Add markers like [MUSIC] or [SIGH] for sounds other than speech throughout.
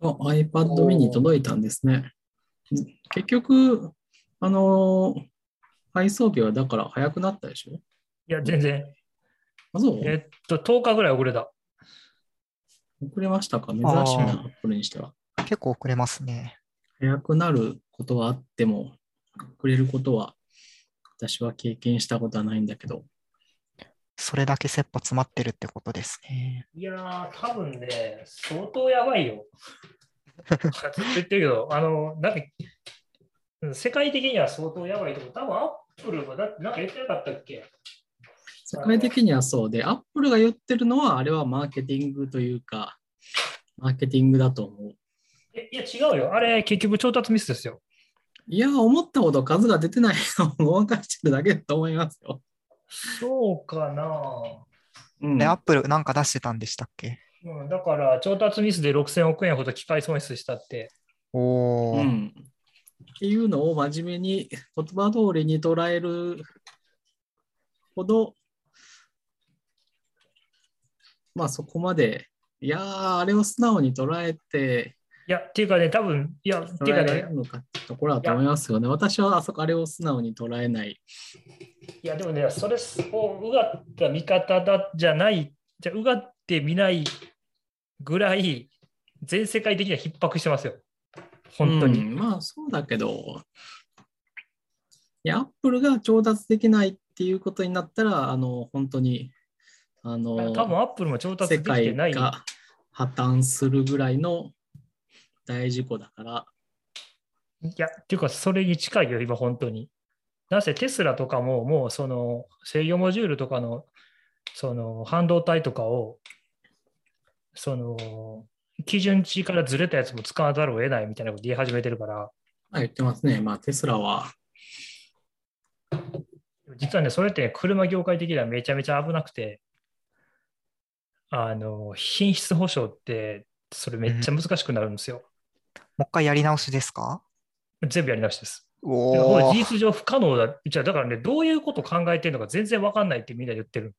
あ iPad mini 届いたんですね。結局、あのー配送日はだから早くなったでしょ？いや、全然。あ、そう？えっと、10日ぐらい遅れた。遅れましたか？珍しいあな、これにしては。結構遅れますね。早くなることはあっても、遅れることは、私は経験したことはないんだけど、それだけ切羽詰まってるってことですね。いやー、多分ね、相当やばいよ。[LAUGHS] ずっと言ってるけど、あの、なんか、うん世界的には相当やばいと思う。多分アップルもだなんか言ってなかったっけ？世界的にはそうで、アップルが言ってるのは、あれはマーケティングというか、マーケティングだと思う。えいや、違うよ。あれ、結局調達ミスですよ。いや、思ったほど数が出てないのを [LAUGHS] ごまかしてるだけだと思いますよ。そうかな。うんで、アップルなんか出してたんでしたっけ？うん、だから、調達ミスで6000億円ほど機械損失したって。おー、うん。っていうのを真面目に言葉通りに捉えるほど、まあそこまで、いやー、あれを素直に捉えて、いや、っていうかね、多分いや、っていうかねかってところだと思いますよね。私はあそこ、あれを素直に捉えない。いや、でもね、それをうがった見方だじゃない、じゃうがってみないぐらい、全世界的には逼迫してますよ。本当に。うんまあそうだけど、いや、アップルが調達できないっていうことになったら、あの、本当に、あの、多分アップルも調達世できて界ない。が破綻するぐらいの大事故だから、いや、っていうか、それに近いよ、今、本当に。なぜテスラとかも、もうその制御モジュールとかのその半導体とかを、その基準値からずれたやつも使わざるを得ないみたいなこと言い始めてるから、まあ、言ってますね。まあ、テスラは、実はね、それって車業界的にはめちゃめちゃ危なくて、あの品質保証って、それめっちゃ難しくなるんですよ。もう一回やり直しですか？全部やり直しです。事実上不可能だ。じゃあだからね、どういうことを考えてるのか全然わかんないってみんな言ってる。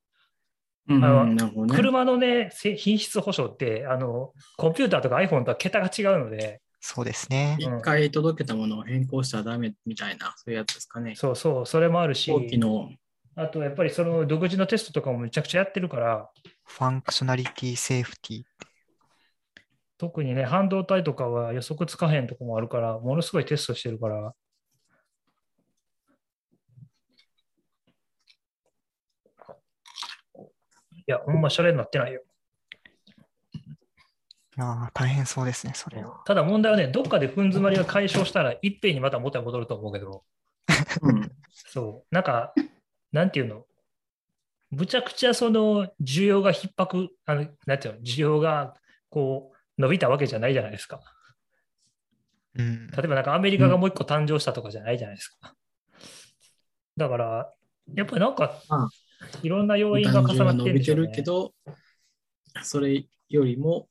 うん、あのなるほどね。車のね、せ品質保証ってあの、コンピューターとか iPhone とは桁が違うので、そうですね。うん一回届けたものを変更したらダメみたいな、そういうやつですかね。そうそう、それもあるしあとやっぱりその独自のテストとかもめちゃくちゃやってるから、functionality safety。特にね、半導体とかは予測つかへんとこもあるから、ものすごいテストしてるから、や、ほんまシャレになってないよ。いやー大変そうですね、それは。ただ問題はね、どっかで踏ん詰まりが解消したら、いっぺんにまた元に戻ると思うけど、うん、そう、なんか、なんていうの、むちゃくちゃその需要が逼迫、あのなんていうの、需要がこう伸びたわけじゃないじゃないですか。うん。例えばなんかアメリカがもう一個誕生したとかじゃないじゃないですか。だから、やっぱりなんかああ、いろんな要因が単重なってるんでしてるけど、それよりも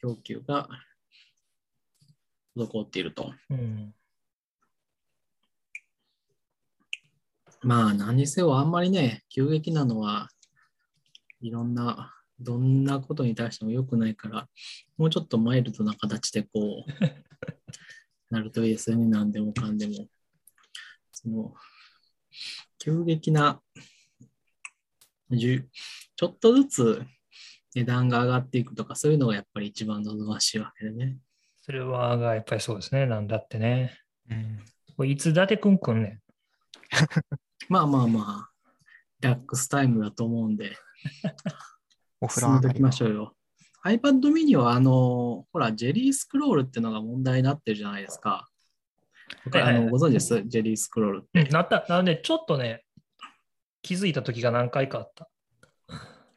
供給が滞っていると。うん。まあ、何にせよあんまりね、急激なのはいろんな、どんなことに対しても良くないから、もうちょっとマイルドな形でこう、[LAUGHS] なるといいですよね、何でもかんでも。その、急激な、ちょっとずつ値段が上がっていくとか、そういうのがやっぱり一番望ましいわけでね。それはやっぱりそうですね。なんだってね。うんいつ伊達くんくんねん。[LAUGHS] まあまあまあ、リラックスタイムだと思うんで、お風呂上きましょうよ。iPad mini は、あの、ほら、ジェリースクロールっていうのが問題になってるじゃないですか。はいはいはいあのご存知です？ジェリースクロールって。うんなった。なので、ちょっとね、気づいた時が何回かあった。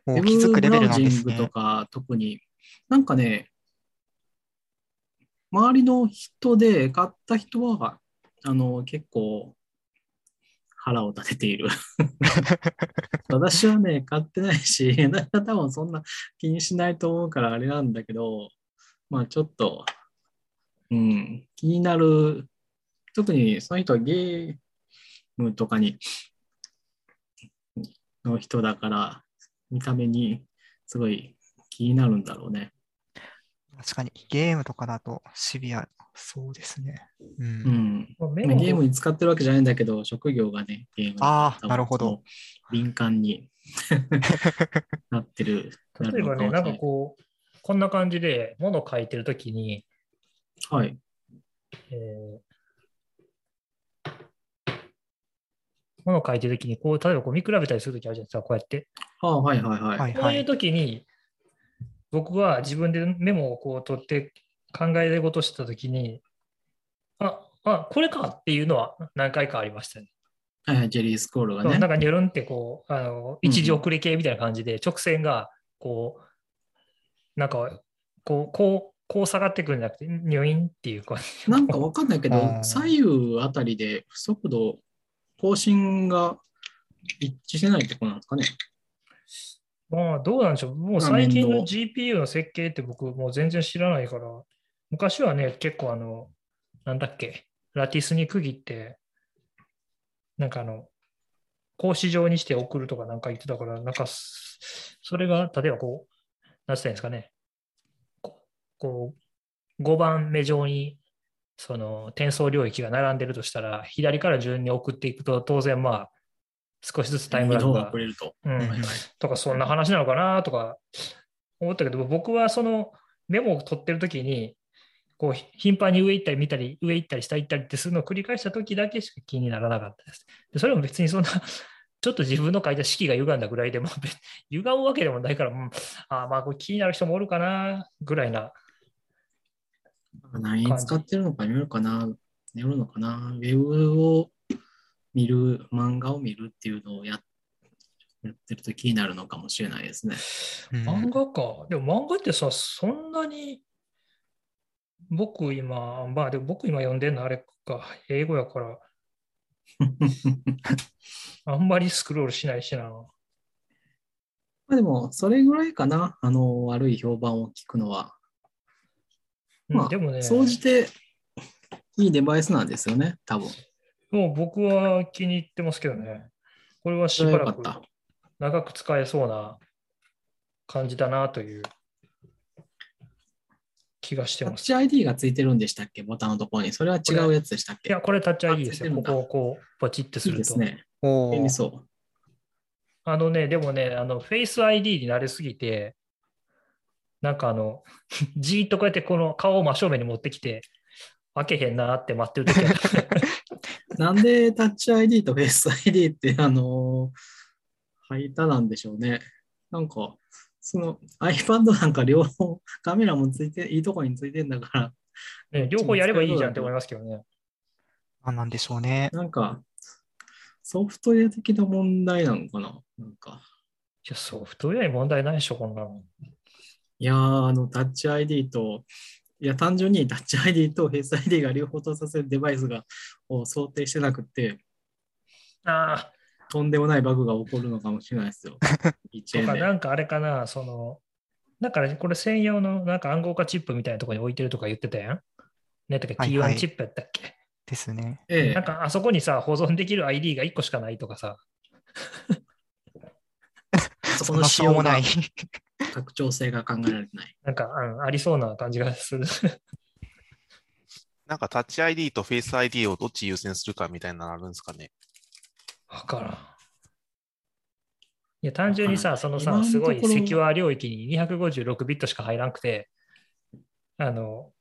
もう気づくレベルブブラウジンなんですね。グとか特に、なんかね、周りの人で買った人は、あの、結構腹を立てている。[LAUGHS] 私はね、買ってないし、多分そんな気にしないと思うからあれなんだけど、まあちょっと、うん、気になる、特にその人はゲームとかに、の人だから、見た目にすごい気になるんだろうね。確かにゲームとかだとシビアそうですね。う。うんん。まあゲームに使ってるわけじゃないんだけど、職業がね、ゲームあー多分なるほど敏感に [LAUGHS] なってる。例えばね、なんかこう、こんな感じで物を書いてるときに、はい。えー、物を書いてるときに、こう、例えばこう見比べたりするときあるじゃないですか、こうやって。ああ、はいはいはい。はいこういうときに、僕は自分でメモをこう取って考えることしてたときに、あ、あ、これかっていうのは何回かありましたね。はいはい、ジェリースコールがね。なんかニョロンってこう、あの一時遅れ系みたいな感じで、直線がこう、なんかこう、こう、こう下がってくるんじゃなくて、ニョインっていう感じ。なんかわかんないけど、左右あたりで速度、更新が一致してないってことなんですかね。まあ、どうなんでしょう。もうまあ最近の GPU の設計って僕もう全然知らないから、昔はね、結構あの、なんだっけ、ラティスに区切って、なんかあの、格子状にして送るとかなんか言ってたから、なんかす、それが、例えばこう、なんて言ったんですかね、ここう、5番目上に、その転送領域が並んでるとしたら、左から順に送っていくと、当然まあ、少しずつタイムラグがと。うんとかそんな話なのかなとか思ったけど、僕はそのメモを取ってる時に、こう頻繁に上行ったり見たり、上行ったり下行ったりってするのを繰り返した時だけしか気にならなかったです。でそれも別にそんな、[LAUGHS] ちょっと自分の書いた式が歪んだぐらいでも、歪むわけでもないから、うん、あまあこれ気になる人もおるかなぐらいな。何使ってるのかによるかな。よるのかな。ウェブを見る、漫画を見るっていうのをややってると気になるのかもしれないですね。うん漫画か。でも漫画ってさ、そんなに、僕今、まあでも僕今読んでるのあれか、英語やから、[LAUGHS] あんまりスクロールしないしな。まあでも、それぐらいかな。あの、悪い評判を聞くのは。まあ、うんでもね、総じていいデバイスなんですよね、多分。もう僕は気に入ってますけどね。これはしばらく長く使えそうな感じだなという気がしてます。タッチ ID がついてるんでしたっけ？ボタンのところに。それは違うやつでしたっけ？いや、これタッチ ID ですよ。ここをこう、ポチってすいいると。ですね。お利そう。あのね、でもね、あの、Face ID に慣れすぎて、なんかあの、[LAUGHS] じーっとこうやってこの顔を真正面に持ってきて、開けへんなって待ってる時 [LAUGHS] なんでタッチ ID と Face ID って、あのー、入ったなんでしょうね。なんか、その iPad なんか両方カメラもついて、いいとこについてんだから、ね、両方やればいいじゃんって思いますけどね。あなんでしょうね。なんか、ソフトウェア的な問題なのかな？なんか。いや、ソフトウェアに問題ないでしょ、こんなの。いやー、あの、タッチ ID と、いや、単純にタッチ ID と Face ID が両方とさせるデバイスがを想定してなくて、ああ、とんでもないバグが起こるのかもしれないですよ。[LAUGHS] 一とか、円で。なんかあれかな、その、だからこれ専用のなんか暗号化チップみたいなところに置いてるとか言ってたやん？ねとかはいはい T1 チップやったっけ、ですね。ええなんかあそこにさ、保存できる ID が1個しかないとかさ、[LAUGHS] そこの仕様がしようもない。拡張性が考えられてない。なんか、うんありそうな感じがする。[LAUGHS] なんかタッチ ID とフェイス ID をどっち優先するかみたいなのあるんですかね。わからん。いや、単純にさ、そのさ、すごいセキュア領域に256ビットしか入らなくて、あの、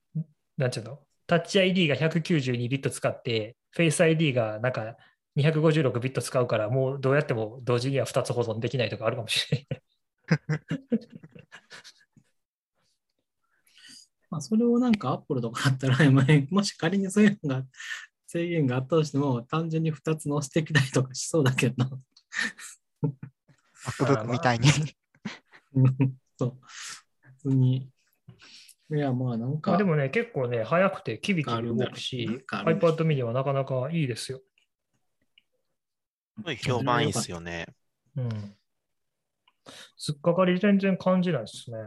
なんちゅうの、タッチ ID が192ビット使って、フェイス ID がなんか256ビット使うから、もうどうやっても同時には2つ保存できないとかあるかもしれない。[LAUGHS] まあ、それをなんか Apple とかあったら、まあ [LAUGHS] もし仮にそういうのが制限があったとしても、単純に2つ載せてきたりとかしそうだけどな。MacBook みたいに。うん [LAUGHS] そう。普通に。いや、まあなんかまあで、もね、結構ね、早くてキビキビ動くし iPad mini はなかなかいいですよ。すごい評判いいですよね。うん。突っかかり全然感じないですね。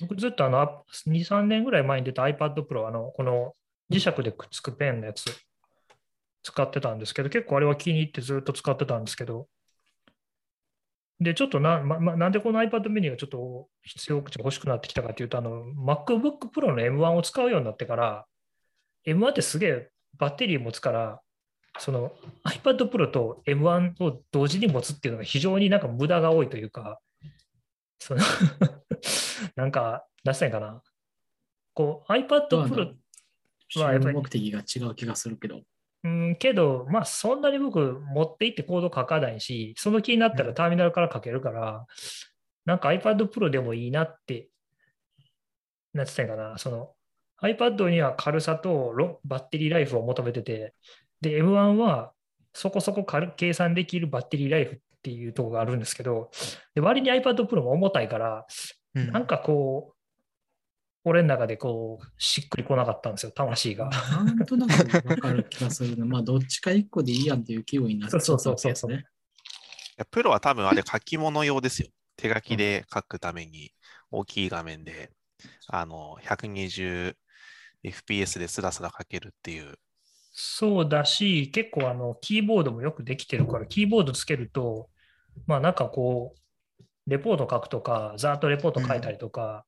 僕ずっとあの、2、3年ぐらい前に出た iPad Pro、あの、この磁石でくっつくペンのやつ使ってたんですけど、結構あれは気に入ってずっと使ってたんですけど、で、ちょっとな、ま、なんでこの iPad mini がちょっと必要口、欲しくなってきたかというと、あの、MacBook Pro の M1 を使うようになってから、M1 ってすげえバッテリー持つから、その iPad Pro と M1 を同時に持つっていうのが非常になんか無駄が多いというか、その [LAUGHS] なんか、出したいかな。こう、iPad Pro のまあやっぱり目的が違う気がするけど。うん、けど、まあ、そんなに僕、持って行ってコード書かないし、その気になったらターミナルから書けるから、なんか iPad Pro でもいいなって、なんつったんかな、その iPad には軽さとロバッテリーライフを求めてて、で、M1 はそこそこ軽計算できるバッテリーライフっていうところがあるんですけど、で割に iPad Pro も重たいから、うんなんかこう、俺の中でこう、しっくりこなかったんですよ、魂が。なんとなくわかる気がするな。まあ、どっちか一個でいいやんっていう気分になっちゃったそうそうわそうそうプロは多分あれ書き物用ですよ。手書きで書くために大きい画面で、あの、120fps でスラスラ書けるっていう。そうだし、結構あの、キーボードもよくできてるから、キーボードつけると、まあなんかこう、レポート書くとか、ざーっとレポート書いたりとか、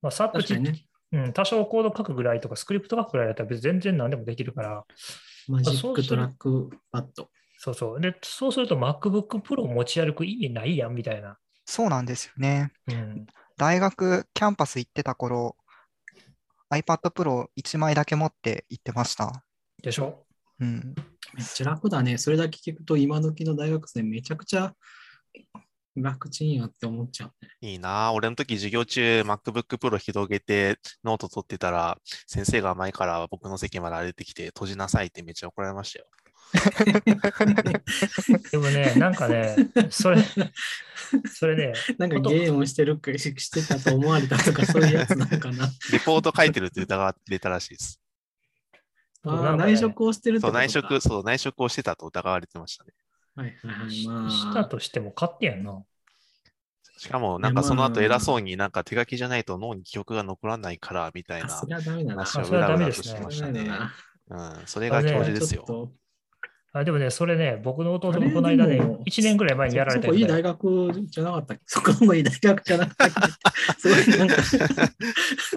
まあさっとね。うん、多少コード書くぐらいとか、スクリプト書くぐらいだったら別に全然何でもできるから、マジックトラックパッド。そうそう。で、そうすると MacBook Pro を持ち歩く意味ないやんみたいな。そうなんですよね。うん。大学キャンパス行ってた頃、iPad Pro 1枚だけ持って行ってました。でしょ？うん。めっちゃ楽だね。それだけ聞くと、今時の大学生めちゃくちゃ楽ちんやって思っちゃうね。いいなぁ。俺の時授業中 MacBook Pro 広げてノート取ってたら、先生が前から僕の席まで歩いてきて閉じなさいってめっちゃ怒られましたよ。[LAUGHS] でもね、なんかね、それ、それね、[LAUGHS] なんかゲームしてるかしてたと思われたとか、そういうやつなのかな。レポート書いてるって疑われたらしいです。あ内職をしてるってそう、内職、そう、内職をしてたと疑われてましたね。はいはいはい。しましたあ、としても勝手やんな。しかも、なんかその後偉そうになんか手書きじゃないと脳に記憶が残らないから、みたいな。話をあそれはうらうらとダメですねしてましたね。な。うん、それが教授ですよ。あでもね、それね、僕の弟あれがこの間ねでも、1年ぐらい前にやられたやつでそこいい大学じゃなかったっけ？そこもいい大学じゃなかったっけ？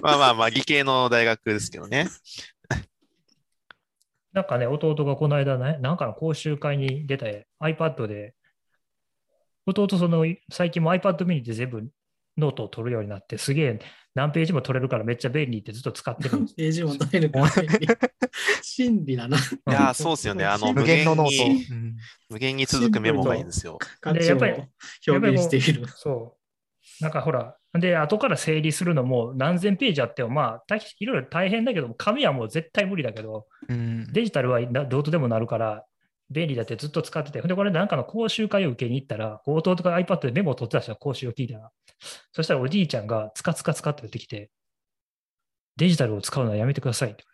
[LAUGHS] まあまあまあ、理系の大学ですけどね。なんかね、弟がこの間ね、なんかの講習会に出て iPad で、弟その最近も iPad mini で全部ノートを取るようになって、すげえ何ページも取れるからめっちゃ便利ってずっと使ってるんです。ページも取れるから、真理だな。いやー、そうですよね。あの、無無限限のノーに、ト。うん無限に続くメモがいいんですよ。やっぱり表現している。そう。なんかほら、で、後から整理するのも何千ページあっても、まあ、大いろいろ大変だけども、紙はもう絶対無理だけど、うんデジタルはなどうとでもなるから、便利だってずっと使ってて、で、これなんかの講習会を受けに行ったら、こう弟が iPad でメモを取ってた人は講習を聞いたら、そしたらおじいちゃんがつかつかつかって出てきて、デジタルを使うのはやめてくださいって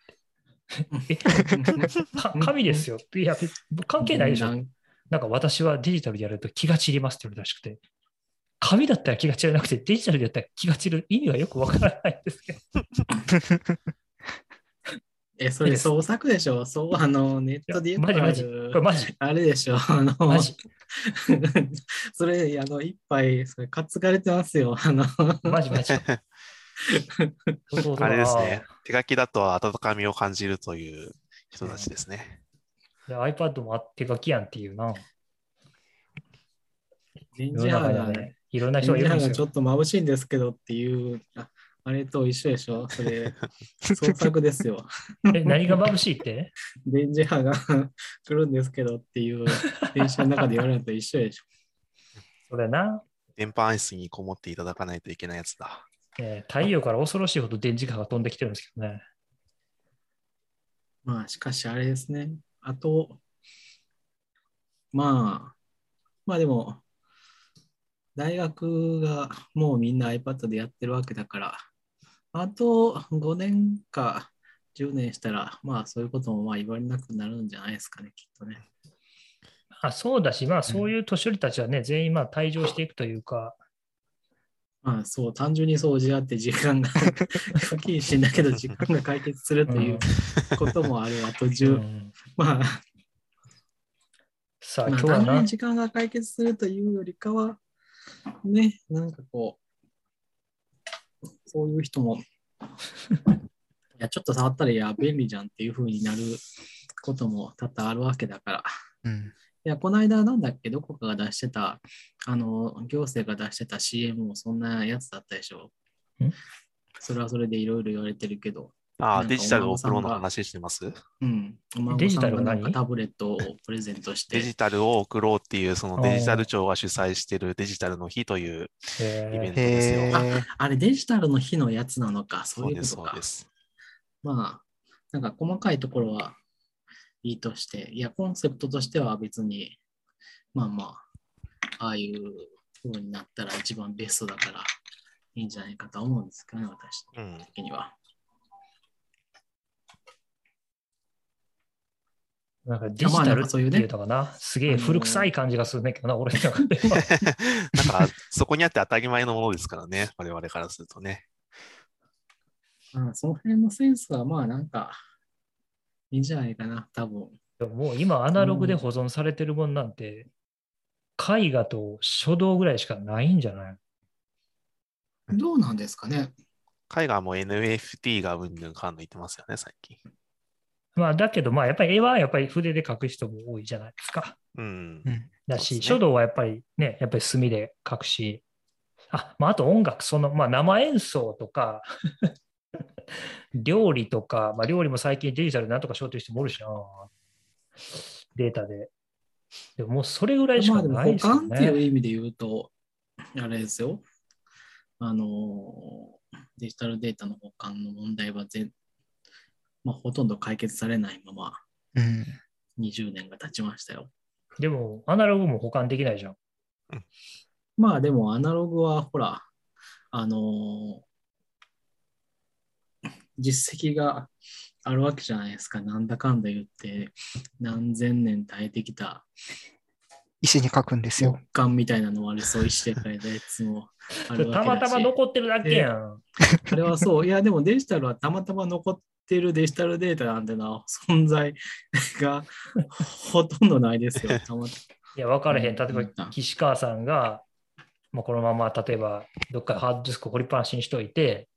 言われて。[LAUGHS] えか紙ですよ。いや、別関係ないでしょ。んなんか私はデジタルでやると気が散りますって言われたらしくて、紙だったら気が散らなくて、デジタルでやったら気が散る意味はよくわからないんですけど。[LAUGHS] え、それ創作でしょ？そう、あの、ネットでよくあマジマジ。あれでしょ？あの、マジ。[LAUGHS] それ、あの、一杯、それ、担がれてますよ。あの、マジマジ。あれですね。手書きだと温かみを感じるという人たちですね。で iPad もあって手書きやんっていうな。電世の中磁波が、にはね、いろんな電人がいるんですよ磁波がちょ。っと眩しいんですけどっていう、ああれと一緒でしょ？それ、[LAUGHS] 創作ですよ。え、何が眩しいって？[LAUGHS] 電磁波が [LAUGHS] 来るんですけどっていう、電車の中で言われるのと一緒でしょ。それな、電波暗室にこもっていただかないといけないやつだ。えー太陽から恐ろしいほど電磁波が飛んできてるんですけどね。まあ、しかしあれですね。あと、まあ、まあでも、大学がもうみんな iPad でやってるわけだから、あと5年か10年したら、まあそういうこともまあ言われなくなるんじゃないですかね、きっとね。あそうだし、まあそういう年寄りたちはね、全員まあ退場していくというか、まあそう、単純に掃除あって時間が、[LAUGHS] 不謹慎だけど時間が解決するということもあるわ、途う中。ん。まあ、さあまあ、今日はな。時間が解決するというよりかは、ね、なんかこう、そういう人も、[LAUGHS] いや、ちょっと触ったら、いや、便利じゃんっていう風になることも多々あるわけだから。うん。いや、この間、なんだっけ、どこかが出してた、あの、行政が出してた CM もそんなやつだったでしょん。それはそれでいろいろ言われてるけど、あデジタルを送ろうの話してます？うん。デジタルは何？がなんかタブレットをプレゼントして、デジタルを送ろうっていう、そのデジタル庁が主催しているデジタルの日というえイベントですよ。へえ。あれデジタルの日のやつなのか、そそううです、いうことかそうで。す。まあ、なんか細かいところはいいとして、いや、コンセプトとしては別に、まあまあ、ああいう風になったら一番ベストだからいいんじゃないかと思うんですけどね、私うん。的には。なんかデジタルっていうのかな、すげえあのー古臭い感じがするんだけどな、俺の中では。[LAUGHS] なんか、そこにあって当たり前のものですからね、我々からするとね。まあ、その辺のセンスはまあなんか、いいんじゃないかな、多分。でももう今アナログで保存されてるもんなんて、絵画と書道ぐらいしかないんじゃない？どうなんですかね。海外も NFT がうんぬんかんぬん言ってますよね、最近。まあだけど、まあやっぱり絵はやっぱり筆で描く人も多いじゃないですか。うんう。ん。だし、ね書道はやっぱりね、やっぱり墨で描くし、あ、まああと音楽、その、まあ生演奏とか、[LAUGHS] 料理とか、まあ料理も最近デジタルでなんとかしようという人もおるしな、データで。でももうそれぐらいしかないですよ保管っていうね。意味で言うと、あれですよ。あの、デジタルデータの保管の問題は全、まあ、ほとんど解決されないままうん。20年が経ちましたよ。でも、アナログも保管できないじゃん。まあでもアナログはほら、あの実績があるわけじゃないですか。なんだかんだ言って、何千年耐えてきた石に書くんですよ木。管みたいなのもありそう、石で書いたやつも [LAUGHS] あるわけだし。たまたま残ってるだけやん。あれはそう。いや、でもデジタルはたまたま残ってるデジタルデータなんてのは存在がほとんどないですよ。[LAUGHS] いや、分からへん。例えうんば、岸川さんが、もうこのまま、例えば、どっかハードディスクを掘りっぱなしにしといて、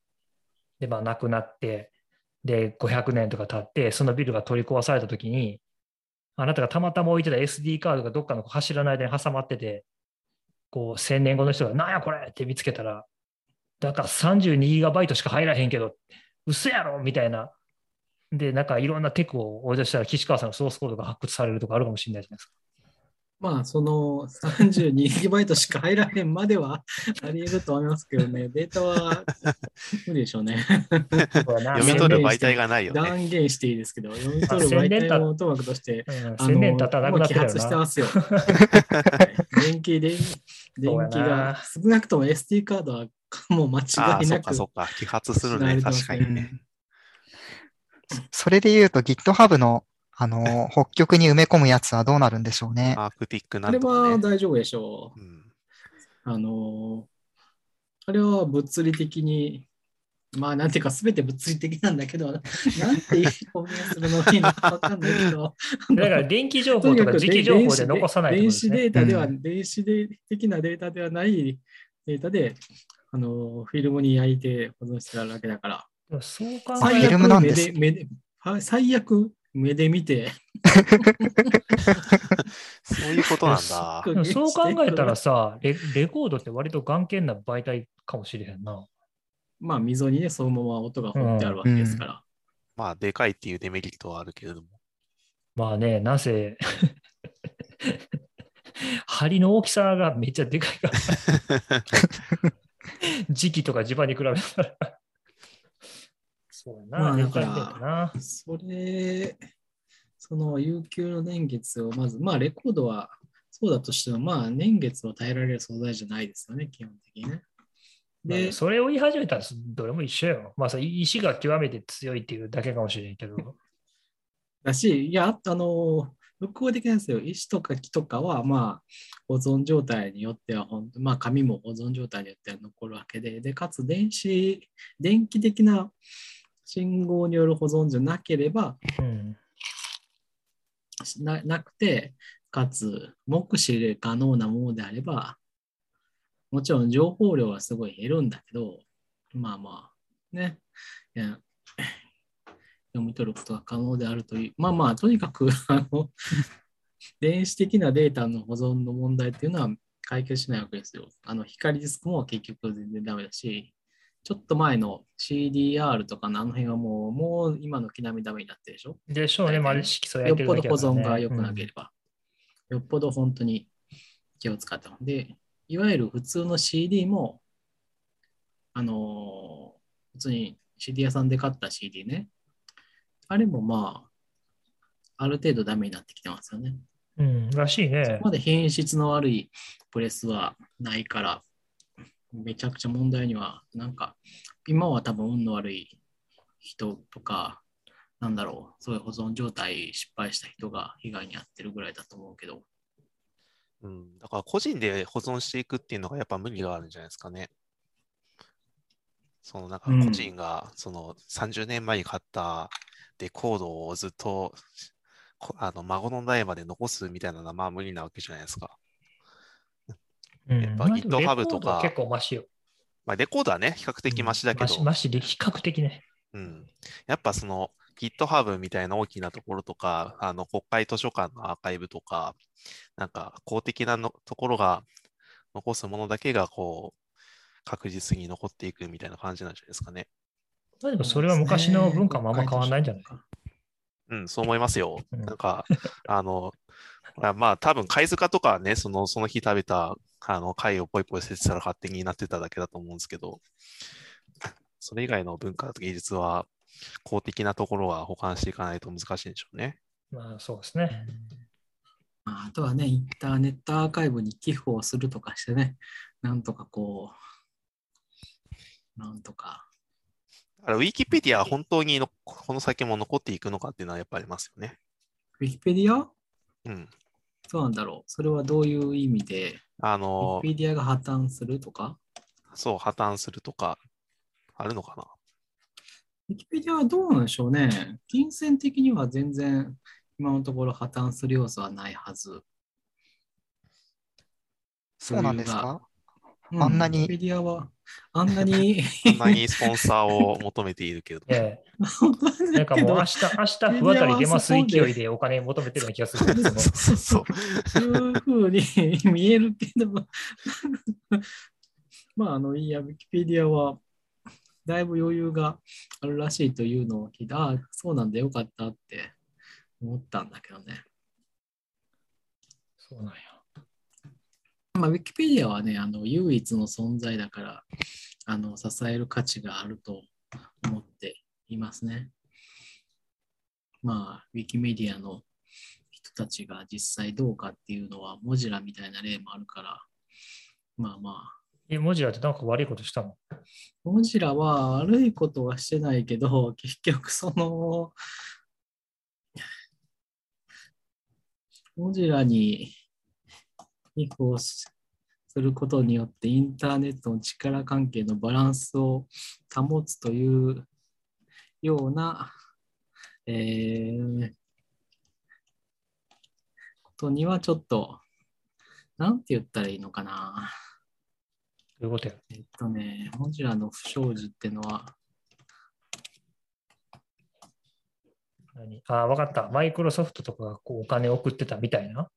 で、まあ、亡くなって、で、500年とか経って、そのビルが取り壊されたときに、あなたがたまたま置いてた SD カードがどっかの柱の間に挟まってて、こう、1000年後の人が、なんやこれって見つけたら、だから 32GB しか入らへんけど、嘘やろみたいな。で、なんかいろんなテクを追い出したら、岸川さんのソースコードが発掘されるとかあるかもしれないじゃないですか。まあ、その 32GB しか入らへんまではあり得ると思いますけどね、データは無理でしょうね。読み取る媒体がないよね。断言していいですけど、読み取る媒体もともかくとして、うん、あ1000年経たなくなってるもう揮発して。ますよ。はい電気で、電気が、少なくとも SD カードはもう間ああ、違いなくそっかそっか。揮発するね。確かにね。[LAUGHS] それで言うと GitHub の、あの、[LAUGHS] 北極に埋め込むやつはどうなるんでしょうね。アークティックなあれはんとかね。大丈夫でしょう。うんあの、あれは物理的に、まあ、なんていうか、すべて物理的なんだけど、なんて表現するのがいいのかわかんないけど、だから電気情報とかく磁気情報で残さない電子。データでは、うん電子で的なデータではないデータで、あの、フィルムに焼いて保存してあるわけだから。そう考あえるフィルムなんです目で、最悪目で見て、[LAUGHS] そういうことなんだ。そう考えたらさレ、レコードって割と眼見な媒体かもしれへんな。まあ、溝にね、そのまま音が彫ってあるわけですから。まあ、でかいっていうデメリットはあるけれども。まあね、なぜ、[LAUGHS] 針の大きさがめっちゃでかいから、[LAUGHS] 時期とか磁場に比べたら。そうやな、まあだから。それ、その有給の年月をまず、まあレコードはそうだとしても、まあ年月を耐えられる素材じゃないですよね、基本的にね。でまあ、それを言い始めたらどれも一緒よ。まあ、さ石が極めて強いっていうだけかもしれんけど。[LAUGHS] だし、いや、あの、複合的なんですよ。石とか木とかは、まあ、保存状態によっては、本当まあ、紙も保存状態によっては残るわけで、で、かつ電子、電気的な信号による保存じゃなければ、うん。ななくて、かつ目視で可能なものであれば、もちろん情報量はすごい減るんだけど、まあまあ、ね。読み取ることが可能であるという、まあまあ、とにかく、[LAUGHS] あの、電子的なデータの保存の問題っていうのは解決しないわけですよ。あの、光ディスクも結局全然ダメだし、ちょっと前の CDR とかのあの辺はもう、もう今の木並みダメになってるでしょ？でしょうね、まあ、色素焼いてるよっぽど保存が良くなければ、よっぽど本当に気を使ったので、いわゆる普通の CD も、あのー普通に CD 屋さんで買った CD ね、あれもまあ、ある程度ダメになってきてますよね。うん、うんらしいね。そこ。まで品質の悪いプレスはないから、めちゃくちゃ問題には、なんか、今は多分運の悪い人とか、なんだろう、そういう保存状態失敗した人が被害に遭ってるぐらいだと思うけど、うん、だから個人で保存していくっていうのがやっぱ無理があるんじゃないですかね。そのなんかうん個人がその30年前に買ったレコードをずっとこあの孫の代まで残すみたいなのはまあ無理なわけじゃないですか。うんやっぱ GitHub レコードとかは結構マシよ。まあレコードはね、比較的マシだけど、マシマシで比較的ね。うん、やっぱその GitHub みたいな大きなところとか、あの国会図書館のアーカイブとか、なんか公的なのところが残すものだけがこう確実に残っていくみたいな感じなんじゃないですかね。まあでもそれは昔の文化もあんま変わんないんじゃない？うん、そう思いますよ。うんなんか、あの、あまあ多分貝塚とかはね、そのその日食べたあの貝をポイポイ捨ててたら勝手になってただけだと思うんですけど、それ以外の文化と技術は公的なところは保管していかないと難しいんでしょうね。まあそうですね。まあ、あとはね、インターネットアーカイブに寄付をするとかしてね、なんとかこう、なんとか、だから、ウィキペディアは本当にのこの先も残っていくのかっていうのはやっぱりありますよね。ウィキペディア？うん。そうなんだろう。それはどういう意味で、ウィあのキ、ペディアが破綻するとか？そう、破綻するとか、あるのかな？ウィキペディアはどうなんでしょうね。金銭的には全然今のところ破綻する要素はないはず。そうなんですか？うあんなにウィキペディアは、あんなに、[LAUGHS] あんなにスポンサーを求めているけど。ええ、[LAUGHS] なんかもう明日、[LAUGHS] 明日、不当たり出ます勢いでお金求めてるような気がするんですそうそうそう。いうふうに見えるけど、まあ、あの、いや、ウィキペディアは、だいぶ余裕があるらしいというのを聞いて、ああ、そうなんだ、よかったって思ったんだけどね。そうなんや。まあ、ウィキペディアはね、あの、唯一の存在だから、あの、支える価値があると思っていますね。まあ、ウィキメディアの人たちが実際どうかっていうのは、モジュラみたいな例もあるから、まあまあ、え、文字だってなんか悪いことしたの？モジュラは悪いことはしてないけど、[LAUGHS] 結局その、モジュラに寄付をすることによってインターネットの力関係のバランスを保つというような、えーことにはちょっと、なんて言ったらいいのかな。どういうことや？えっとね、モジュラの不祥事ってのは、何？あ、わかった。マイクロソフトとかがこうお金を送ってたみたいな？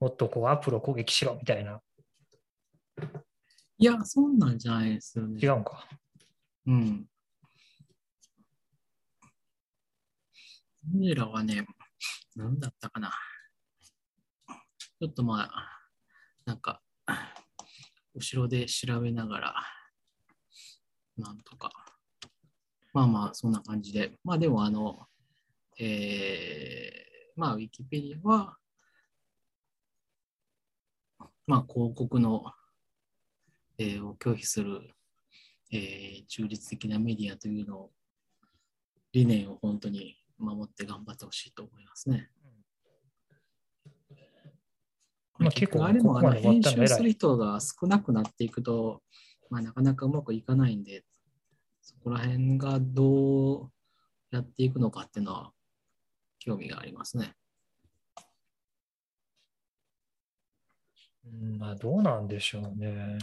もっとこうアップルを攻撃しろみたいな。いや、そんなんじゃないですよね。違うんか。うん。モジュラはね、なんだったかな。ちょっとまあ、なんか、後ろで調べながら、なんとか。まあまあ、そんな感じで。まあでも、あの、えー、まあ、ウィキペディアは、まあ、広告の、えーを拒否する、えー中立的なメディアというのを、理念を本当に守って頑張ってほしいと思いますね。まあ結構あれもあの編集する人が少なくなっていくと、まあ、なかなかうまくいかないんで、そこら辺がどうやっていくのかっていうのは興味がありますね。うんまあ、どうなんでしょうね。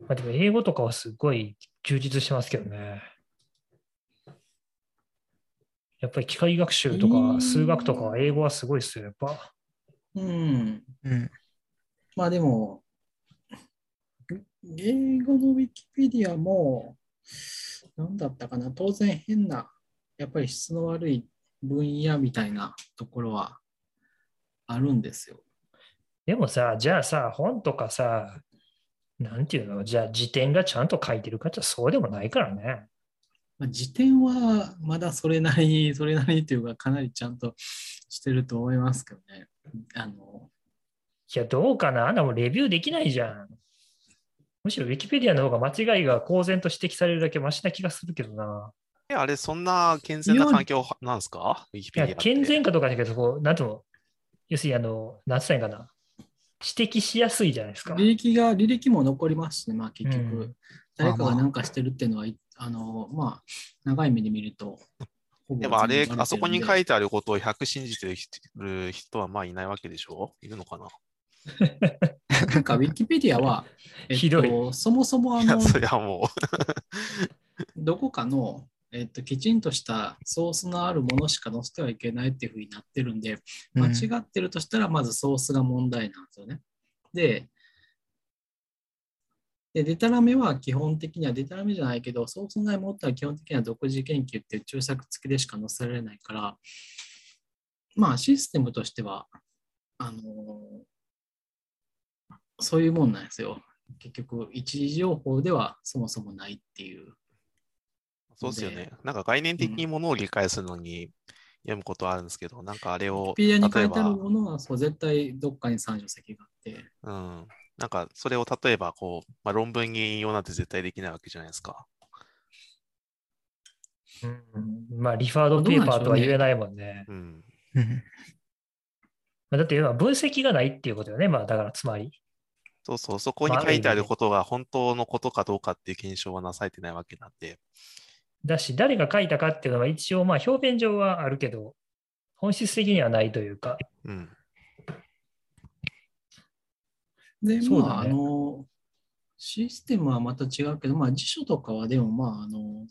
まあ、でも英語とかはすごい充実してますけどね。やっぱり機械学習とうんか数学とかは英語はすごいですよ、やっぱ。うん。うん。まあでも、英語のウィキペディアも、なんだったかな、当然変な、やっぱり質の悪い分野みたいなところはあるんですよ。でもさ、じゃあさ、本とかさ、なんていうの、じゃあ辞典がちゃんと書いてるかってそうでもないからね。まあ、辞典はまだそれなりに、[LAUGHS] それなりにというか、かなりちゃんとしてると思いますけどね。あの、いや、どうかな？あんなもんレビューできないじゃん。むしろウィキペディアの方が間違いが公然と指摘されるだけマシな気がするけどな。え、あれ、そんな健全な環境なんですか？いや。健全かとかだけど、こう、なんとも、要するに、あの、なんつったらいいんかな。指摘しやすいじゃないですか。履歴が、履歴も残りますしね、まあ結局、うん。誰かが何かしてるっていうのは、いあの、まあ、長い目で見ると、でもあれあそこに書いいてあることを100信じてる人はまあいないわけでしょ？いるのかな？[LAUGHS] なんか、ウィキペディアは、[LAUGHS] えっひどと、そもそもあいや、の、[LAUGHS] そりゃもどこかの、えっと、きちんとしたソースのあるものしか載せてはいけないっていうふうになってるんで、間違ってるとしたら、まずソースが問題なんですよね。で、でデタラメは基本的には、デタラメじゃないけど、ソース内もったら基本的には独自研究っていう注釈付きでしか載せられないから、まあシステムとしては、あのそういうもんなんですよ。結局、一時情報ではそもそもないっていう。う、そうですよね。なんか概念的にものを理解するのに読むことはあるんですけど、なんかあれを、ピディアに書例えいてあるば、ものは、そう絶対どっかに参照席があって、うん、なんかそれを例えばこう、まあ、論文に引用なんて絶対できないわけじゃないですか。うんまあ、リファードペーパーとは言えないもんね。うん。[LAUGHS] だって今、分析がないっていうことよね。まあ、だから、つまり。そうそう、そこにまあ書いてあることが本当のことかどうかっていう検証はなされてないわけなんで、だし、誰が書いたかっていうのは一応、まあ、表面上はあるけど、本質的にはないというか。うん。で、そうだねまあ、あの、システムはまた違うけど、まあ、辞書とかはでも、まあ、あの、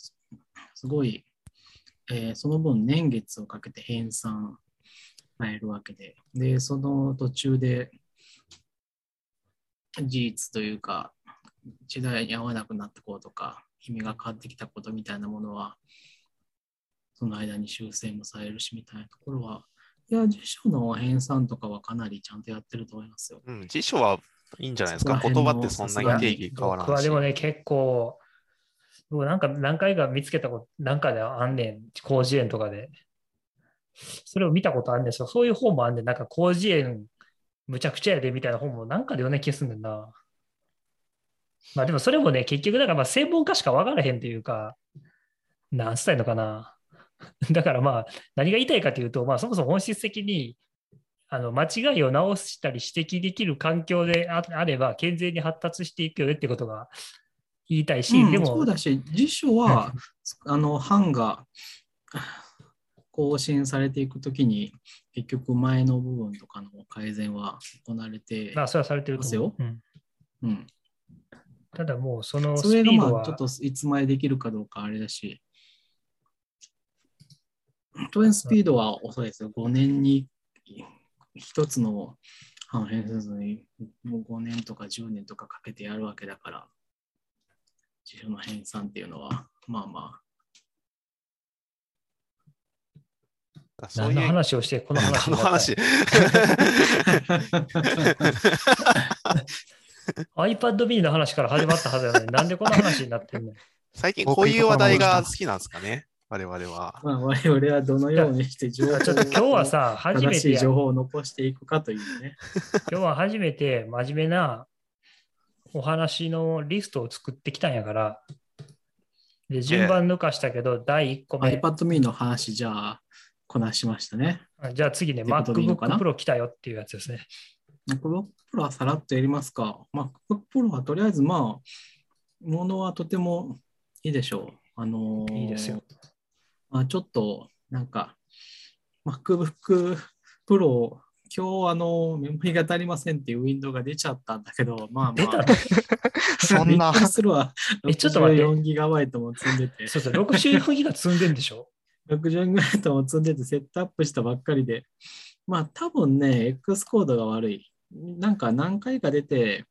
すごい、えーその分年月をかけて編纂変えるわけで、で、その途中で事実というか、時代に合わなくなったこととか、意味が変わってきたことみたいなものは、その間に修正もされるしみたいなところは、いや、辞書の編纂とかはかなりちゃんとやってると思いますよ。うん、辞書はいいんじゃないですか？言葉ってそんなに定義変わらんし。僕はでもね、結構、僕なんか何回か見つけたこと、なんかであんねん、広辞苑とかで。それを見たことあんねんですよ。そういう本もあんねん。なんか広辞苑むちゃくちゃやでみたいな本もなんかでよね気がすんねんな。まあでもそれもね、結局だからまあ専門家しか分からへんというか、なんつったらいいのかな。[LAUGHS] だからまあ何が言いたいかというと、まあそもそも本質的にあの間違いを直したり指摘できる環境でああれば健全に発達していくよねってことが言いたいし、うんでも、そうだし、辞書は、あの、版が更新されていくときに、結局前の部分とかの改善は行われてまあ、それはされてると思う。うんうん、ただもう、そのスそれがピードはまあちょっといつまでできるかどうかあれだし、当然スピードは遅いですよ。5年に一つの版変せずに、もう5年とか10年とかかけてやるわけだから、辞書の編纂っていうのは、まあま何のそういう話をして、この話何の話？[LAUGHS] iPad mini の話から始まったはずなのに、[LAUGHS] なんでこの話になってんの？最近こういう話題が好きなんですかね？我々は。まあ、我々はどのようにして情報をちょっと今日はさ、初めて情報を残していくかというね。今日は初めて真面目なお話のリストを作ってきたんやから、で順番抜かしたけど、第1個目、iPad mini の話、じゃあ、こなしましたね。あじゃあ次ね、MacBook Pro 来たよっていうやつですね。MacBook Pro はさらっとやりますか。MacBook Pro はとりあえず、まあ、ものはとてもいいでしょう。あのーいいですよ。まあ、ちょっと、なんか、MacBook Pro、今日あの、メモリが足りませんっていうウィンドウが出ちゃったんだけど、まあまあ、[LAUGHS] そんなするわ。えちょっと待って 64GB も積んでて、そうそう、64ギガ積んでんでしょ？64GB も積んでてセットアップしたばっかりで、まあ多分ね、X コードが悪い。なんか何回か出て、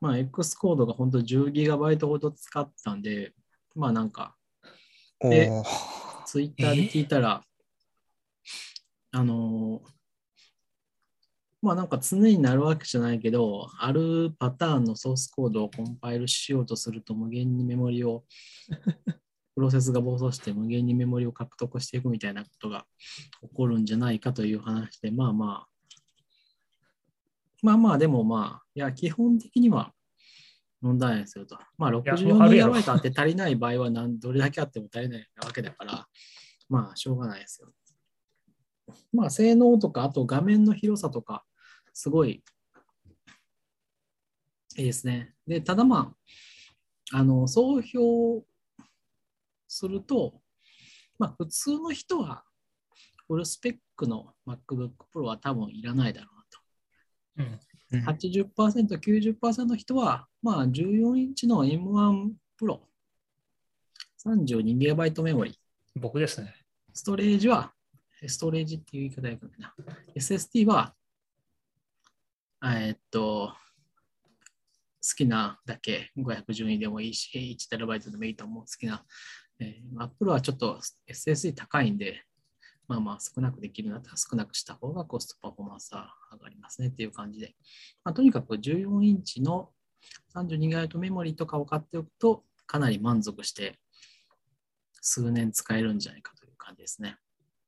まあ X コードが本当 10GB ほど使ったんで、まあなんか、でツイッターで聞いたら、あのーまあなんか常になるわけじゃないけど、あるパターンのソースコードをコンパイルしようとすると無限にメモリを、[LAUGHS] プロセスが暴走して無限にメモリを獲得していくみたいなことが起こるんじゃないかという話で、まあまあ、まあまあでもまあ、いや基本的には問題ないですよと。まあやあるやろ 64GB あって足りない場合は何どれだけあっても足りないわけだから、まあしょうがないですよ。まあ性能とか、あと画面の広さとか、すごいいいですね。で、ただまあ、あの、総評すると、まあ普通の人はフルスペックの MacBook Pro は多分いらないだろう。うん。うん80%、90%の人は、まあ、14インチの M1 Pro、32GB メモリ、僕ですね。ストレージは、ストレージっていう言い方やかな。SSD は、えーっと、好きなだけ512でもいいし、1TB でもいいと思う。好きな。えー、Apple はちょっと SSD 高いんで、まあまあ少なくできるんだったら少なくした方がコストパフォーマンスは上がりますねっていう感じで。まあ、とにかく14インチの 32GB メモリとかを買っておくと、かなり満足して数年使えるんじゃないかという感じですね。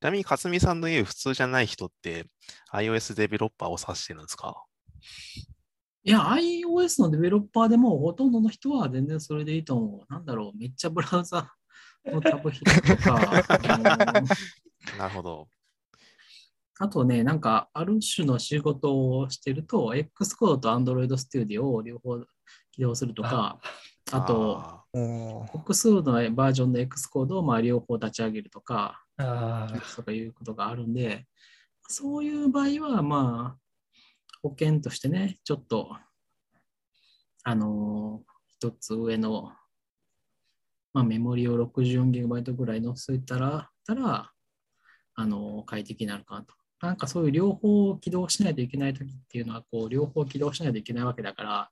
ちなみに、かつみさんの言う普通じゃない人って、iOS デベロッパーを指してるんですか？いや、iOS のデベロッパーでもほとんどの人は全然それでいいと思う。なんだろう、めっちゃブラウザのタブ開くとか、[LAUGHS] なるほど。あとね、なんか、ある種の仕事をしてると、Xcode と Android Studio を両方起動するとか、あと、複数のバージョンの Xcode をまあ両方立ち上げるとか、とかいうことがあるんで、そういう場合は、まあ、保険としてね、ちょっと、あのー一つ上の、まあ、メモリを 64GB ぐらい載せたら、たら、あのー快適になるかなと。なんかそういう両方起動しないといけないときっていうのは、こう、両方起動しないといけないわけだから、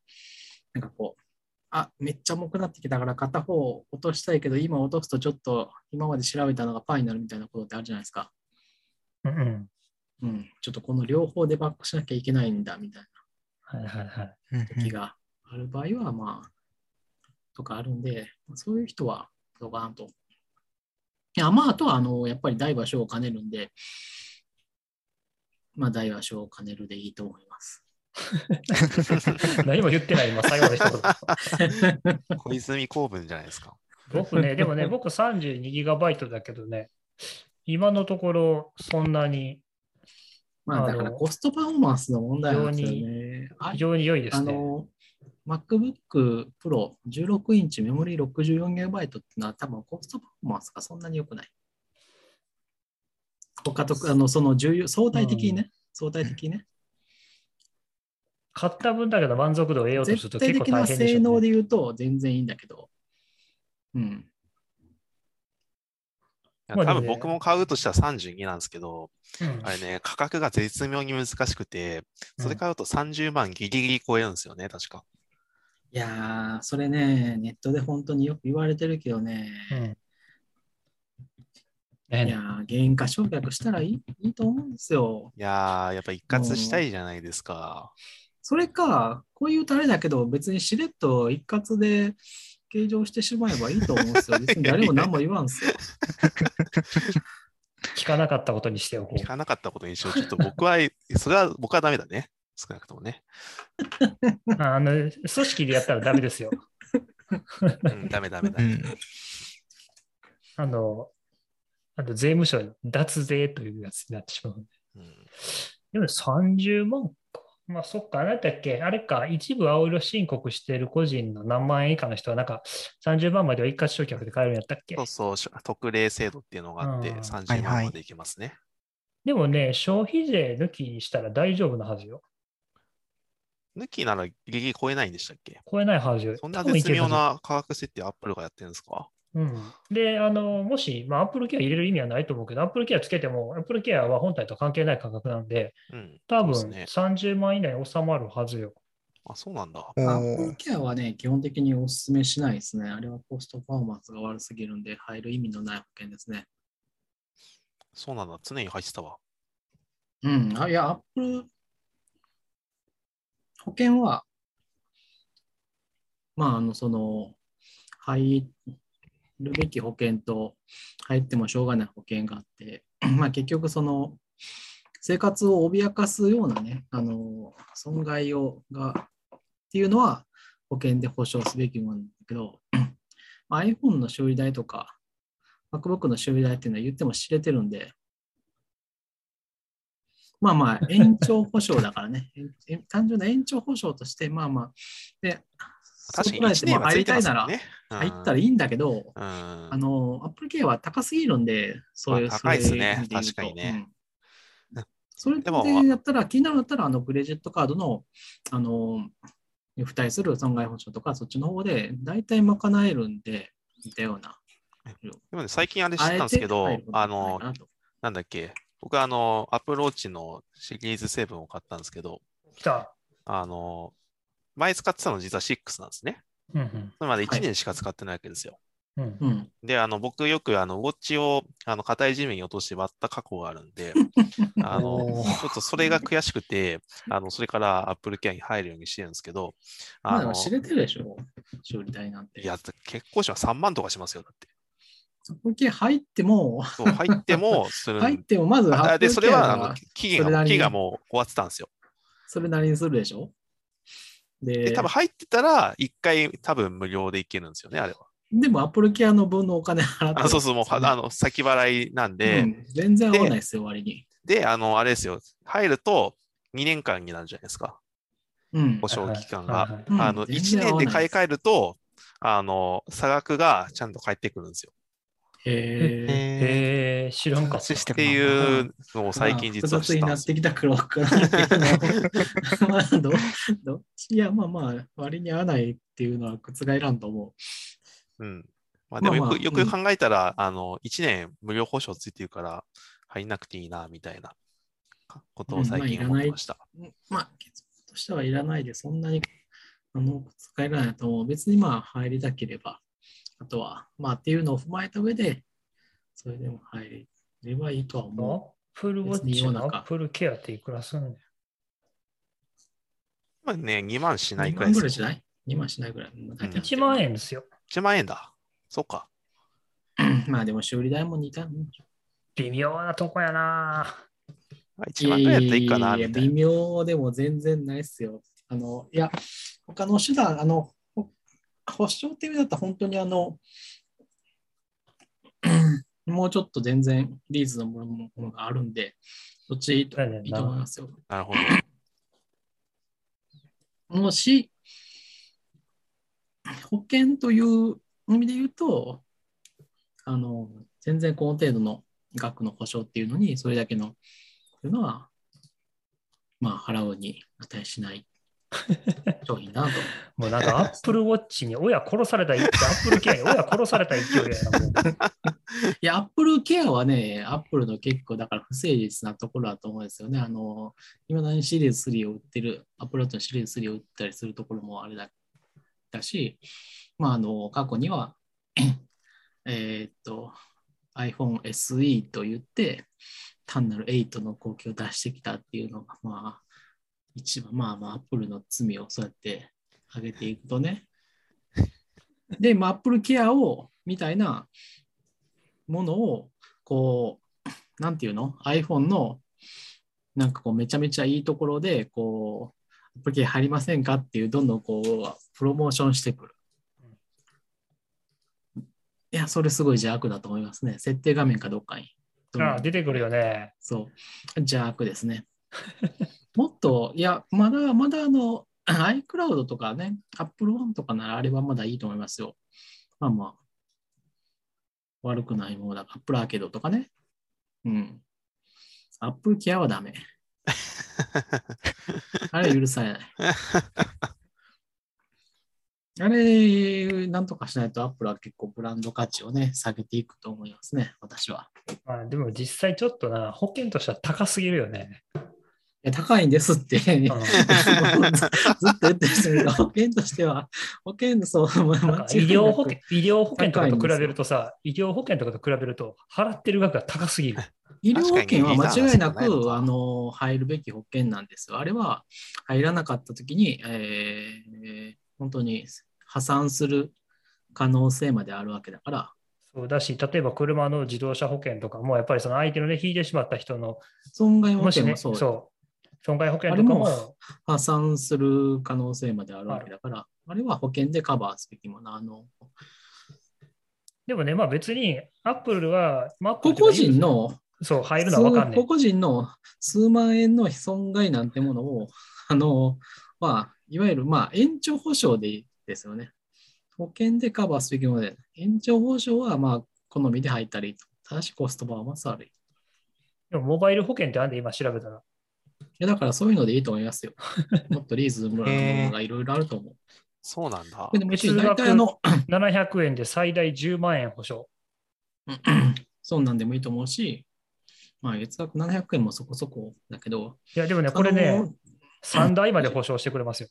なんかこう、あ、めっちゃ重くなってきたから片方落としたいけど、今落とすとちょっと今まで調べたのがパーになるみたいなことってあるじゃないですか。うんうん。うん。ちょっとこの両方でバックしなきゃいけないんだみたいはいはいはい。時がある場合は、まあ、とかあるんで、そういう人はどうかなと。いや、まあ、あとは、あの、やっぱり大は小を兼ねるんで、まあ、大は小を兼ねるでいいと思います。[LAUGHS] 何も言ってない、今、最後の一言。ー [LAUGHS] 小泉公文じゃないですか。僕ね、でもね、僕 32GB だけどね、今のところそんなにまあ、だからコストパフォーマンスの問題なんですよ非ね。あ非常に良いですね。MacBook Pro 16インチメモリ 64GB っていうのは多分コストパフォーマンスがそんなに良くない。他と、あの、その重要、相対的にね、相対的にね、買った分だけど満足度を得ようとすると結構絶対的な大変でしょう、ね。性能で言うと全然いいんだけど、うん。多分僕も買うとしたら32なんですけど、うんあれね、価格が絶妙に難しくて、それ買うと30万ギリギリ超えるんですよね、確か。いやー、それね、ネットで本当によく言われてるけどね、うんいねやー、原価償却したらいいいいと思うんですよ。いやー、やっぱ一括したいじゃないですか。それか、こういうタレだけど、別にしれっと一括で計上してしまえばいいと思うんですよ。[LAUGHS] 別に誰も何も言わんすよ。聞かなかったことにしておこ聞かなかったことにしよう。ちょっと僕は、それは僕はダメだね。少なくともね。[LAUGHS] う。ああの組織でやったらダメですよ。うん、ダメダメダメ。うんあの、あと税務署に脱税というやつになってしまう。うんでも30万か。まあそっか、何だっけ、あれか、一部青色申告している個人の何万円以下の人は、なんか30万までは一括償却で買えるんやったっけそうそうし、特例制度っていうのがあって、うん30はいはい万までいけますね。でもね、消費税抜きにしたら大丈夫なはずよ。抜きならギリギリ超えないんでしたっけ？超えないはずよ。そんな絶妙な価格設定アップルがやってるんですか？うん、で、あの、もし、まあ、Apple Care 入れる意味はないと思うけど、Apple Care つけても、Apple Care は本体と関係ない価格なんで、うん。多分そうですね30万以内に収まるはずよ。あ、そうなんだ。おアップルーケアはね、基本的にお勧めしないですね。あれはコストパフォーマンスが悪すぎるんで、入る意味のない保険ですね。そうなんだ。常に入ってたわ。うん。あいや、アップル保険は、まあ、あの、その、入るべき保険と入ってもしょうがない保険があって、[CLEARS THROAT] まあ結局その、生活を脅かすようなね、あの、損害を、が、っていうのは保険で保証すべきものなんだけど、[CLEARS THROAT] まあ iPhone の修理代とか、MacBook の修理代っていうのは言っても知れてるんで、まあまあ、延長保証だからね、単純な延長保証として、まあまあ、で、確かに1そこらでも年はついて入りたいなら。入ったらいいんだけど、うん。あの、Apple Care は高すぎるんで、そういう、まあ高いっすね。確かにね。うん。[LAUGHS] それでやったら、気になるんだったら、あの、クレジットカードの、あの、付帯する損害保証とか、そっちの方で、大体賄えるんで、似たような。でもね、最近あれ知ったんですけど、あのなんだっけ、僕あの、Apple Watch のシリーズ7を買ったんですけど、来た。あの、前使ってたの実は6なんですね。うんうんそれまで1はい年しか使ってないわけですよ。うんうん。で、あの、僕よくあの、ウォッチを、あの、硬い地面に落として割った過去があるんで、[LAUGHS] あの、ちょっとそれが悔しくて、あの、それから Apple Care に入るようにしてるんですけど、まああの、知れてるでしょ、修理代なんて。いや、結構しは3万とかしますよ、だって。Apple Care 入っても、そう、入っても、[LAUGHS] 入っても、まずあで、Apple それは、あがの、期限が、期がもう終わってたんですよ。それなりにするでしょ？で、で多分入ってたら、1回多分無料でいけるんですよね、あれは。でも Apple Care の分のお金払ってあそうそう、もう、あの、先払いなんで、うん全然合わないですよ、割に。で、あの、あれですよ、入ると2年間になるじゃないですか、うん保。証期間が。あの、全1然合わない年で買い替えると、あの、差額がちゃんと返ってくるんですよ。へえ。知らんかった。システっていうのを最近実は知ったんですよ。てきたから分からないけど、まあど、どっちいや、まあまあ、割に合わないっていうのは覆らんと思うん。まあでもよまあまあく、よく考えたら、あの、1年無料保証ついてるから入んなくていいな、みたいなことを最近思ってました。う。まあ、結論としてはいらないで、そんなにあの使えないと思う。別にまあ、入りたければ、あとは、まあっていうのを踏まえた上で、それでも入ればいいとは思アップルウォッチのアップルケアっていくらすんねん。まあね、2万しう。2ないくらいですよ万ぐらいじゃない ?2 万しないぐらい。まあ大体1万円ですよ。1万円だ。そうか。[COUGHS] まあでも修理代も似た。微妙なとこやな。まあ1万ぐらいやったらいいかな、やみたいな。微妙でも全然ないっすよ。あの、いや、他の手段、あの、ほ保証っていう意味だったら本当にあの、[CLEARS THROAT] もうちょっと全然リーズのものがあるんで、そっちいいと思いますよ。なるほど。[CLEARS THROAT] もし、保険という意味で言うと、あの、全然この程度の額の保証っていうのに、それだけの、というのは、まあ、払うに値しない商品だなと。もうなんかアップルウォッチに親殺された勢い、アップルケアに親殺された勢いやな。いや、アップルケアはね、アップルの結構、だから不誠実なところだと思うんですよね。あの、いまだにシリーズ3を売ってる、アップルのシリーズ3を売ったりするところもあれだだし、まあ、あの、過去には、[COUGHS] えーっと、iPhone SE と言って、単なる8の後期を出してきたっていうのが、まあ、一番、まあまあ、アップルの罪をそうやって上げていくとね。で、まあ、アップルケアを、みたいなものを、こう、なんていうの ?iPhone の、なんかこう、めちゃめちゃいいところで、こう、アップルケア入りませんかっていう、どんどんこう、プロモーションしてくる。いや、それすごい邪悪だと思いますね。設定画面かどっかに。ああ出てくるよね。そう。邪悪ですね。もっと、いや、まだまだあの、iCloud とかね、Apple One とかならあれはまだいいと思いますよ。まあまあ、悪くないものだから、Apple Arcade とかね。うん。アップルケアはダメ。[LAUGHS] あれ許されない。[LAUGHS] あれ、なんとかしないとアップルは結構ブランド価値をね、下げていくと思いますね、私は。まあ、でも実際ちょっとな、保険としては高すぎるよね。いや高いんですって、[LAUGHS] ずっと言ってる人いる。けど保険としては、保険、そう、医間違いなく療保険、医療保険とかと比べるとさ、医療保険とかと比べると、払ってる額が高すぎる。医療保険は間違いなく、あの、入るべき保険なんですよ。あれは入らなかったときに、えー本当に破産する可能性まであるわけだから、そうだし、例えば車の自動車保険とかも、やっぱりその相手のね、引いてしまった人の、損害保もしね、険もそう、そう、損害保険とかもも、破産する可能性まであるわけだから、あれは保険でカバーすべきもの。あの、でもね、まあ別に、アップルは、まあ、個々人のそう、入るのは分かんない。個々人の数万円の損害なんてものを、あの、まあ、いわゆる、まあ、延長保証でいいですよね。保険でカバーすべきもので、延長保証は、まあ、好みで入ったり、ただしコストパフォーマンス悪い。いでも、モバイル保険ってあんで今調べたら。やだからそういうのでいいと思いますよ。[LAUGHS] もっとリーズムなものがいろいろあると思う。そうなんだ。でも一応月額大体あの、700円で最大10万円保証。そんなんでもいいと思うし、まあ、月額700円もそこそこだけど、いや、でもね、これね、3台まで保証してくれますよ。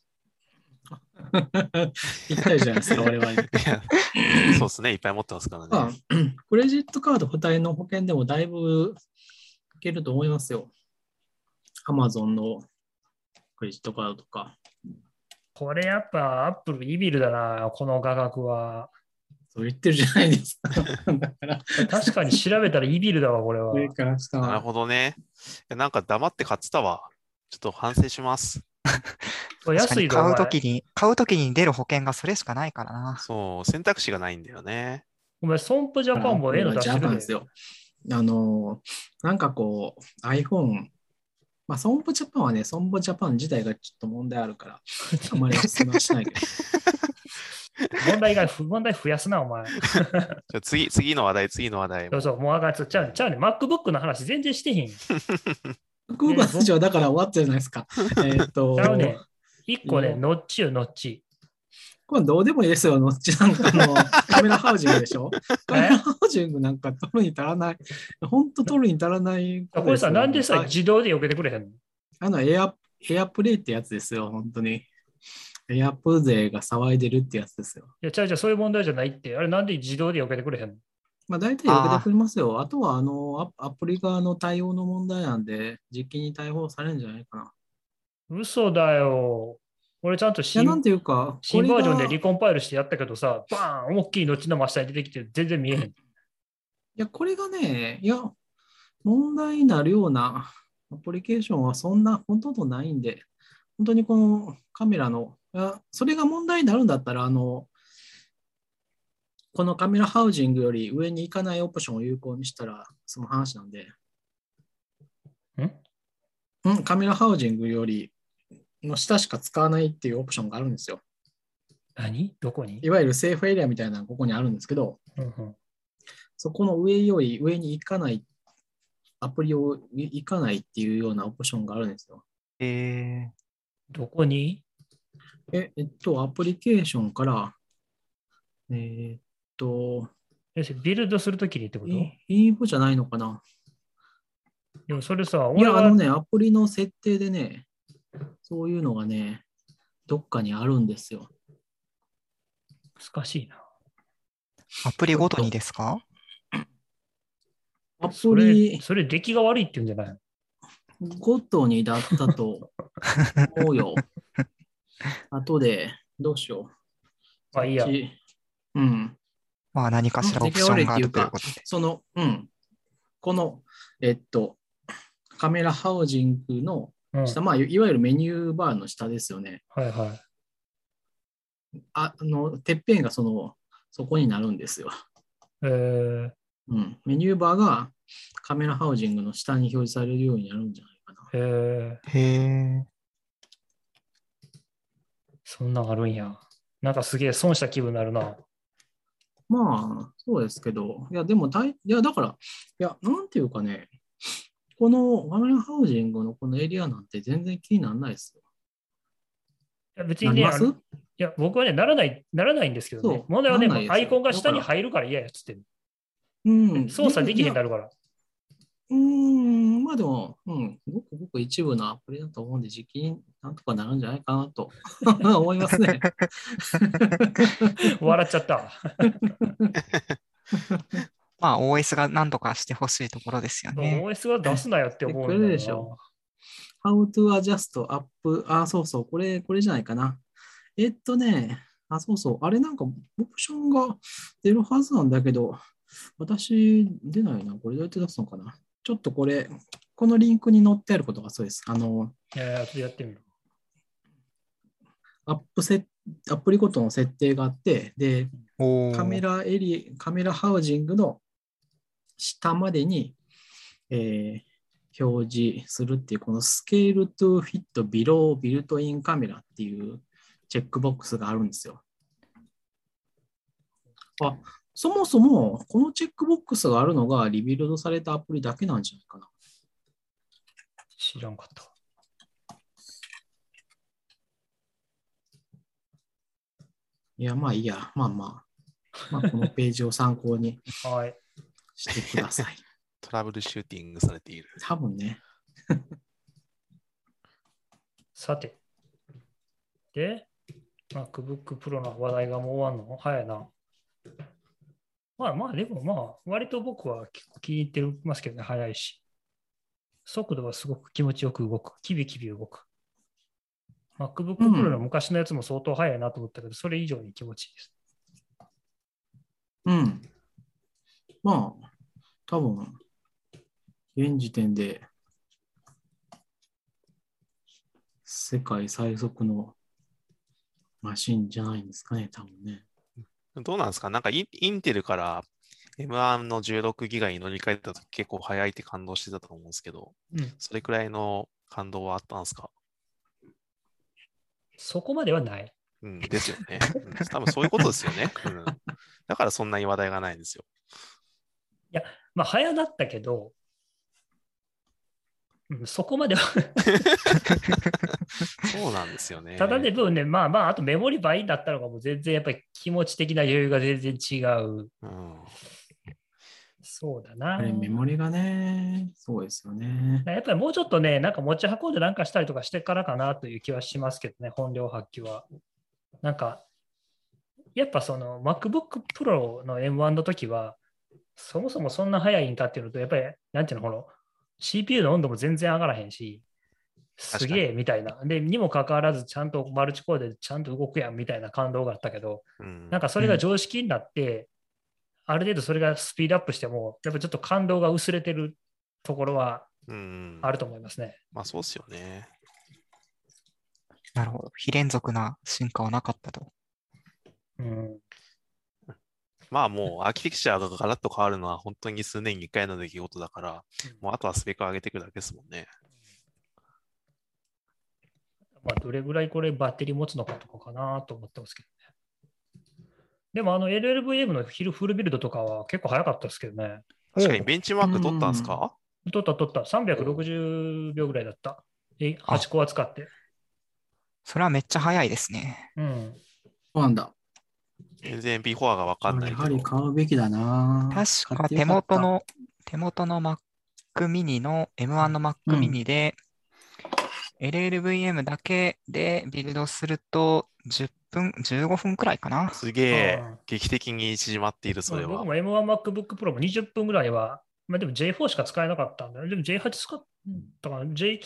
あの言ったじゃないですか、我々。[LAUGHS] そうですね。いっぱい持ってますからまあね。、クレジットカード付帯の保険でもだいぶいけると思いますよ。アマゾンのクレジットカードとか。これやっぱアップルイビルだな、この価格は。そう言ってるじゃないですか。だから、確かに調べたらイビルだわ、これは。なるは。ほどね。なんか黙って買ってたわ。ちょっと反省します。安い買うときに、買うときに出る保険がそれしかないからな。そう、選択肢がないんだよね。お前、ソンプジャパンもええの出ジしてるでャパンですよ。あの、なんかこう、iPhone、まあ、ソンポジャパンはね、ソンポジャパン自体がちょっと問題あるから、あんまりお勧めはしないけど。問題が、問題増やすな、お前。じゃあ次、次の話題、次の話題。そうそう、もうあかん。ちゃうちゃうね。MacBook の話全然してへん。ち空間ス上だから終わったじゃないですか。[LAUGHS] えーっと、ゃうね。一個ね、うんノッチよ、ノッチ。これどうでもいいですよ、ノッチなんかの [LAUGHS] カメラハウジングでしょ？カメラハウジングなんか取るに足らない。本当取るに足らないこれさ、なんでさ、あ自動で避けてくれへんの？あのエア、エアプレイってやつですよ、本当に。エアプ勢が騒いでるってやつですよ。いや、ちゃうちゃう、そういう問題じゃないって。あれ、なんで自動で避けてくれへんの？まあ大体よけてくれますよ。あとはあのアアプリ側の対応の問題なんで、実機に対応されるんじゃないかな。嘘だよ。俺ちゃんと新なんていうか、新バージョンでリコンパイルしてやったけどさ、バーン大きい後の真下に出てきて全然見えへん。いや、これがね、いや、問題になるようなアプリケーションはそんなほとんどないんで、本当にこのカメラの、いやそれが問題になるんだったら、あの、このカメラハウジングより上に行かないオプションを有効にしたら、その話なんで。ん？うん、カメラハウジングよりの下しか使わないっていうオプションがあるんですよ。何？どこに？いわゆるセーフエリアみたいなのがここにあるんですけど、うんうん。そこの上より上に行かない、アプリを行かないっていうようなオプションがあるんですよ。えどこに？え、えっと、アプリケーションから、えーっと、えビルドするときにってこと？イインフォじゃないのかな。でもそれさ、いや、あのね、アプリの設定でね、そういうのがね、どっかにあるんですよ。難しいな。ー、アプリごとにですか？アプリそれ出来が悪いって言うんじゃないごとにだったと思うよ。[LAUGHS] 後で、どうしよまあいいや。う。ん。まあ何かしらオプションがあるということで。その、うん。この、えっと、カメラハウジングのうん、下、まあ、いいわゆるメニューバーの下ですよね。はいはい。ああの、てっぺんがその、そこになるんですよ。えー、うん。メニューバーがカメラハウジングの下に表示されるようになるんじゃないかな。えー、へえ。そんなんあるんや。なんかすげえ損した気分になるな。まあ、そうですけど、いや、でも大、いや、だから、いや、なんていうかね、このファミリーハウジングのこのエリアなんて全然気にならないですよ。いや別にね、いや、僕はね、ならない、ならないんですけどね。問題はね、アイコンが下に入るから嫌やっつってる。うん。操作できへんなるから。うーん、まあでも、うん、ごくごく一部のアプリだと思うんで、時期になんとかなるんじゃないかなと [LAUGHS] 思いますね。笑っちゃった。[LAUGHS] まあ OS が何とかしてほしいところですよね。OS は出すなよって思うこれよでしょ How to adjust up, あ、そうそう、これ、これじゃないかな。えっとね、あ、そうそう、あれなんかオプションが出るはずなんだけど、私出ないな。これどうやって出すのかな。ちょっとこれ、このリンクに載ってあることがそうです。あの、いやいや、やってみる。アップセアプリごとの設定があって、で、カメラエリカメラハウジングの下までに、えー表示するっていう、このスケール to fit below built in カメラっていうチェックボックスがあるんですよ。あ、そもそもこのチェックボックスがあるのがリビルドされたアプリだけなんじゃないかな。知らんかった。いや、まあいいや。まあまあ。まあ、このページを参考に [LAUGHS] はい。してください。[LAUGHS] トラブルシューティングされている。多分ね。[LAUGHS] さて。で、MacBook Pro の話題がもう終わんの？早いな。まあまあ、でもまあ、割と僕は結構気に入ってますけどね、早いし。速度はすごく気持ちよく動く。キビキビ動く。MacBook うん Pro の昔のやつも相当早いなと思ったけど、それ以上に気持ちいいです。うん。まあ、多分、現時点で、世界最速のマシンじゃないんですかね、多分ね。どうなんですか？なんかインインテルから M1 の16ギガに乗り換えたとき結構早いって感動してたと思うんですけど、うん。それくらいの感動はあったんですか？そこまではない。うん、ですよね。うん多分そういうことですよね。うん、だからそんなに話題がないんですよ。まあ、早なったけど、うん、そこまでは [LAUGHS] そうなんですよね。ただね、分ね、まあまあ、あとメモリ倍だったのがもう全然やっぱり気持ち的な余裕が全然違う。うん、そうだな。あれ、メモリがね、そうですよね。やっぱりもうちょっとね、なんか持ち運んでなんかしたりとかしてからかなという気はしますけどね、本領発揮は。なんか、やっぱその MacBook Pro の M1 の時は、そもそもそんな速いんかっていうのと、やっぱり、なんていうの、この CPU の温度も全然上がらへんし、すげえみたいな。で、にもかかわらず、ちゃんとマルチコーデでちゃんと動くやんみたいな感動があったけど、うんなんかそれが常識になって、ある程度それがスピードアップしても、やっぱちょっと感動が薄れてるところはうん、あると思いますね。まあそうっすよね。なるほど。非連続な進化はなかったと。うん、まあもうアーキテクチャがガラッと変わるのは本当に数年に1回の出来事だから、もうあとはスペックを上げていくだけですもんね。まあ、どれぐらいこれバッテリー持つのかとかかなと思ってますけどね。でもあの LLVM のフルフルビルドとかは結構早かったですけどね。確かにベンチマーク取ったんですか？取った取った。360秒ぐらいだった。えあ8コア使って。それはめっちゃ早いですね。うん。そうなんだ。全然ビフォアがわかんないけどやはり。買うべきだな。確か手元の、手元の Mac mini の M1 の Mac うん mini で、LLVM だけでビルドすると10分、15分くらいかな。すげえ劇的に縮まっている、それは僕。も M1MacBook Pro も20分ぐらいは、まあ、でも J4 しか使えなかったんだよ。でも J8 使ったから、J、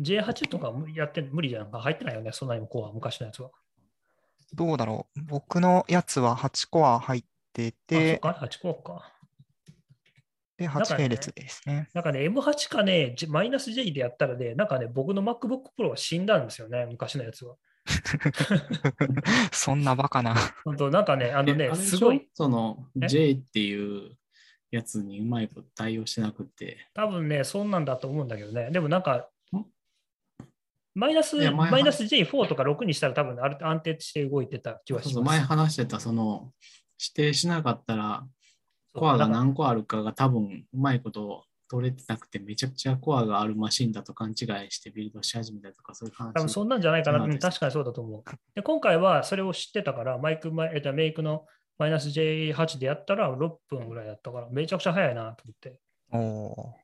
J8 とかやって無理じゃん。入ってないよね、そんなにもコア、昔のやつは。どうだろう。僕のやつは8コア入ってあ、そか、8コアか。で、なんか8ね並列ですね。なんかね、M8 かね、J- マイナス J でやったらね、なんかね、僕の MacBook Pro は死んだんですよね、昔のやつは。[LAUGHS] そんなバカな。本当なんかね、あのね、すごい、そのえ？J っていうやつにうまいこと対応してなくて。多分ね、そんなんだと思うんだけどね、でもなんかん、マイナス、マイナス J4 とか6にしたら多分ある安定して動いてた気はそうそう前します。話してた、その、指定しなかったら、コアが何個あるかが多分うまいこと取れてなくて、めちゃくちゃコアがあるマシンだと勘違いしてビルドし始めたとか、そういう話。多分そんなんじゃないかな、確かにそうだと思う。で今回はそれを知ってたから、マイクマイえっとメイクのマイナス J8 でやったら6分ぐらいだったから、めちゃくちゃ早いなと思って。おー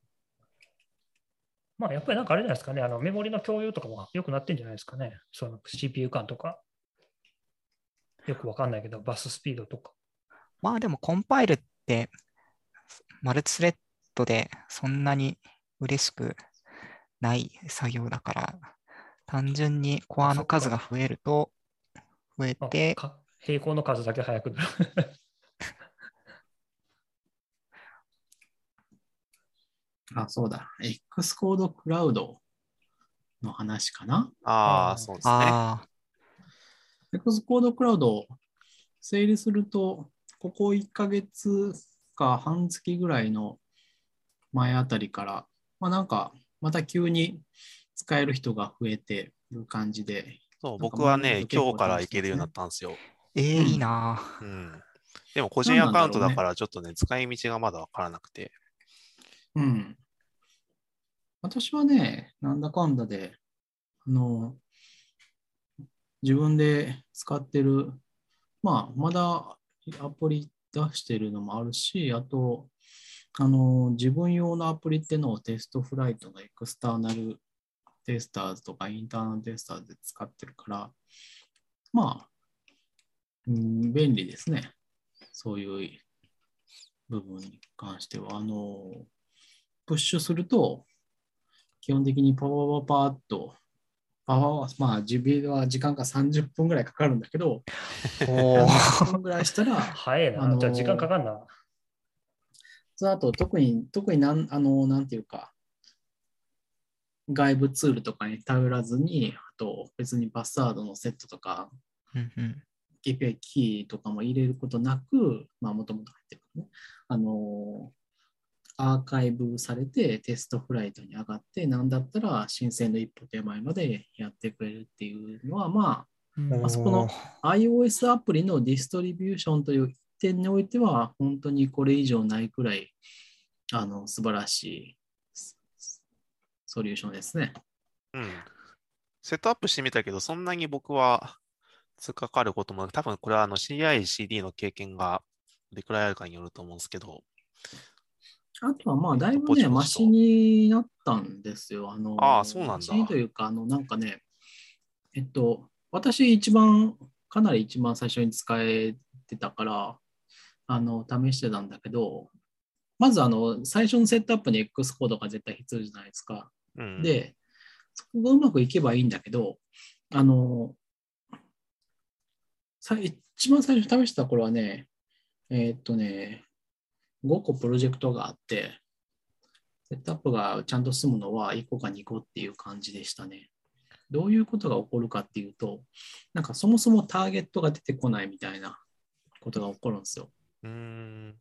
まあやっぱりなんかあれじゃないですかね、あのメモリの共有とかも良くなってんじゃないですかね。その CPU 間とか。よくわかんないけど、バススピードとか。まあでもコンパイルってマルチスレッドでそんなに嬉しくない作業だから、単純にコアの数が増えると、増えあて、か平行の数だけ速くなる。あ、そうだ。X コードクラウドの話かな？ああそうですね。X コードクラウド整理すると、ここ1ヶ月か半月ぐらいの前あたりから、まあなんか、また急に使える人が増えてる感じで、そう、僕はね、今日から行けるようになったんですよ。ええうんいいなぁ。うん。でも個人アカウントだからちょっとね、使い道がまだわからなくて。うん。私はね、なんだかんだで、あの、自分で使ってる、まあ、まだアプリ出してるのもあるし、あと、あの、自分用のアプリってのをテストフライトのエクスターナルテスターズとかインターナルテスターズで使ってるから、まあ、うん、便利ですね。そういう部分に関しては。あの、プッシュすると、基本的にパワーパーっと、パワー、まあ、自分は時間が30分ぐらいかかるんだけど、おー30分ぐらいしたら、早いな。あのーじゃあ時間かかんな。その後、特に、特になん、あの、なんていうか、外部ツールとかに頼らずに、あと別にパスワードのセットとか、うんうん。API キーとかも入れることなく、まあ、もともと入ってるね、あの、アーカイブされてテストフライトに上がって、なんだったら申請の一歩手前までやってくれるっていうのは、まあそこのあ、iOS アプリのディストリビューションという点においては、本当にこれ以上ないくらい、あの、素晴らしいソリューションですね。うん。セットアップしてみたけど、そんなに僕は突っかかることもなく、多分これはあの CI/CD の経験がどれくらいあるかによると思うんですけど、あとはまあ、だいぶね、マシになったんですよ。あの、ああそうなんだマシにというか、あの、なんかね、えっと、私一番、かなり一番最初に使えてたから、あの、試してたんだけど、まずあの、最初のセットアップに X コードが絶対必要じゃないですか。うん。で、そこがうまくいけばいいんだけど、あの、さ一番最初試した頃はね、えーっとね、5個プロジェクトがあって、セットアップがちゃんと済むのは1個か2個っていう感じでしたね。どういうことが起こるかっていうと、なんかそもそもターゲットが出てこないみたいなことが起こるんですよ。うーん。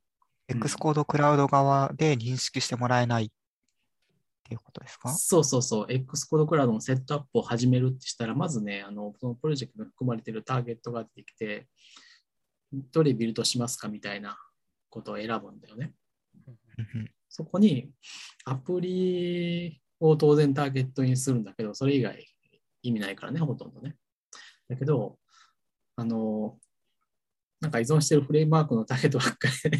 X コードクラウド側で認識してもらえないっていうことですか？そうそうそう、X コードクラウドのセットアップを始めるってしたら、まずね、あのそのプロジェクトに含まれているターゲットが出てきて、どれビルドしますかみたいなことを選ぶんだよね。そこにアプリを当然ターゲットにするんだけど、それ以外意味ないからね、ほとんどね。だけど、あの、なんか依存してるフレームワークのターゲットばっかり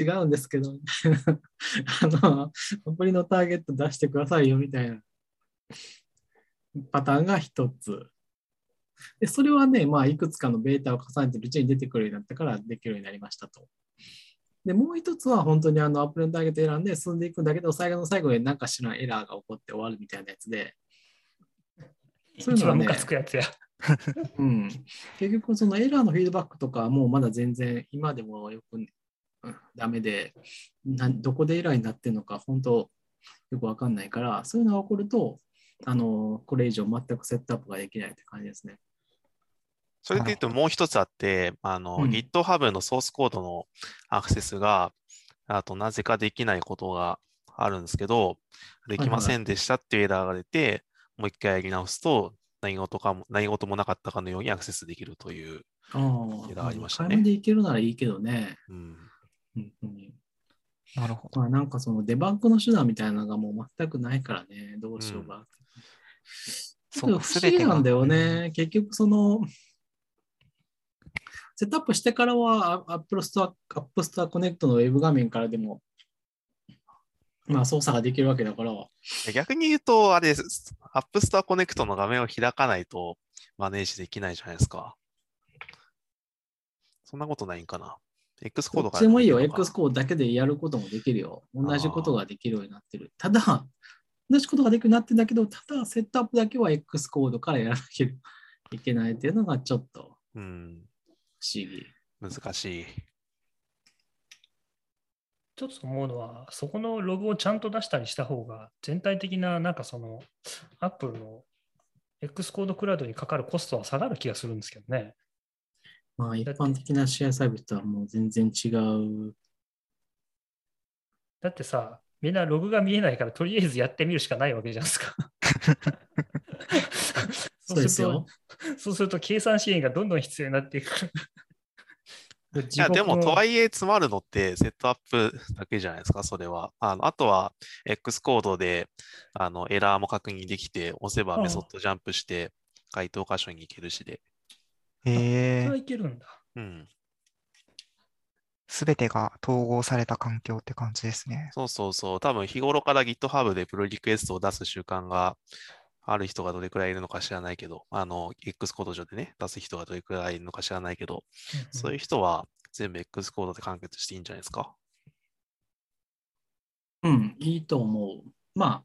[LAUGHS] 違うんですけど、あの、アプリのターゲット出してくださいよみたいなパターンが一つ。で、それはね、まあ、いくつかのベータを重ねてるうちに出てくるようになったからできるようになりましたと。で、もう一つは本当にあのアプリのターゲット選んで進んでいくんだけど、最後の最後に何かしらエラーが起こって終わるみたいなやつで、そういうのはねつくやつや。うん、結局そのエラーのフィードバックとかはもうまだ全然今でもよく、うんダメでなどこでエラーになってるのか本当よくわかんないからそういうのが起こるとあのこれ以上全くセットアップができないって感じですね。それで言うともう一つあって、あの、うん GitHub のソースコードのアクセスが、あとなぜかできないことがあるんですけど、できませんでしたっていうエラーが出て、もう一回やり直すと、何事かも、何事もなかったかのようにアクセスできるという。あエラーありましたね買い物でいけるならいいけどね。うん。本当に。なるほど。まあなんかそのデバッグの手段みたいなのがもう全くないからね、どうしようか。ちょっと不思議なんだよね。結局その、セットアップしてからは Apple Store, App Store Connect のウェブ画面からでも、まあ操作ができるわけだから、逆に言うと、あれです、App Store Connect の画面を開かないとマネージできないじゃないですか。そんなことないんかな。X コードからちでもいいよ。X コードだけでやることもできるよ。同じことができるようになってる。ただ、同じことができるようになってるんだけど、ただ、セットアップだけは X コードからやらなきゃいけないっていうのがちょっとうん、議。難しい。ちょっと思うのは、そこのログをちゃんと出したりした方が、全体的な、なんかその、アップルの X コードクラウドにかかるコストは下がる気がするんですけどね。まあ、一般的なシェアサービスとはもう全然違う。だってさ、みんなログが見えないから、とりあえずやってみるしかないわけじゃないですか。[LAUGHS] [LAUGHS] そうですよ。[LAUGHS] そうすると、計算支援がどんどん必要になっていく。[LAUGHS] いや、でも、とはいえ、詰まるのってセットアップだけじゃないですか、それは。あのあとは、X コードであのエラーも確認できて、押せばメソッドジャンプして、該当箇所に行けるしで。へえそれはいけるんだ。うん。すべてが統合された環境って感じですね。そうそうそう。多分日頃から GitHub でプロリクエストを出す習慣がある人がどれくらいいるのか知らないけど、あの、X コード上でね、出す人がどれくらいいるのか知らないけど、そういう人は全部 X コードで完結していいんじゃないですか？うん、いいと思う。まあ、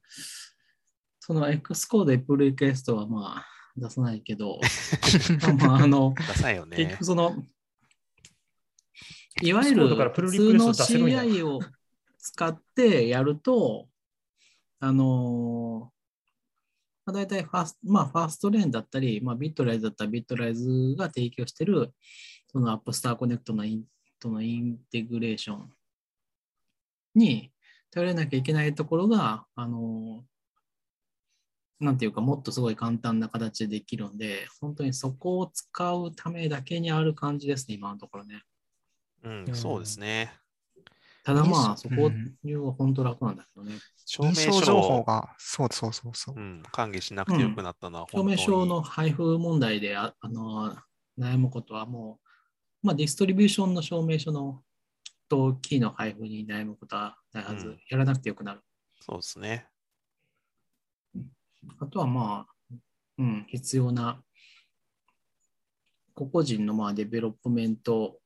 その X コードでプルリクエストはまあ出さないけど、[LAUGHS] まあ、あの、出さないよ結ね局。その、いわゆるからプル普通のリクエスト出せるんや CI を使ってやると、あの大体ファースト、まあ、ファーストレーンだったり、まあ、ビットライズだったらビットライズが提供している、その App Store Connect のインとのインテグレーションに頼れなきゃいけないところが、あのなんていうか、もっとすごい簡単な形でできるんで、本当にそこを使うためだけにある感じですね、今のところね。うん、そうですね。ただまあ、そこは本当楽なんだけどね。証明書情報を、が、そうそうそうそうう。ん、管理しなくてよくなったのは証本当に、明書の配布問題でああの悩むことはもう、まあ、 distribution の証明書のとキーの配布に悩むことはないはず、うんやらなくてよくなる。そうですね。あとはまあ、うん、必要な個々人のまあ development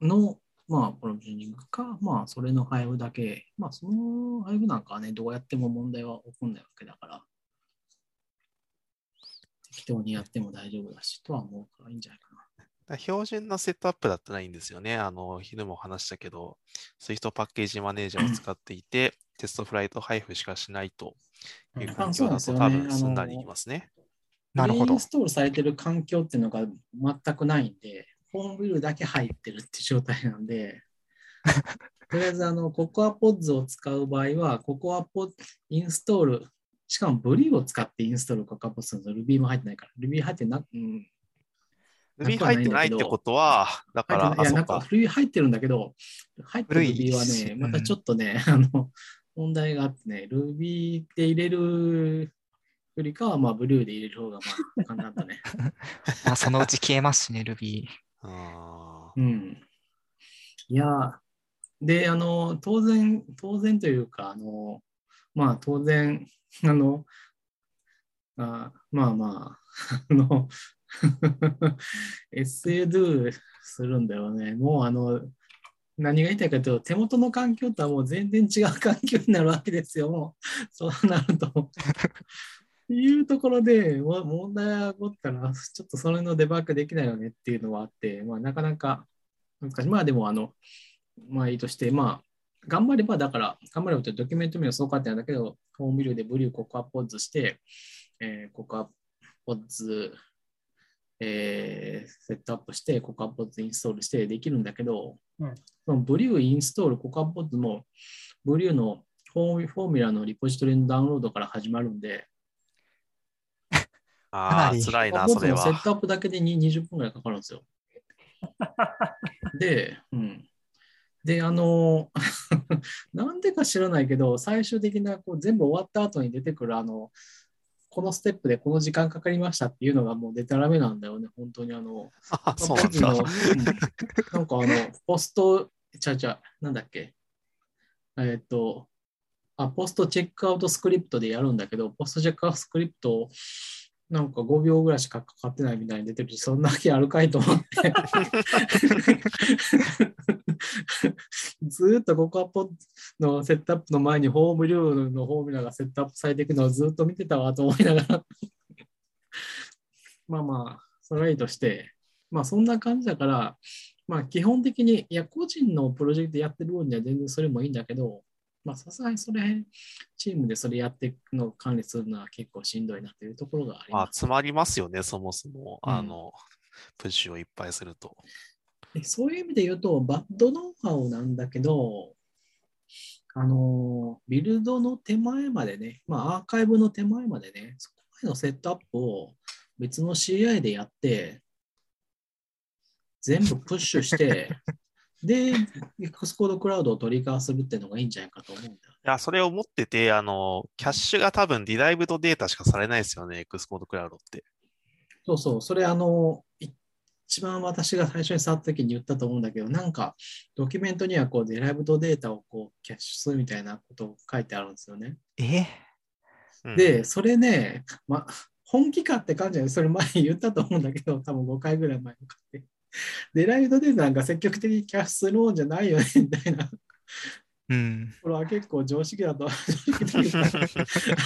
のまあ provisioning か、まあそれの配布だけ、まあその配布なんかはね、どうやっても問題は起こんないわけだから、適当にやっても大丈夫だし、とは思うからいいんじゃないかな。標準なセットアップだったらいいんですよね。あの、昼も話したけど、Swift パッケージマネージャーを使っていて、テストフライト配布しかしないといううん環境だと多分すんなりいきますね。なるほどインストールされてる環境っていうのが全くないんで、ホームビルだけ入ってるって状態なんで、[LAUGHS] とりあえずあの、ココアポッズを使う場合は、ココアポッインストール、しかもブリューを使ってインストールココアポッズすると Ruby も入ってないから、Ruby 入ってな、うん、Ruby 入ってないってことは、だから、いいや、なんか。Ruby 入ってるんだけど、入ってる Ruby はしね、またちょっとね、[LAUGHS] あの、問題があってね、Ruby で入れるよりかは、まあ、ブリューで入れる方が、まあ、簡単だね。[LAUGHS] まあ、そのうち消えますしね、Ruby。あうん。いや、で、あの、当然、当然というか、あの、まあ、当然、あの、あまあまあ、あの、[LAUGHS] SADO するんだよね。もう、あの、何が言いたいかというと、手元の環境とはもう全然違う環境になるわけですよ。もう、そうなると。いうところで、も問題が起こったら、ちょっとそれのデバッグできないよねっていうのはあって、まあ、なかなか難しい。まあでも、あの、まあいいとして、まあ、頑張れば、だから、頑張ればとドキュメント名はそうかってなんだけど、ホームビルでブリューココアポッズして、えーココアポッズ、えーセットアップして、ココアポッズインストールしてできるんだけど、うんそのブリューインストール、ココアポッズも、ブリューのフォーフォーミュラのリポジトリのダウンロードから始まるんで、あかなりー、辛いな、それは。のセットアップだけでに20分ぐらいかかるんですよ。で、うん。で、あの、[LAUGHS] なんでか知らないけど、最終的なこう全部終わった後に出てくる、あの、このステップでこの時間かかりましたっていうのがもうデタラメなんだよね、本当にあの、あそうなんだ。うんなんかあの、ポスト、ちゃうちゃう、なんだっけ。えーっと、あ、ポストチェックアウトスクリプトでやるんだけど、ポストチェックアウトスクリプト、なんか5秒ぐらいしかかかってないみたいに出てるし、そんなわけあるかいと思って。[LAUGHS] ずーっとココアポッのセットアップの前にホームリューのフォーミュラがセットアップされていくのをずっと見てたわと思いながら。まあまあ、それはいいとして、まあそんな感じだから、まあ基本的に、いや、個人のプロジェクトやってる分には全然それもいいんだけど、まあさすがにそれ、チームでそれやっていくのを管理するのは結構しんどいなというところがありまあ、ます。詰まりますよね、そもそも。うんあの、プッシュをいっぱいすると。でそういう意味で言うと、バッドノウハウなんだけど、あの、ビルドの手前までね、まあアーカイブの手前までね、そこまでのセットアップを別の CI でやって、全部プッシュして、[LAUGHS] で、X コードクラウドをトリガーするっていうのがいいんじゃないかと思うんだよ。いや、それを持ってて、あの、キャッシュが多分 derived data しかされないですよね、 Xcode Cloud って。そうそう、それあの、い一番私が最初に触った時に言ったと思うんだけど、なんかドキュメントにはこうデライブドデータをこうキャッシュするみたいなことを書いてあるんですよね。え？うんで、それね、ま、本気かって感じで、それ前に言ったと思うんだけど、多分5回ぐらい前に買って。デライブドデータなんか積極的にキャッシュするもんじゃないよね、みたいな。うん。これは結構常識だと、[LAUGHS] あ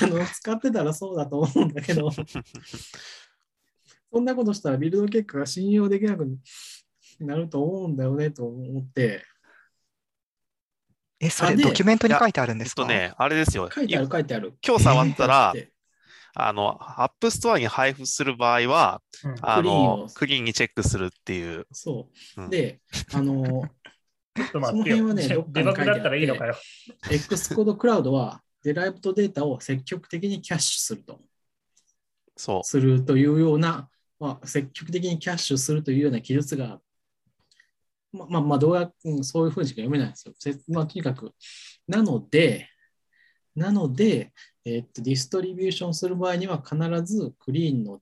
の使ってたらそうだと思うんだけど、そんなことしたらビルド結果が信用できなくなると思うんだよねと思って、え、それドキュメントに書いてあるんえですか？っとね、あれですよ。書いてある書いてある。今日触ったら、で [LAUGHS] あの、アップストアに配布する場合は、うんあの、クリーンにチェックするっていう。そうう。んで、あの、[LAUGHS] ちょっと待ってよ。その辺はねどっかデに書いてあっていいのかよ。X コードクラウドはデライブドデータを積極的にキャッシュすると。そう。するというような、まあ、積極的にキャッシュするというような記述が。まあまあ、まあ、どうや、うん、そういうふうにしか読めないんですよ。せまあ、とにかく。なので、なので、えっと、ディストリビューションする場合には必ずクリーンの、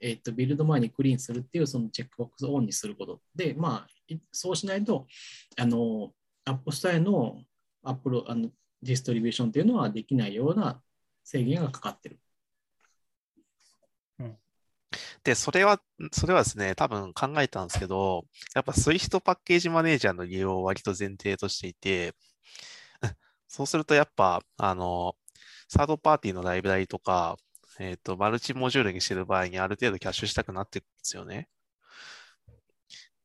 えっと、ビルド前にクリーンするっていうそのチェックボックスをオンにすること。で、まあ、いそうしないと、あの、アップスタイのアップロあのディストリビューションっていうのはできないような制限がかかってる。で、それは、それはですね、多分考えたんですけど、やっぱ Swift パッケージマネージャーの利用を割と前提としていて、そうするとやっぱ、あの、サードパーティーのライブラリとか、えっと、マルチモジュールにしてる場合にある程度キャッシュしたくなってくるんですよね。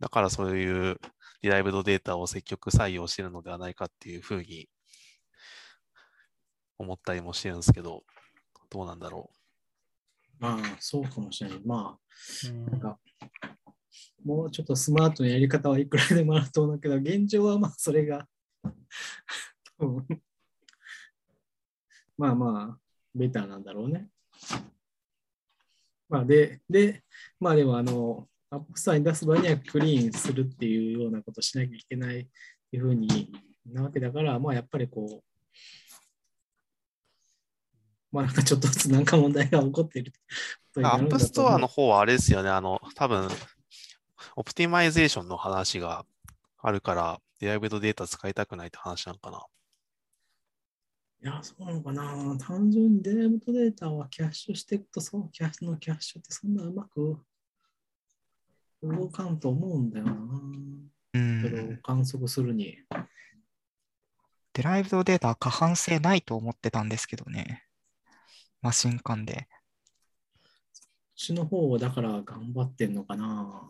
だからそういうリライブドデータを積極採用してるのではないかっていうふうに思ったりもしてるんですけど、どうなんだろまあ、そうかもしれない。まあ、うんなんか、もうちょっとスマートなやり方はいくらでもあると思うけど、現状はまあ、それが、うん [LAUGHS] まあまあ、ベターなんだろうね。まあ、で、で、まあでも、あの、 App Store に出す場合にはクリーンするっていうようなことをしなきゃいけないっていうふうになわけだから、まあやっぱりこう、まあなんかちょっとずつなんか問題が起こっている。アップストアの方はあれですよね、あの、多分、 optimization の話があるから、 Derived Data 使いたくないって話なのかな。いや、そうなのかな。単純にデライブドデータはキャッシュしていくと、そう、キャッシュのキャッシュってそんなうまく動かんと思うんだよな。うそれをん。観測するに。デライブドデータは過半性ないと思ってたんですけどね。マシン間で。こっちの方はだから頑張ってんのかな。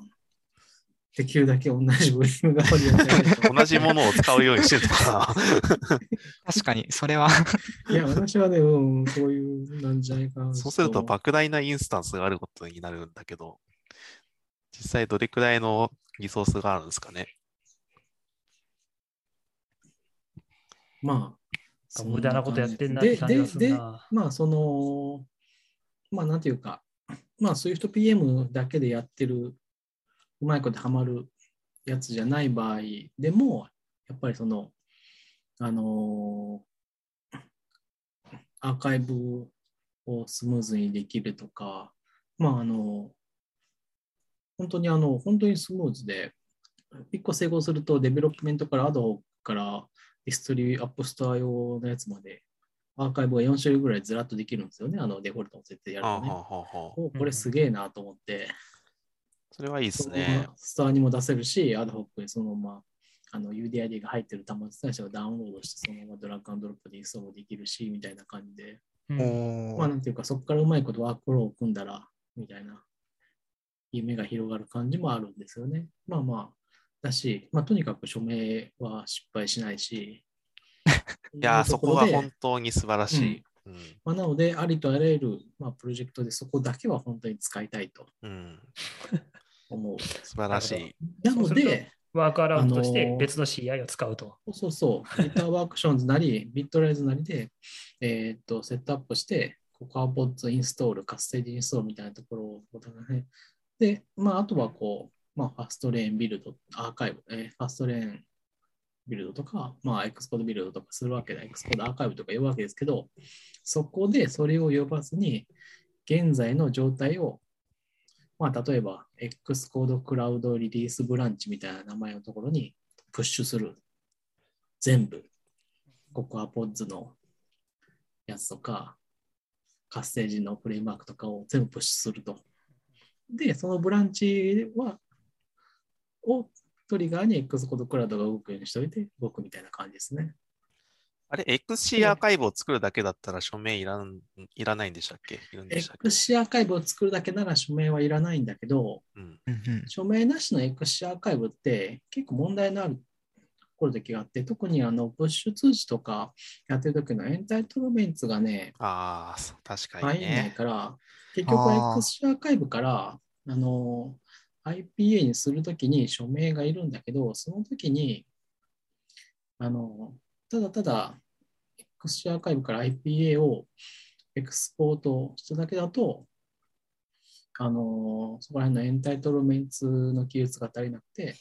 できるだけ同じブリーム側にやってないと同じものを使うようにしてるのかな。[LAUGHS] 確かに、それはいや、私はね、うん、そういうなんじゃないかな。そうするとバ莫大なインスタンスがあることになるんだけど、実際どれくらいのリソースがあるんですかね？まあ、無駄なことやってんなっでて感じがするででな。まあ、その、まあ、なんていうか、まあ、SwiftPM だけでやってる、うまいことハマるやつじゃない場合でも、やっぱりその、あのーアーカイブをスムーズにできるとか、まあ、あの、本当にあの、本当にスムーズで、一個成功すると、 Development から Ad Hoc からディストリ App Store 用のやつまで、アーカイブが4種類ぐらいずらっとできるんですよね。あのデフォルトを設定やるとね。はあはあはこれすげえなと思って、それはいいですねま。ストアにも出せるし、アドホックにそのままあの UDID が入ってる端末対象をダウンロードして、そのままドラッグアンドロップでインストールできるし、みたいな感じで、まあなんていうか、そこからうまいことワークフローを組んだら、みたいな夢が広がる感じもあるんですよね。まあまあ、だし、まあとにかく署名は失敗しないし、[LAUGHS] いやー、そこはで本当に素晴らしい。うん。まあ、なので、ありとあらゆる、まあ、プロジェクトでそこだけは本当に使いたいとうん。[LAUGHS] 思う。素晴らしい。なので、 workaround としあのーて別の CI を使うと。そうそうそう、 GitHub Actions なり、 Bitrise なりで、えーっと、セットアップして、 CocoaPods install、 Carthage install みたいなところを、ね、で、まあ、あとはこう、まあ、 fastlane build、アーカイブ、えー fastlane build とか、まあ、 Xcode build とかするわけだ、 Xcode archive とか呼ぶわけですけど、そこでそれを呼ばずに、現在の状態を、まあ、例えば、X コードクラウドリリースブランチみたいな名前のところにプッシュする。全部。ココアポッズのやつとか、カステージのフレームワークとかを全部プッシュすると。で、そのブランチは、をトリガーに X コードクラウドが動くようにしておいて動くみたいな感じですね。あれ、XC アーカイブを作るだけだったら署名いらんいらないんでしたっけ？いるんでしたっけ？XC アーカイブを作るだけなら署名はいらないんだけど、うん。署名なしの XC アーカイブって結構問題のあるところだけがあって、特にあのプッシュ通知とかやってる時のエンタイトルメンツがね、ああ、そう確かに入んないね。から、結局 XC アーカイブからあの IPA にするときに署名がいるんだけど、その時にあのただただ XC アーカイブから IPA をエクスポートしただけだと、あのそこら辺のエンタイトルメンツの記述が足りなくて、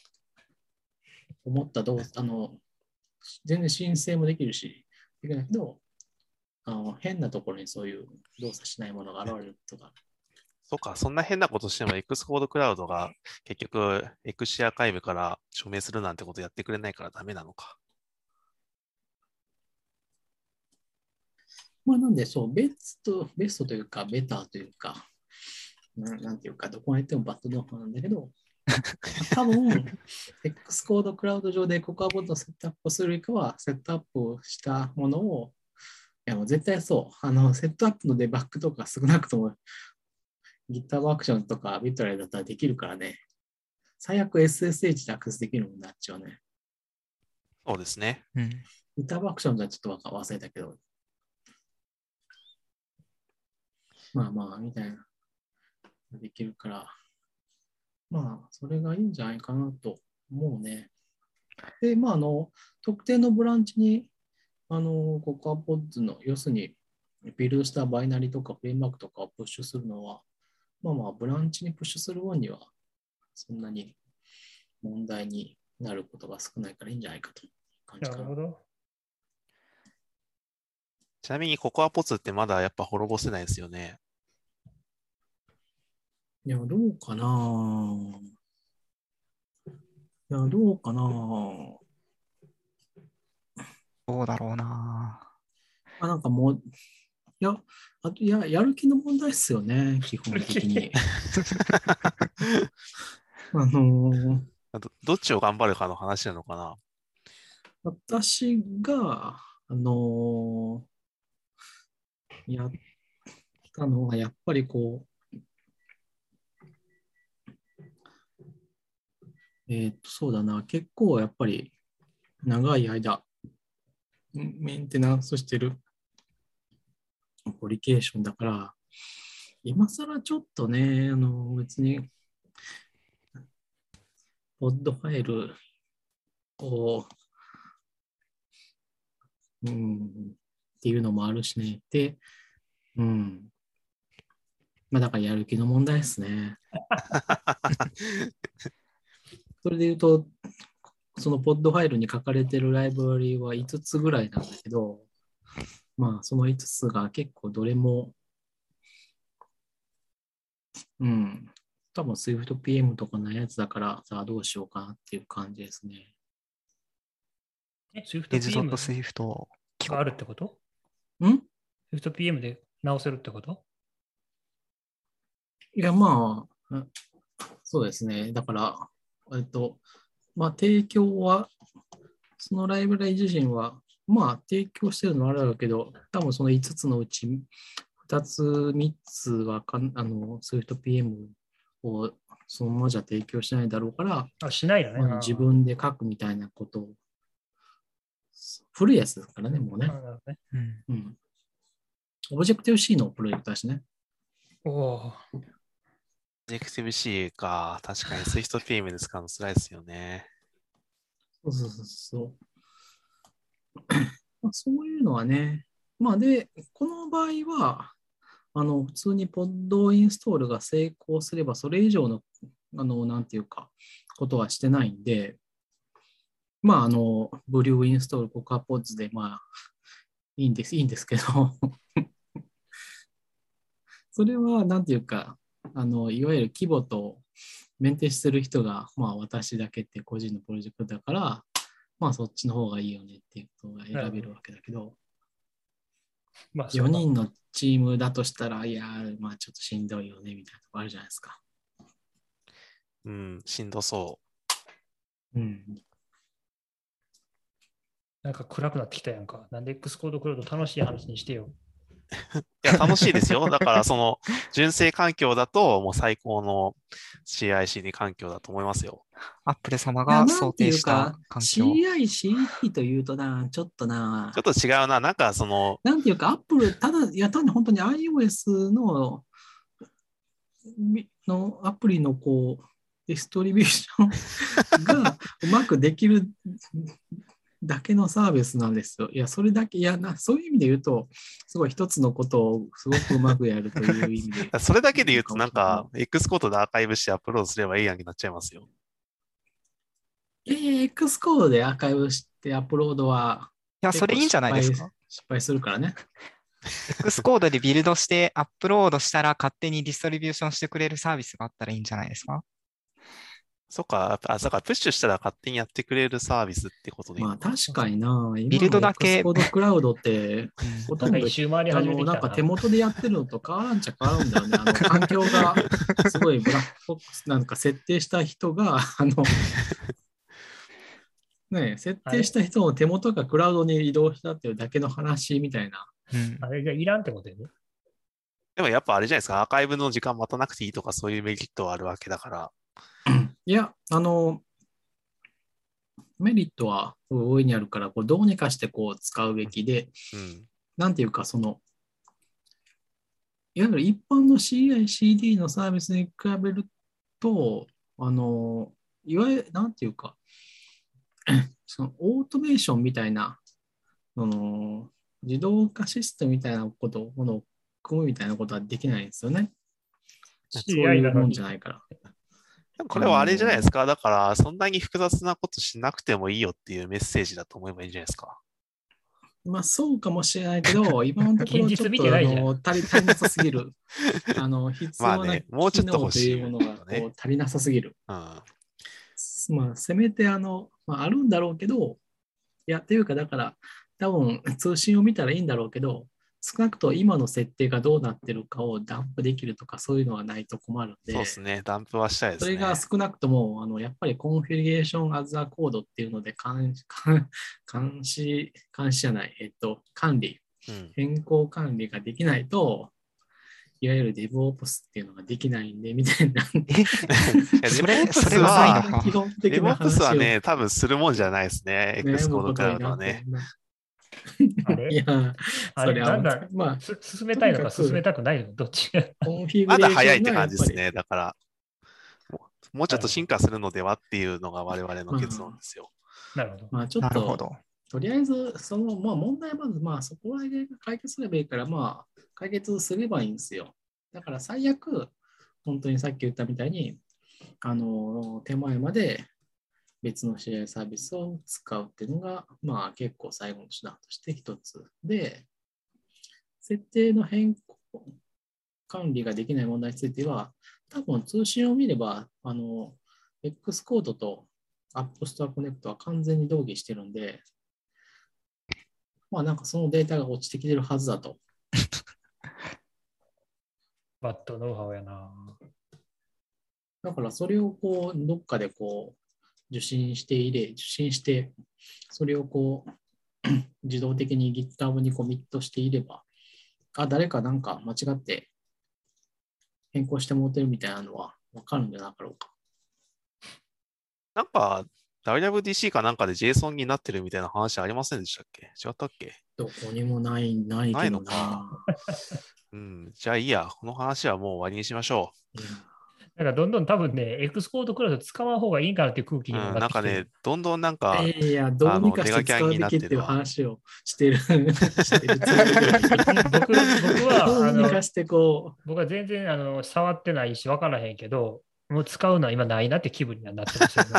思った動作、あの、全然申請もできるし、できないけど、あの変なところにそういう動作しないものが現れるとか。そうか、そんな変なことしても X コードクラウドが結局 XC アーカイブから署名するなんてことやってくれないからダメなのか。まあなんで、そう、ベスト、ベストというか、ベターというか、ななんていうか、どこまで行ってもバッドドアなんだけど、[LAUGHS] 多分、X コードクラウド上で CocoaPods をセットアップするよりかは、セットアップしたものを、いやもう絶対そう、あの、セットアップのデバッグとか少なくとも、GitHub アクションとかビットライだったらできるからね、最悪 SSH でアクセスできるもんなっちゃうね。そうですね。うん。GitHub アクションじゃちょっとわか忘れたけど。まあまあ、みたいな。できるから。まあ、それがいいんじゃないかなと思うね。で、まあ、あの、特定のブランチに、あの、ココアポッズの、要するに、ビルドしたバイナリとかフレームワークとかをプッシュするのは、まあまあ、ブランチにプッシュする分には、そんなに問題になることが少ないからいいんじゃないかと感じかななるほ。ど。ちなみにココアポツってまだやっぱ滅ぼせないですよね。いや、どうかないや、どうかなどうだろうな。あ、なんかもう、いや、あと、いや、やる気の問題っすよね、基本的に。[LAUGHS] あのーどどっちを頑張るかの話なのかな。私が、あのーやったのは、やっぱりこう、えーっと、そうだな、結構やっぱり長い間、メンテナンスしてるアプリケーションだから、今更ちょっとね、あの、別に、ポッドファイルをうん、っていうのもあるしね。で、うん。まあだからやる気の問題ですね。[LAUGHS] それで言うと、その Podfile に書かれてるライブラリは5つぐらいなんだけど、まあ、その5つが結構どれも、うん、多分 SwiftPM とかのやつだから、さあどうしようかなっていう感じですね。え SwiftPM レズドットスイフトがあるってこと？ん ?SwiftPM で直せるってこと？いや、まあ、うんそうですね。だから、えっと、まあ、提供は、そのライブラリ自身は、まあ、提供してるのはあるだろうけど、多分その5つのうち、2つ、3つはかん、あの、SwiftPM をそのままじゃ提供しないだろうから、あ、しないよね。まあ自分で書くみたいなことを、古いやつですからね、もうねね。うんうん。 Objective-C のプロジェクトだしね。おおジェクティブ C か、確かに SwiftPM で使うの辛いですよね。そうそうそうそう。まあ、そういうのはね、まあで、この場合は、あの、普通に pod install が成功すれば、それ以上の、あの、なんていうか、ことはしてないんで、まあ、あの、ブリューインストール、コカポッズで、まあ、いいんです、いいんですけど、それは、なんていうか、あの、いわゆる規模とメンテしてる人が、まあ私だけって個人のプロジェクトだから、まあそっちの方がいいよねっていうことが選べるわけだけど、まあ、4人のチームだとしたら、いやー、まあちょっとしんどいよねみたいなとこあるじゃないですか。うん、しんどそうん。なんか暗くなってきたやんか。なんで X コードクロード楽しい話にしてよ。[LAUGHS] や、楽しいですよ。だから、その、純正環境だと、もう最高の CICD 環境だと思いますよ。アップル様が想定した環境。CI、CD というとな、ちょっとなちょ、っと違うな。なんか、その、なんていうか、アップル、ただ、いや、単に本当に iOS の、みのアプリのこう、ディストリビューションがうまくできるだけのサービスなんですよ。いや、それだけ、いやな、そういう意味で言うと、すごい一つのことをすごくうまくやるという意味で。[LAUGHS] それだけで言うと、なんか、X コードでアーカイブしてアップロードすればいいやんになっちゃいますよ。えー、X コードでアーカイブしてアップロードは、いや、それいいんじゃないですか？失敗するからね。X コードでビルドしてアップロードしたら勝手に distribution してくれるサービスがあったらいいんじゃないですか？そっか、あ、だからプッシュしたら勝手にやってくれるサービスってことでいいまあのかな確かにな、ビルドだけ Xcode Cloud って、ほとんどなんか一周回りあの、始めてなんか手元でやってるのと変わらんちゃ変わるんだよね。あの、[LAUGHS] 環境がすごいブラックボックスなんか設定した人が、あの、ねえ設定した人の手元がクラウドに移動したっていうだけの話みたいな。うんあれがいらんってことよね。でもやっぱあれじゃないですか、アーカイブの時間待たなくていいとかそういうメリットはあるわけだから。いや、あの、メリットは大いにあるから、こうどうにかしてこう使うべきで、うん。なんていうか、その、いわゆる一般の CI/CD のサービスに比べると、あの、いわゆる、なんていうか、[COUGHS] そのオートメーションみたいな、その自動化システムみたいなことものを組むみたいなことはできないんですよね。CI なのにうもんじゃないから。でもこれはあれじゃないですか？だから、そんなに複雑なことしなくてもいいよっていうメッセージだと思えばいいんじゃないですか。まあそうかもしれないけど、[LAUGHS] 今のところちょっとあの足り足りなさすぎる。[LAUGHS] あの必要なまあねもうちょっと欲しい機能というものがねこう足りなさすぎる。うん。まあせめてあの、まあ、あるんだろうけど、いや、っていうかだから、多分通信を見たらいいんだろうけど、少なくとも今の設定がどうなってるかをダンプできるとかそういうのはないと困るんで、そうですね。ダンプはしたいですね。それが少なくとも、あのやっぱりコンフィギュレーションアザーコードっていうので監監監視、監視じゃない、えっと、管理、うん。変更管理ができないと、いわゆる DevOps っていうのができないんで、みたいな。それそれははね、多分するもんじゃないですね。X コードクラウドはね。。あれ？いや、あれ、それはなんだ、まあ、す進めたいのか進めたくないの？どっちまだ早いって感じですね。だから、もうちょっと進化するのではっていうのが我々の結論ですよ。なるほど。まあ、ちょっと、なるほど。とりあえず、その、まあ、問題はまず、まあ、そこら辺が解決すればいいから、まあ、解決すればいいんですよ。だから、最悪、本当にさっき言ったみたいに、あの、手前まで別の CI サービスを使うっていうのが、まあ結構最後の手段として一つで、設定の変更、管理ができない問題については、多分通信を見れば、あの、X コードと App Store Connect は完全に同義してるんで、まあなんかそのデータが落ちてきてるはずだと。[LAUGHS] バッドノウハウやな。だからそれをこう、どっかでこう、受信して入れ、受信して、それをこう、[CLEARS THROAT] 自動的に GitHub にコミットしていれば、あ、誰かなんか間違って変更してもうてるみたいなのはわかるんじゃなかろうか。なんか、WWDC かなんかで JSON になってるみたいな話ありませんでしたっけ？違ったっけ？どこにもない、ないないのけどなか。うん。じゃあいいや。この話はもう終わりにしましょうんなんかどんどん多分ね、 Xcode Cloud 使わん方がいいかなっていう空気う。うん。にもなってきてるなんかね、どんどんなんか、いや、どうにかして使うべきっていう話をしてる。[LAUGHS] 僕僕はどあのうにかしてこ僕は全然あの触ってないし分からへんけど、もう使うのは今ないなって気分にはなってますよね。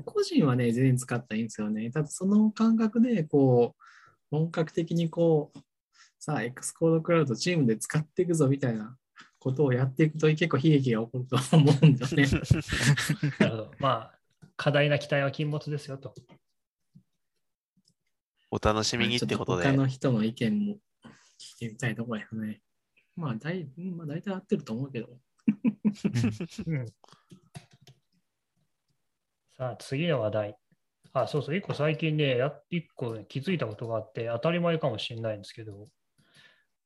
う、[LAUGHS] 個人はね、全然使ったらいいんですよね。ただその感覚で、こう、本格的にこう、さあ、X コードクラウドチームで使っていくぞみたいなことをやっていくと結構悲劇が起こると思うんだよね。なるほど。まあ、過大な期待は禁物ですよと。お楽しみにってことでちょっ他。の人の意見も聞いてみたいところやね。まあ、大まあ、大体合ってると思うけど。[LAUGHS] うんさあ、次の話題。あ、そうそう、一個最近ね、や一個ね気づいたことがあって、当たり前かもしれないんですけど、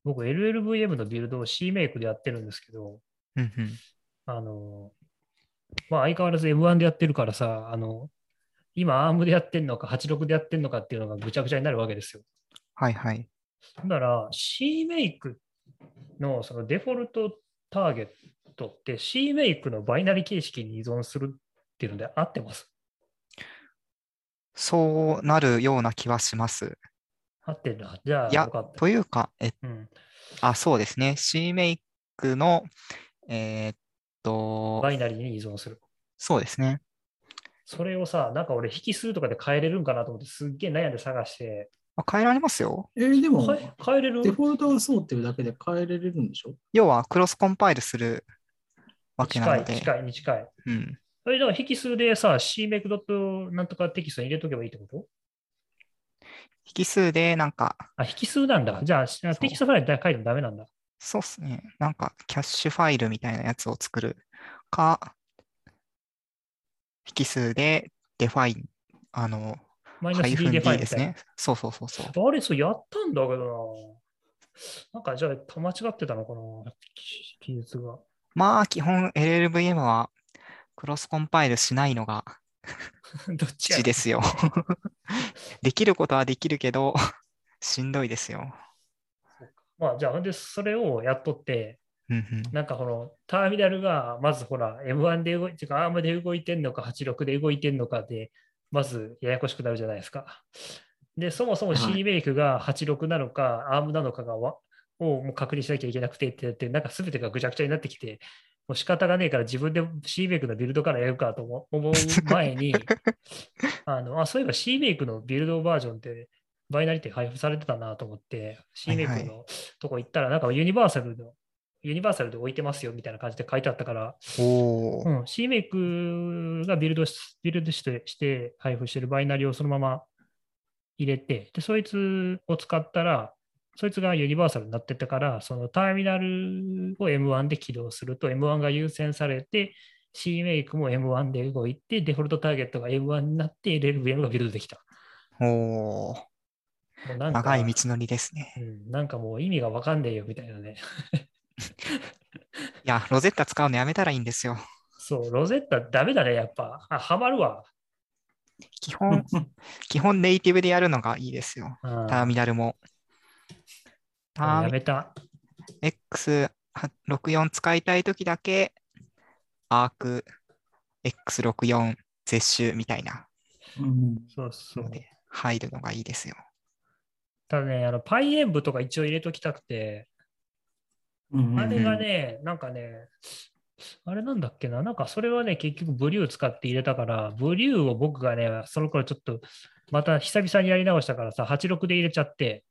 僕、LLVM のビルドを C メイクでやってるんですけど、うんうんあの、まあ、相変わらず M1 でやってるからさ、あの、今、ARM でやってんのか、86でやってんのかっていうのがぐちゃぐちゃになるわけですよ。はいはい。だから、C メイクのそのデフォルトターゲットって C メイクのバイナリ形式に依存するっていうので合ってます？そうなるような気はします。合ってるな。じゃあ、いやよかった。というか、えうん、あ、そうですね。C メイクの、えーっと、バイナリーに依存する。そうですね。それをさ、なんか俺、引数とかで変えれるんかなと思って、すっげえ悩んで探して、まあ変えられますよ。えーでも、変えれる？デフォルトがそうっていうだけで変えれるんでしょ？要は cross compile するわけな近い、ので。近い、に近い。うん。それだから引数でさ、CMake. なんとかテキストに入れとけばいいってこと？引数でなんか、あ、引数なんだ。じゃあ、テキストファイルで書いてもダメなんだ。そうっすね。なんかキャッシュファイルみたいなやつを作るか、引数でデファイン、あの、マイナス D フンで D ファイルみたいなですね。そうそうそうそう。あれ、そうやったんだけどな。なんかじゃあ、間違ってたのかな記述が。まあ、基本 LLVM はクロスコンパイルしないのが [LAUGHS] どっちですよ。できることはできるけど、[LAUGHS] しんどいですよ。まあ、じゃあ、で、それをやっとって、なんかこのターミナルが、まずほら、M1 で動いてか、ARM で動いてんのか、86で動いてんのかで、まずややこしくなるじゃないですか。で、そもそもはい C メイクが86なのか、ARM なのかがわをもう確認しなきゃいけなくてってやって、なんか全てがぐちゃぐちゃになってきて、もう仕方がねえから自分で C メイクのビルドからやるかと思思う前に、[LAUGHS] あのあそういえば C メイクのビルドバージョンってバイナリティ配布されてたなと思って、C メイクはいのとこ行ったら、なんかユニバーサルの、ユニバーサルで置いてますよみたいな感じで書いてあったから、うん、C メイクがビルドしビルドしてして配布してるバイナリをそのまま入れて、で、そいつを使ったら、そいつがユニバーサルになってたから、そのターミナルを M1 で起動すると M1 が優先されて、C メイクも M1 で動いて、デフォルトターゲットが M1 になって LLVM がビルドできた。おーもうなんか長い道のりですね。うん、なんかもう意味がわかんねえよみたいなね。[LAUGHS] いや、 Rosetta使うのやめたらいいんですよ。そう、 Rosetta ダメだね、やっぱ。あ、ハマるわ。基本、[LAUGHS] 基本ネイティブでやるのがいいですよ。うんターミナルも。やめた。X64 使いたいときだけ、 arch X64 絶種みたいな。うん。そうそう。入るのがいいですよ。ただね、あの、パイエンブとか一応入れときたくて、うんあれがね、なんかね、あれなんだっけな、なんかそれはね、結局ブリュー使って入れたから、ブリューを僕がね、その頃ちょっと、また久々にやり直したからさ、86で入れちゃって、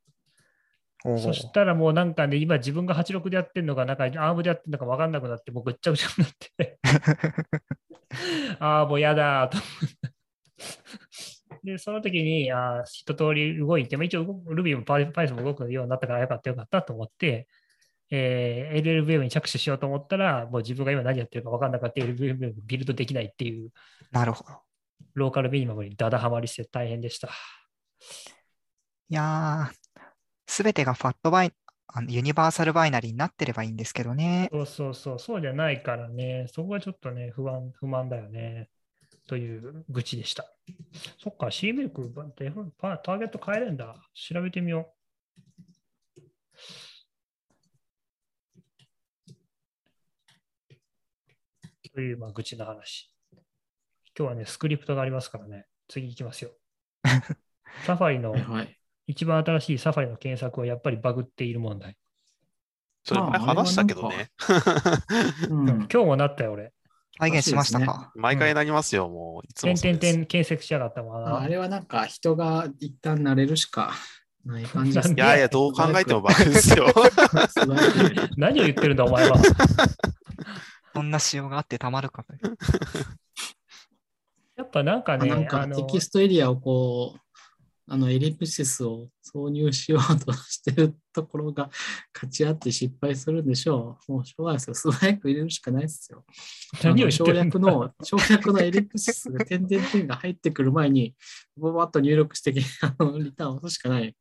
そしたらもうなんかね、今自分が86でやってんのか、なんかアームでやってんのか分かんなくなって、もうぐっちゃぐちゃになって、[LAUGHS] ああ、もうやだーと。で、その時に、あー一通り動いて、まあ、一応 Ruby も Python も動くようになったからよかったよかったと思って、えー LLVM に着手しようと思ったら、もう自分が今何やってるか分かんなかった LLVM がビルドできないっていう、なるほど。ローカルミニマムにダダハマりして大変でした。いやー、すべてがファットバイ、あのユニバーサルバイナリーになってればいいんですけどね。そうそうそう、そうじゃないからね、そこはちょっとね、不安、不満だよね。という愚痴でした。そっか、C メイク、ターゲット変えれんだ。調べてみよう。という、まあ、愚痴の話。今日はね、スクリプトがありますからね、次行きますよ。[LAUGHS] サファリのはいはい。一番新しいサファリの検索はやっぱりバグっている問題。それ前話したけどね。[LAUGHS] うん今日もなったよ、俺。再現しましたか？毎回なりますよ、もう。いつも点。点検索しやがったもんな。あれはなんか人が一旦慣れるしかない感じです [LAUGHS] なんで？いやいや、どう考えてもバグですよ。[LAUGHS] 何を言ってるんだ、お前は。そんな仕様があってたまるかという。やっぱなんかね、あなんかあのテキストエリアをこう、あのエリプシスを挿入しようとしてるところが勝ち合って失敗するんでしょう。もうしょうがないですよ。素早く入れるしかないですよ。何を省略の、省略のエリプシスが点々点が入ってくる前に、ボバッと入力してあのリターンを押すしかない。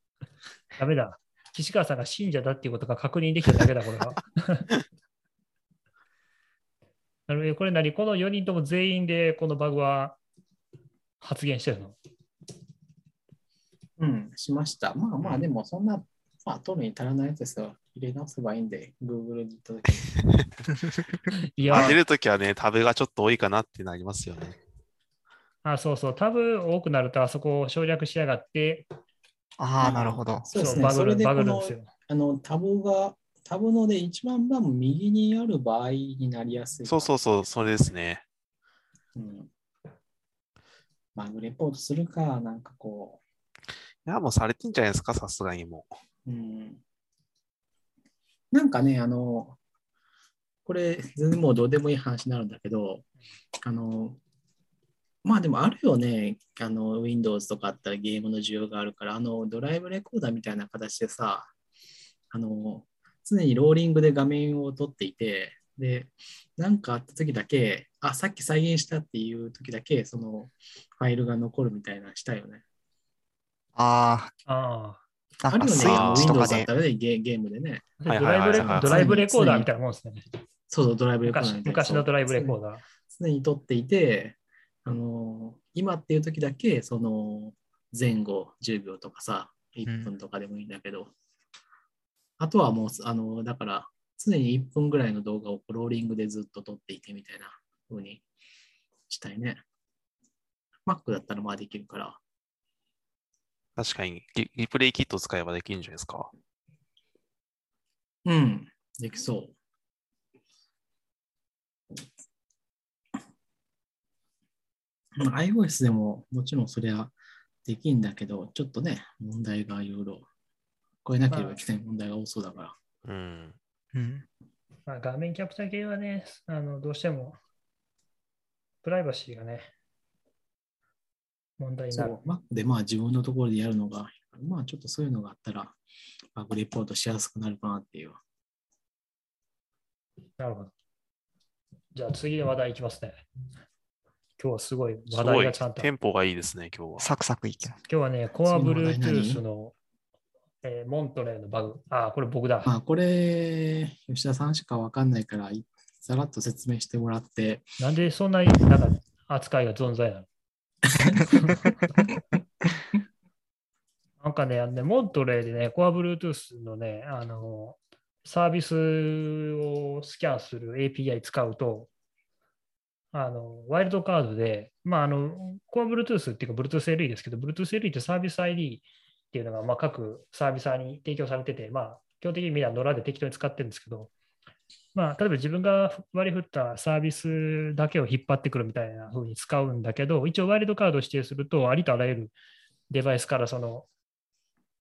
ダメだ。岸川さんが信者だっていうことが確認できただけだ、これは。[LAUGHS] なるほどこれ何？この4人とも全員でこのバグは発言してるの？うん、しました。まあまあ、でもそんな、まあ、取るに足らないやつですよ。入れ直せばいいんで、Google に行った時に。[LAUGHS] いやあ出、るときはね、タブがちょっと多いかなってなりますよね。あ、そうそう、タブ多くなるとあそこを省略しやがって、ああ、なるほど。そうですね。バグるそれでこのバグるんですよ。あのタブが、タブので一番番右にある場合になりやすい。そうそうそう、それですね。うん。バグレポートするか、なんかこいや、もうされてんじゃないですか、さすがにもう。うん。なんかね、あの、これ、全然もうどうでもいい話になるんだけど、あの、まあでもあるよね、あの、Windows とかあったらゲームの需要があるから、あの、ドライブレコーダーみたいな形でさ、あの、常にローリングで画面を撮っていて、で、なんかあった時だけ、あ、さっき再現したっていう時だけ、そのファイルが残るみたいなのしたよね。あああ、なんかあるよね、スイッチとか Windows だっでゲゲームでね。あ。はいドライブレはいはいはいドライブレコーダーみたいなもんですね。そうそう、ドライブレコーダー昔のドライブレコーダー。常に撮っていて、あの今っていう時だけ、その前後10秒とかさ、1分とかでもいいんだけど、あとはもう、あのだから、常に1分ぐらいの動画をローリングでずっと撮っていてみたいな風にしたいね。Mac だったらまあできるから。確かにリ、リプレイキットを使えばできるんじゃないですか？うん、できそう。まあ iOS でももちろんそれはできんだけど、ちょっとね、問題がいろいろ、超えなければいけない問題が多そうだから。うん。うん。まあ、画面キャプチャー系はね、あのどうしてもプライバシーがね、問題になる。そう Mac でまあ自分のところでやるのが、まあちょっとそういうのがあったら、バグレポートしやすくなるかなっていう。なるほど。じゃあ次の話題いきますね。今日はすごい話題がちゃんと。今テンポがいいですね、今日は。サクサクいけます。日はね、コア次の話題何？Bluetooth の、えーモントレーのバグ。あ、これ僕だ。まあこれ、吉田さんしかわかんないから、いさらっと説明してもらって、なんでそんなになんか扱いが存在なの？[LAUGHS] なんかね、あのね、モントレーでね、コア Bluetooth のね、あの、サービスをスキャンする API 使うと、あの、ワイルドカードで、まあ、あの、コア Bluetooth っていうか Bluetooth LE ですけど、Bluetooth LE ってサービス ID っていうのが、まあ、各サービサーに提供されてて、まあ、基本的にみんな野良で適当に使ってるんですけど、まあ、例えば自分が割り振ったサービスだけを引っ張ってくるみたいな風に使うんだけど、一応ワイルドカードを指定すると、ありとあらゆるデバイスからその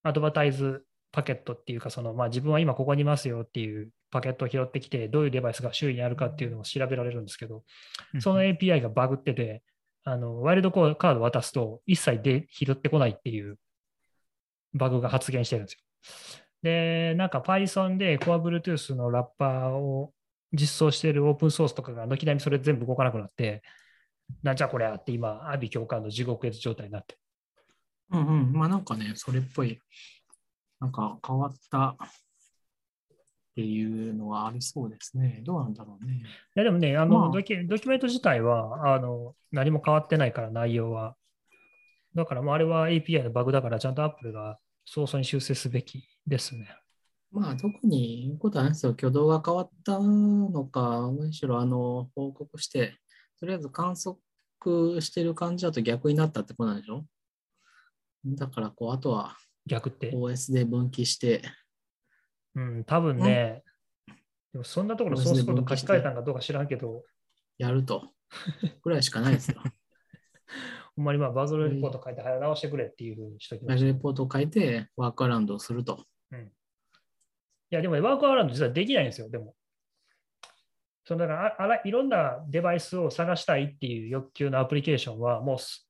アドバタイズパケットっていうか、そのまあ、自分は今ここにいますよっていうパケットを拾ってきて、どういうデバイスが周囲にあるかっていうのを調べられるんですけど、その API がバグってて、あのワイルドカード渡すと一切で拾ってこないっていうバグが発現してるんですよ。で、なんか Python で Core Bluetooth のラッパーを実装しているオープンソースとかが軒並みそれ全部動かなくなって、なんじゃこれゃって今、アビ教官の地獄絵図状態になって。うんうん。まあなんかね、それっぽい、なんか変わったっていうのはありそうですね。どうなんだろうね。いやでもね、あの、まあドキュドキュメント自体はあの何も変わってないから、内容は。だから、まあ、あれは API のバグだから、ちゃんと Apple が早々に修正すべきですね。まあ特に言うことはないですよ。挙動が変わったのか、むしろあの報告して、とりあえず観測してる感じだと逆になったってことなんでしょ？だからこう、あとは逆って？OS で分岐して、うん、多分ね、でもそんなところソースコード書き換えたんかどうか知らんけど、やると。ぐらいしかないですよ。[LAUGHS] ほんまにまあバズルレポート書いて早直してくれっていうふうにしときまラした。いジレポートを書いて、ワークアラウンドをすると。や、でもねワークアラウンド実はできないんですよ、でも。そのだからああらいろんなデバイスを探したいっていう欲求のアプリケーションはもうす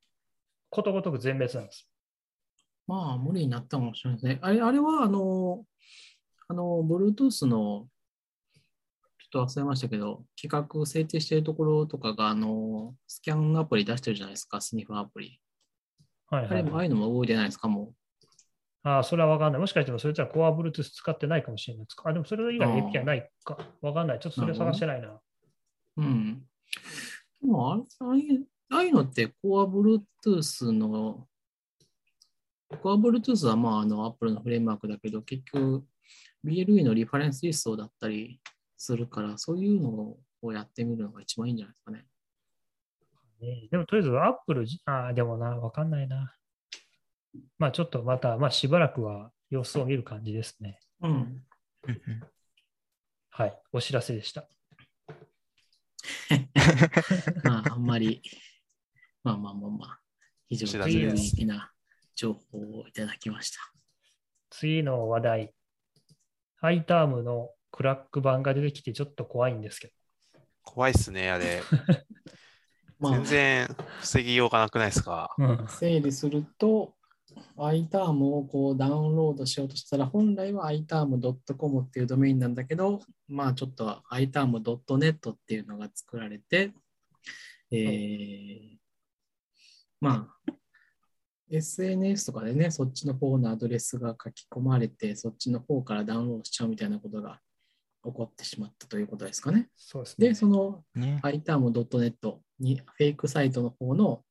ことごとく全滅なんです。まあ、無理になったかもしれないですね。あれあれは、あの、あの、Bluetooth の、ちょっと忘れましたけど、企画制定しているところとかが、あの、スキャンアプリ出してるじゃないですか、スニフアプリ。はいはいあれも、ああいうのも動いてないですか、もああ、それは分かんない。もしかしてもそれじゃ Core Bluetooth 使ってないかもしれないですか？あ、でもそれ以外ああ API ないか？分かんない。ちょっとそれ探してないな。う。うん。でもあれ、ああいうああいうのって、Core Bluetooth の、Core Bluetooth は、まあ、あの、Apple のフレームワークだけど、結局、BLE のリファレンスリストだったりするから、そういうのをやってみるのが一番いいんじゃないですかね。ねでもとりあえず Apple じ、ああ、でもな、分かんないな。まあちょっとまた、まあしばらくは様子を見る感じですね。うん。はい。お知らせでした。[LAUGHS] まあ、あんまり、まあまあまあまあ、非常に有益な情報をいただきました。次の話題。ハイタームのクラック版が出てきてちょっと怖いんですけど。怖いっすね、あれ。ま [LAUGHS] あ全、然防ぎようがなくないですか？うん。整理すると、iTerm をこうダウンロードしようとしたら、本来は iTerm.com っていうドメインなんだけど、まあちょっと iTerm.net っていうのが作られて、えーまあ、SNS とかでね、そっちの方のアドレスが書き込まれて、そっちの方からダウンロードしちゃうみたいなことが起こってしまったということですかね。そうですね。で、そのね iTerm.net にフェイクサイトの方の、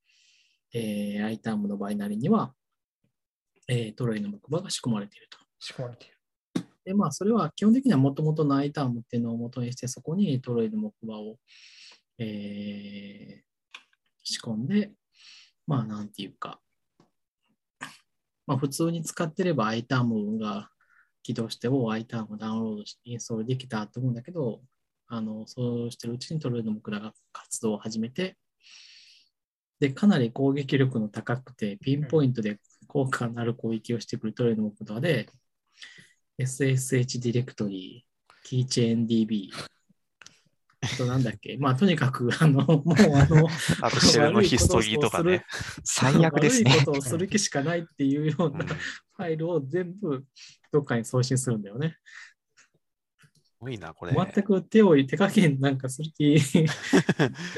えー、iTerm のバイナリには、えートロイの木馬が仕込まれていると。仕込まれている。で、まあ、それは基本的にはもともとの iTerm っていうのを元にして、そこにトロイの木馬を、えー仕込んで、まあ、なんていうか、まあ、普通に使ってれば iTerm が起動して、お iTerm ダウンロードしてインストールできたと思うんだけど、あのそうしてるうちにトロイの木馬が活動を始めて、で、かなり攻撃力の高くて、ピンポイントで効果のある攻撃をしてくるトロイの木馬で、SSH ディレクトリー、キーチェーン DB、あとなんだっけ、[LAUGHS] まあとにかく、あの、もうあの、あとシェルのヒストリーとかね。最悪ですね悪い。ことをする気しかないっていうよううんなファイルを全部どっかに送信するんだよね。すごいな、これ。全く手を、手加減なんかする気 [LAUGHS] ゼ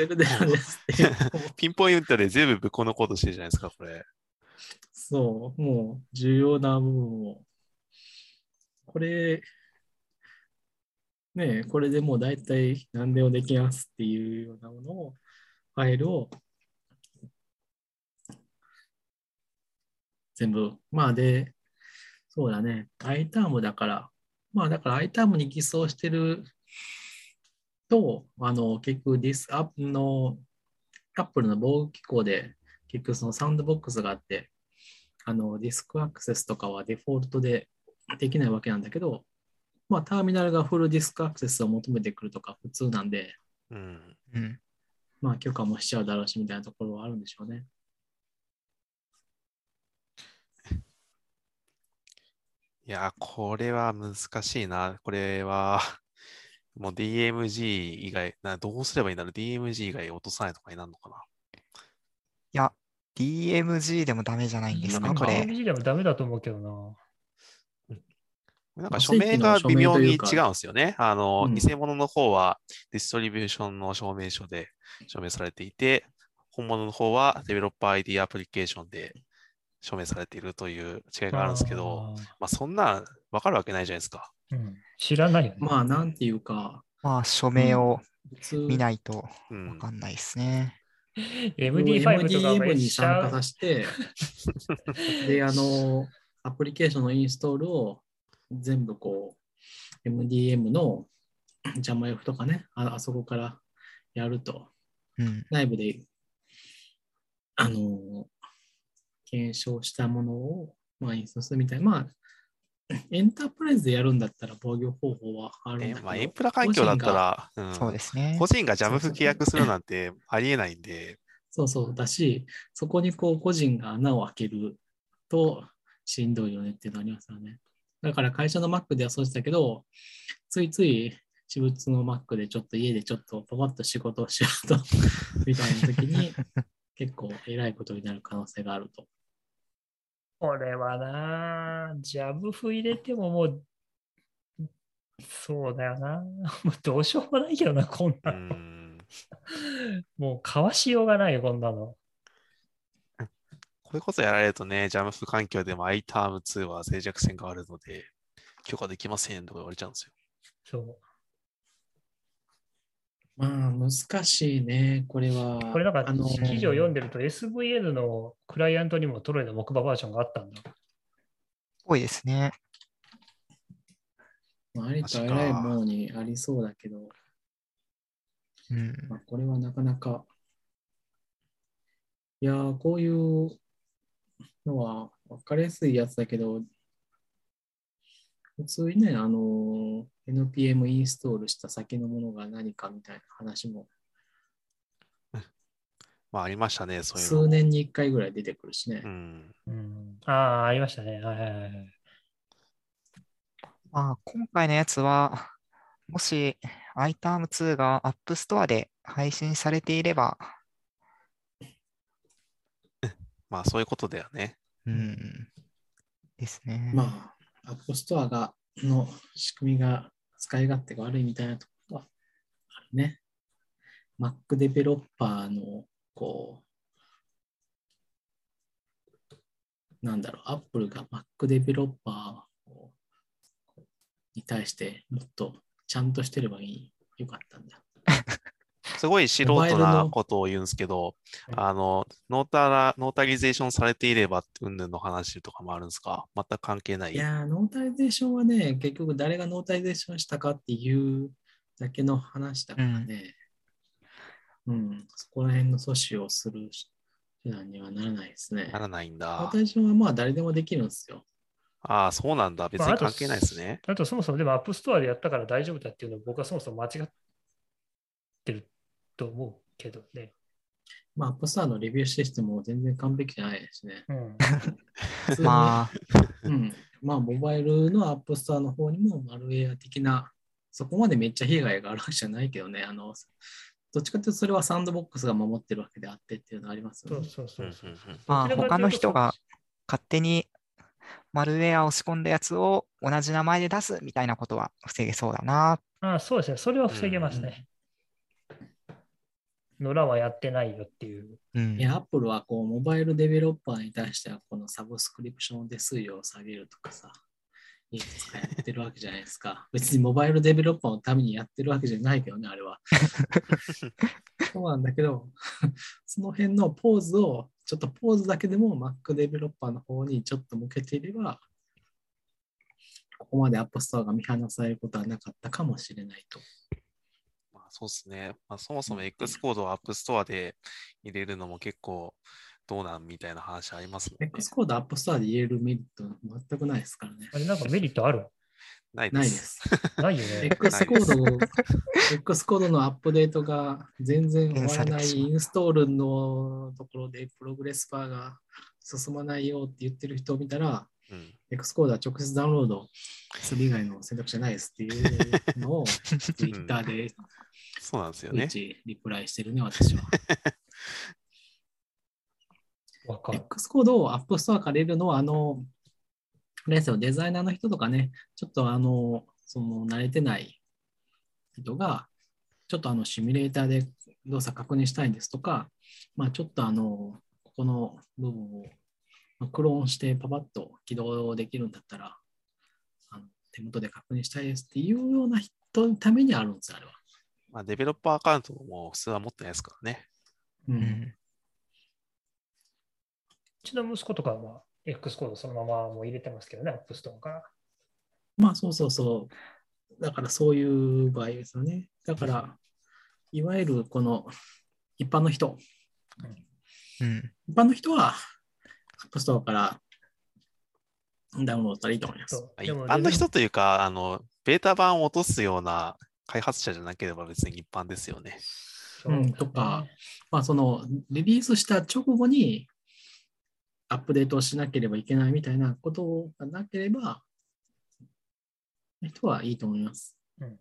ルで。[LAUGHS] ピンポイントで全部ぶっこのことしてるじゃないですか、これ。そう、もう重要な部分を。これ、ね、これでもう大体何でもできますっていうようなものを、ファイルを全部、まあで、そうだね、iTerm だから、まあだから iTerm に偽装してると、あの、結局ディスアップの、Apple の防御機構で、結局そのサウンドボックスがあって、あのディスクアクセスとかはデフォルトでできないわけなんだけど、まあ、ターミナルがフルディスクアクセスを求めてくるとか普通なんで、うん。うん。まあ、許可もしちゃうだろうしみたいなところはあるんでしょうね。いや、これは難しいな。これは、[LAUGHS] もう DMG 以外、などうすればいいんだろう ?DMG 以外落とさないとかになるのかな。いや、DMG でもダメじゃないんですか、これ。DMG でもダメだと思うけどな。なんまあか署名が微妙に違うんですよね。あの、うん偽物の方はディストリビューションの証明書で証明されていて、本物の方はデベロッパー ID アプリケーションで証明されているという違いがあるんですけど、まあそんなわかるわけないじゃないですか。うん、知らないよね。まあ、なんていうか、まあ、署名を見ないとうん。わかんないですね。[LAUGHS] MD5 とか MDM めっにちゃ参加させて、で、あの、アプリケーションのインストールを全部こう、MDM の JAMF とかねあ、あそこからやると、うん。内部で、あの、検証したものを、まあ、インストするみたい。な、まあ、エンタープライズでやるんだったら防御方法はあるんだけど、えまあ、エンプラ環境だったら、うんそうですね個。人がジャムそうそうフ契約するなんてありえないんで、そうそうだし、そこにこう個人が穴を開けるとしんどいよねっていうのありますよね。だから会社の Mac ではそうしたけど、ついつい私物の Mac でちょっと家でちょっとパパッと仕事をしようとみたいな時に結構偉いことになる可能性があると。これはな、ジャブフ入れてももう、そうだよな。[LAUGHS] もうどうしようもないけどな、こんうなの。ん。もうかわしようがないよ、こんなの。これこそやられるとね、ジャムフ環境でも iTerm2 は静寂線があるので、許可できませんとか言われちゃうんですよ。そう。まあ難しいね、これは。これなんかあの記事を読んでると SVN のクライアントにもトロイの木馬バージョンがあったんだ。多いですね。まあありとあらゆるものにありそうだけど、うん。まあ、これはなかなか、いやー、こういうのは分かりやすいやつだけど、普通にね、あのー NPM インストールした先のものが何かみたいな話も、まあ、ありましたね、そういう。数年に1回ぐらい出てくるしねう。ん。うん、ああ、ありましたね。はいはいはい。まあ、今回のやつは、もし iTerm2 が App Store で配信されていれば、[LAUGHS] まあ、そういうことだよね。うん。ですね。まあ、App Store がの仕組みが使い勝手が悪いみたいなところはあるね。Mac デベロッパーの、こう、なんだろう、Apple が Mac デベロッパーに対してもっとちゃんとしてればいい、よかったんだ。[LAUGHS] すごい素人なことを言うんですけど、あの、 notara、 notarization されていれば、うんぬんの話とかもあるんですか？全く関係ない？いやー、 notarization はね、結局誰が notarization したかっていうだけの話だからね、うん、そこら辺の阻止をする手段にはならないですね。ならないんだ。Notarization はまあ誰でもできるんですよ。ああ、そうなんだ。別まああとに関係ないですね。あとそもそもでも App Store でやったから大丈夫だっていうのを僕はそもそも間違ってると思うけどね。まあ、 App Store のレビューシステムも全然完璧じゃないですね。うん。[LAUGHS] まあ、うん。まあ、モバイルの App Store の方にもマルウェア的な、そこまでめっちゃ被害があるわけじゃないけどね、あの、どっちかというとそれはサンドボックスが守ってるわけであってっていうのがありますよね。そうそうそうそう。まあ他の人が勝手にマルウェアを仕込んだやつを同じ名前で出すみたいなことは防げそうだな。ああそうですね。それは防げますね。野良はやってないよっていう。うんい。や、アップルはこう、モバイルデベロッパーに対しては、このサブスクリプション手数料を下げるとかさ、いくつかやってるわけじゃないですか。[LAUGHS] 別にモバイルデベロッパーのためにやってるわけじゃないけどね、あれは。そうなんだけど、[LAUGHS] その辺のポーズを、ちょっとポーズだけでも Mac デベロッパーの方にちょっと向けていれば、ここまで App Store が見放されることはなかったかもしれないと。まあ、そうですね。まあ、そもそも X コードを App Store で入れるのも結構どうなんみたいな話ありますもんね。X コード App Store で入れるメリットは全くないですからね。あれなんかメリットある？ないないで。ですす。[LAUGHS] ないよね。X コード、X コードのアップデートが全然終わらないインストールのところでプログレスバーが進まないよって言ってる人を見たら、うん。X コードは直接ダウンロードする以外の選択肢はないですっていうのを [LAUGHS] Twitter でそうなんですよいね。ちリプライしてるね、私は。[LAUGHS] わかる。X コードを App Store から入れるのは、あの、あれですよ、デザイナーの人とかね、ちょっとあの、その慣れてない人が、ちょっとあのシミュレーターで動作確認したいんですとか、まあちょっとあの、ここの部分をまあクローンしてパパッと起動できるんだったら、あの手元で確認したいですっていうような人のためにあるんですよ、あれは。まあ、デベロッパーアカウントも普通は持ってないですからね。う。うんん。うちの息子とかは X コードそのままもう入れてますけどね、App Store から。まあそうそうそう。だからそういう場合ですよね。だから、いわゆるこの一般の人、うん。一般の人は App Store からダウンロードしたらいいと思います。一般の人というか、あの、ベータ版を落とすような開発者じゃなければ別に一般ですよね。うんとかまあそのリリースした直後にアップデートをしなければいけないみたいなことがなければ、人はいいと思います。うん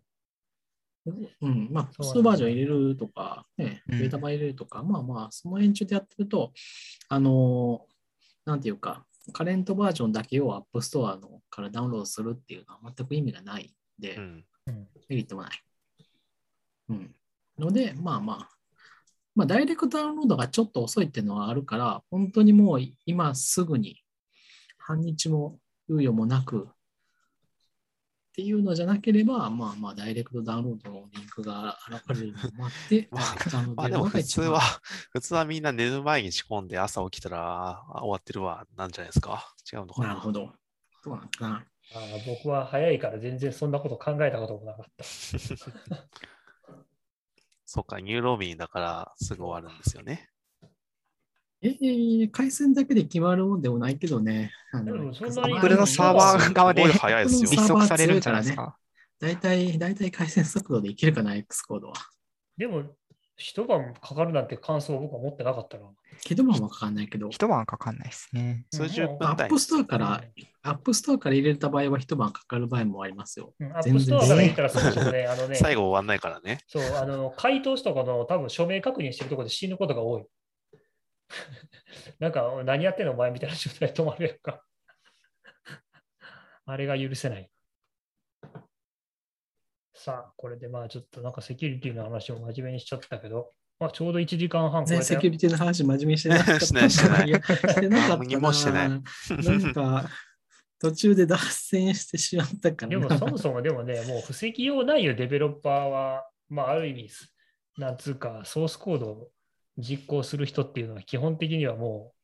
うん、まあ、そうなんですね普通バージョン入れるとか、ね、うんベータ版入れるとか、まあまあ、その延長でやってると、あの、なんていうか、カレントバージョンだけを App Store のからダウンロードするっていうのは全く意味がないんで、うん。うんメリットもない。うん。ので、まあまあ、まあ、ダイレクトダウンロードがちょっと遅いっていうのはあるから、本当にもう今すぐに半日も猶予もなくっていうのじゃなければ、まあまあ、ダイレクトダウンロードのリンクが現れるのを待って、[LAUGHS] まあまあでも普通は、普通はみんな寝る前に仕込んで朝起きたら、あ終わってるわ、なんじゃないですか？違うのかな？なるほど。そうなんかな。あー僕は早いから全然そんなこと考えたこともなかった。[LAUGHS] そっか、 NURO 民だからすぐ終わるんですよね。えー、回線だけで決まるもんでもないけどね。あでもそんなのサーバー側で早いですよ律速されるんじゃないですか？大体、大体回線速度でいけるかな、 Xcode は。でも、一晩かかるなんて感想を僕は持ってなかったな。けどもかかんないけど、一晩かかんないですね。数十分 App Store から、App Store から入れた場合は一晩かかる場合もありますよ。うん、アップストアから言ったらそもそもね、あのね、最後終わんないからね。そう、あの、解凍しとかの多分署名確認してるところで死ぬことが多い。[LAUGHS] なんか、何やってんのお前みたいな状態で止まるやんか。あれが許せない。さあ、これでまあちょっとなんかセキュリティの話を真面目にしちゃったけど、まあ、ちょうど1時間半全然セキュリティの話真面目にしてなかった。[LAUGHS] してないしてないやしてなかったな。何もしてないなんか、途中で脱線してしまったからな。でもそもそもでもね、もう布石用ないよ、デベロッパーは。まあ、ある意味、なんつうか、ソースコードを実行する人っていうのは基本的にはも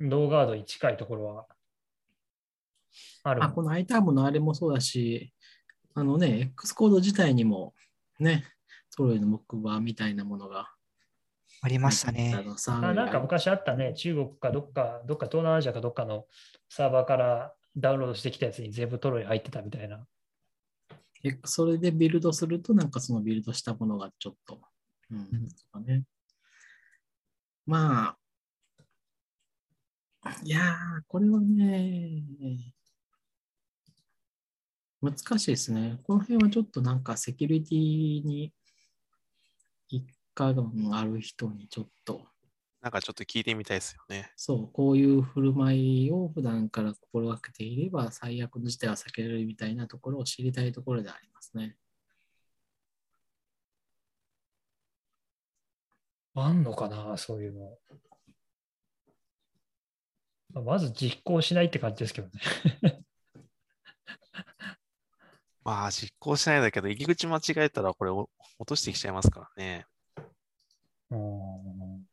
う、ノーガードに近いところはある。あこの iTerm のあれもそうだし、あのね、X コード自体にもね、トロイの木馬みたいなものがありましたあね。のサーあバーなんか昔あったね、中国かどっか、どっか東南アジアかどっかのサーバーからダウンロードしてきたやつに全部トロイ入ってたみたいな。えそれでビルドすると、なんかそのビルドしたものがちょっと、うん、うんとかね。まあ、いやー、これはね、難しいですね。この辺はちょっとなんかセキュリティに一家がある人にちょっと、なんかちょっと聞いてみたいですよね。そう、こういう振る舞いを普段から心がけていれば最悪の事態は避けられるみたいなところを知りたいところでありますね。あんのかな、そういうの。まあまず実行しないって感じですけどね。まあ、実行しないんだけど、入り口間違えたらこれお落としてきちゃいますからね。うん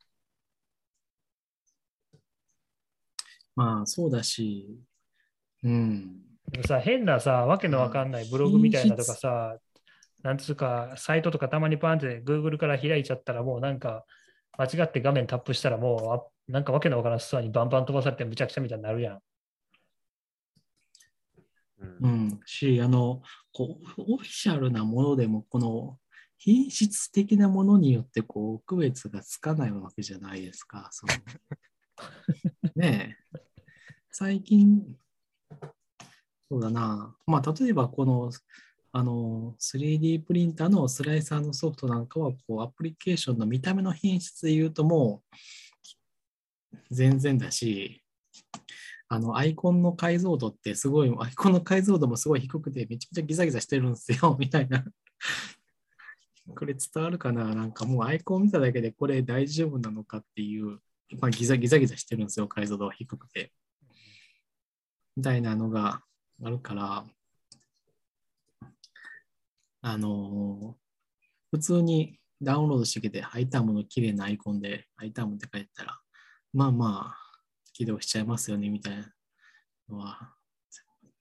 まあ、そうだし、うん。でもさ、変なさ、わけのわかんないブログみたいなとかさ、なんつうか、サイトとかたまにパンって Google から開いちゃったら、もうなんか、間違って画面タップしたら、もうあ、なんかわけのわからんストアにバンバン飛ばされてむちゃくちゃみたいになるやん。うんうん、し、あの、こう、オフィシャルなものでも、この品質的なものによって、こう、区別がつかないわけじゃないですか。その [LAUGHS] ねえ。最近、そうだな。まあ、例えば、この、あの、3D プリンターのスライサーのソフトなんかは、こう、アプリケーションの見た目の品質で言うと、もう、全然だし、あの、アイコンの解像度ってすごい、アイコンの解像度もすごい低くて、めちゃめちゃギザギザしてるんですよ、[LAUGHS] みたいな。これ伝わるかな？なんかもうアイコン見ただけでこれ大丈夫なのかっていう、まあ、ギザギザギザしてるんですよ、解像度が低くて。みたいなのがあるから、あの普通にダウンロードしてきて、ハイタームの綺麗なアイコンで、ハイタームって書いてたら、まあまあ、起動しちゃいますよね、みたいなのは、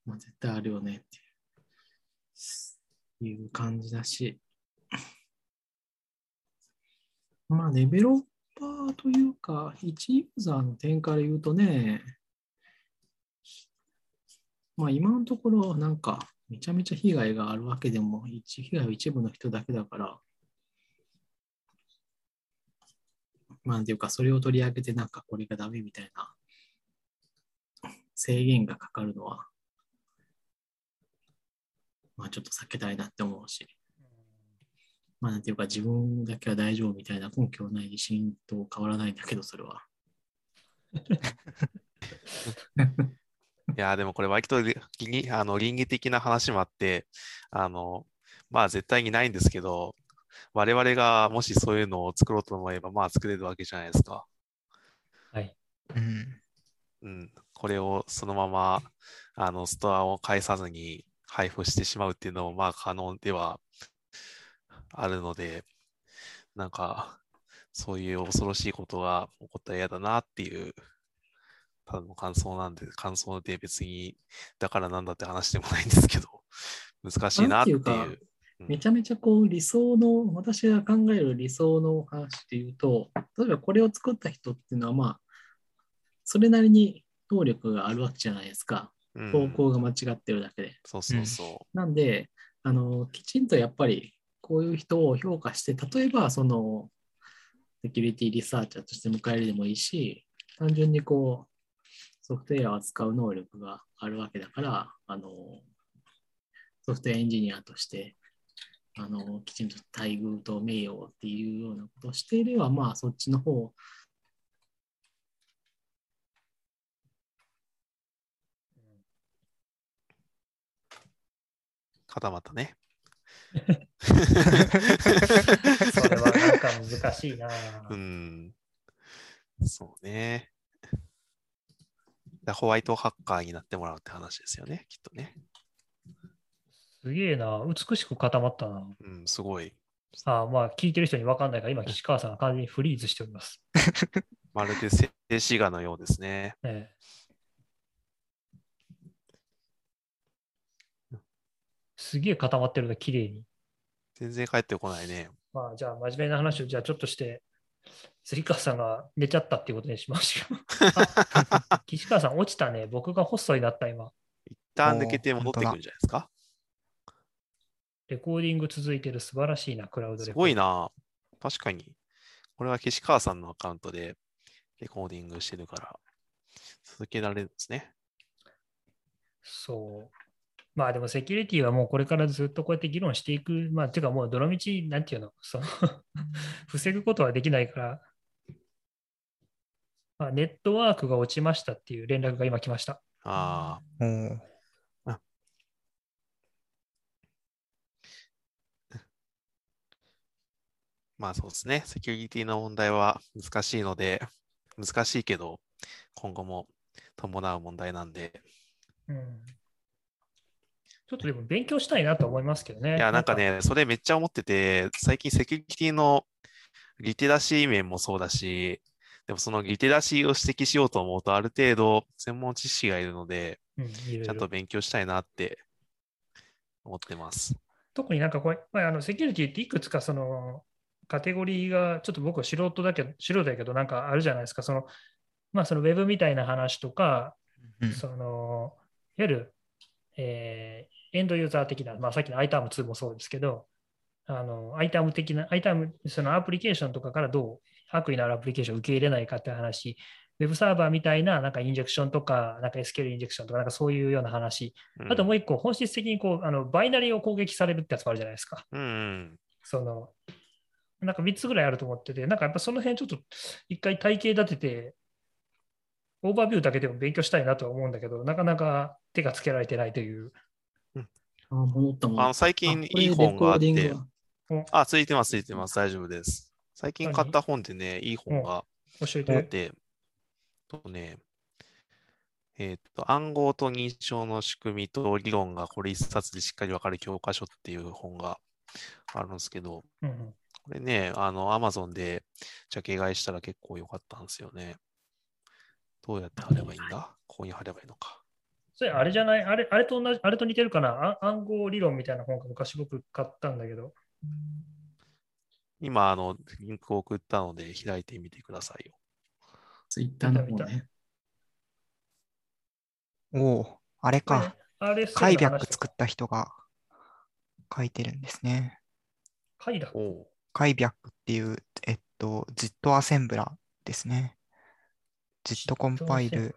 まあ、絶対あるよねっていう感じだし、まあ、デベロッパーというか、一ユーザーの点から言うとね、まあ今のところなんかめちゃめちゃ被害があるわけでも、一被害は一部の人だけだから、まあ、なんていうか、それを取り上げてなんかこれがダメみたいな制限がかかるのは、まあちょっと避けたいなって思うし、まあなんていうか自分だけは大丈夫みたいな根拠はない自信と変わらないんだけど、それは。いやー、でもこれ割とあの倫理的な話もあって、あの、まあ絶対にないんですけど、我々がもしそういうのを作ろうと思えば、まあ作れるわけじゃないですか。はい。うん。うん。これをそのまま、あの、ストアを介さずに配布してしまうっていうのも、まあ可能ではあるので、なんか、そういう恐ろしいことが起こったら嫌だなっていう、ただの感想なんで、感想で別に、だからなんだって話でもないんですけど、[LAUGHS] 難しいなっていう。なんていううんめちゃめちゃこう理想の、私が考える理想の話で言うと、例えばこれを作った人っていうのはまあ、それなりに能力があるわけじゃないですか。うん方向が間違ってるだけで。そうそうそなんで、あの、きちんとやっぱりこういう人を評価して、例えばその、セキュリティリサーチャーとして迎えるでもいいし、単純にこう、ソフトウェアを扱う能力があるわけだから、あの、ソフトウェアエンジニアとして、あの、きちんと待遇と名誉っていうようなことをしていれば、まあ、そっちの方、固まったね。[LAUGHS] それはなんか難しいな。うん。そうね。だホワイトハッカーになってもらうって話ですよね、きっとね。すげえな。美しく固まったな。うん、すごい。ああまあ、聞いてる人に分かんないから、今、岸川さんが完全にフリーズしております。[LAUGHS] まるで静止画のようですね。ええすげえ固まってるね、綺麗に。全然帰ってこないね。まあ、じゃあ、真面目な話を、じゃあ、ちょっとして、釣川さんが寝ちゃったっていうことにしましょう。[LAUGHS] あ岸川さん、落ちたね。僕がホストになった今。一旦抜けて戻ってくるんじゃないですか？レコーディング続いてる素晴らしいな、クラウドすレコーディング。ごいな。確かに。これは岸川さんのアカウントでレコーディングしてるから、続けられるんですね。そう。まあでもセキュリティはもうこれからずっとこうやって議論していく。まあていうかもう泥道、なんていうの、その防ぐことはできないから、まあ、ネットワークが落ちましたっていう連絡が今来ました。あおーあ、まあそうですね。セキュリティの問題は難しいので、難しいけど、今後も伴う問題なんで、うん。ちょっとでも勉強したいなと思いますけどね。いや、なんかね、それめっちゃ思ってて、最近セキュリティのリテラシー面もそうだし、でもそのリテラシーを指摘しようと思うと、ある程度専門知識がいるので、うん、いろいろちゃんと勉強したいなって思ってます。特になんかこれ、まあ、あのセキュリティっていくつかそのカテゴリーがちょっと僕は素人だけど、素人だけどなんかあるじゃないですか。その、まあそのウェブみたいな話とか、うんその、いわゆる、えーエンドユーザー的な、まあ、さっきの iTerm2 もそうですけど、あの iTerm 的な、iTerm、そのアプリケーションとかからどう悪意のあるアプリケーションを受け入れないかっていう話、ウェブサーバーみたいななんかインジェクションとか、なんか SQL インジェクションとか、なんかそういうような話、うんあともう一個、本質的にこうあのバイナリーを攻撃されるってやつもあるじゃないですか。うんうん。その、なんか3つぐらいあると思ってて、なんかやっぱその辺ちょっと一回体系立てて、オーバービューだけでも勉強したいなとは思うんだけど、なかなか手がつけられてないという。あ、戻ったもん。あの、最近いい本があってあ、ついてます、ついてます。大丈夫です。最近買った本でね、いい本が教え。あってて、とね、えっと、暗号と認証の仕組みと理論がこれ一冊でしっかりわかる教科書っていう本があるんですけど、うんうんこれね、あの、アマゾンでジャケ買いしたら結構良かったんですよね。どうやって貼ればいいんだ？ここに貼ればいいのか。それあれじゃない？あれあれと同じ、あれと似てるかな？あ暗号理論みたいな本が昔僕買ったんだけど。今、あの、リンクを送ったので開いてみてくださいよ。ツイッターの方見たね。おお、あれか。あれ、解略作った人が書いてるんですね。解略おう解略っていう、えっと、JIT アセンブラですね。JIT コンパイル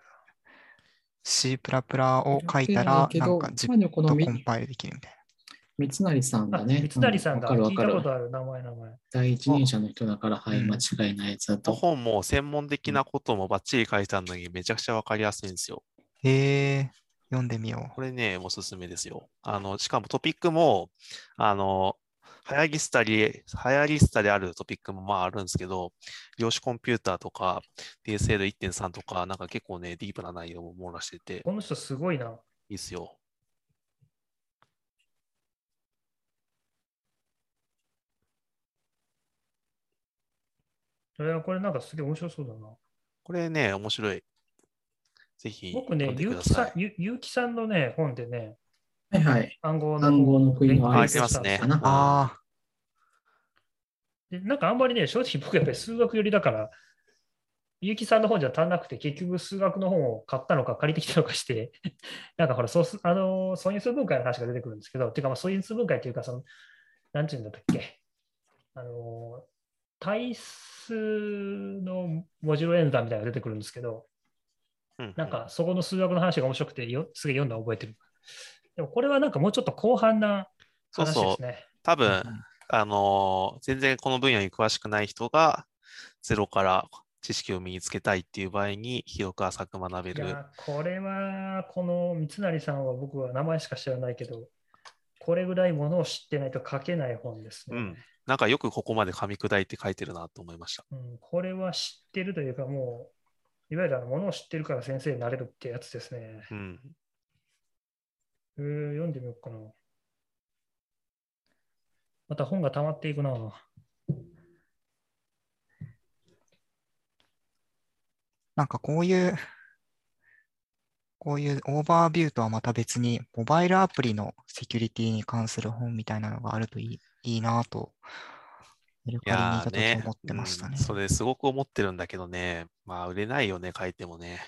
C++ を書いたら、けどなんかこのみコンパイルできるみたい三成さんあだね。三成さんが聞い。たことある名前名前。第一人者の人だから、はい、うん間違いないやつだのと。本も専門的なこともバッチリ書いてあるのにめちゃくちゃわかりやすいんですよ。な。へえ、読んでみよこれね、おすすめですよ。あの、しかもトピックも、あの、流行りしたり、流行りしたであるトピックもまああるんですけど、量子コンピューターとか、DSL1.3 とか、なんか結構ね、ディープな内容も網羅してて、この人すごいな。いいっすよ。いやこれなんかすげえ面白そうだな。これね、面白い。ぜひ僕ね、読んでゆくださん、ゆゆうきさんのね、本でね、はいはい。暗号の暗号の国のねかなう。あでなんかあんまりね、正直僕やっぱり数学寄りだから、ゆうきさんの本じゃ足んなくて、結局数学の本を買ったのか借りてきたのかして、[LAUGHS] なんかほら、そうすあの素因数分解の話が出てくるんですけど、ていうか、まあ、素因数分解っていうか、その、なんていうんだったっけ、あの、対数のモジュロ演算みたいなのが出てくるんですけど、うんなんかそこの数学の話が面白くてよ、すげえ読んだの覚えてる。でもこれはなんかもうちょっと後半な話そうそうですね。多分、あ。あのー全然この分野に詳しくない人が、ゼロから知識を身につけたいっていう場合に、広く浅く学べる。いや、これは、この三成さんは僕は名前しか知らないけど、これぐらいものを知ってないと書けない本ですね。うんなんかよくここまで噛み砕いて書いてるなと思いました。うんこれは知ってるというか、もう、いわゆるあのものを知ってるから先生になれるってやつですね。うん。えー読んでみようかな。また本が溜まっていくな。なんかこういう、こういうオーバービューとはまた別に、モバイルアプリのセキュリティに関する本みたいなのがあるといいいいなと、メルいやカリにいた時ーね思ってましたね。うんそれすごく思ってるんだけどね。まあ、売れないよね、書いてもね。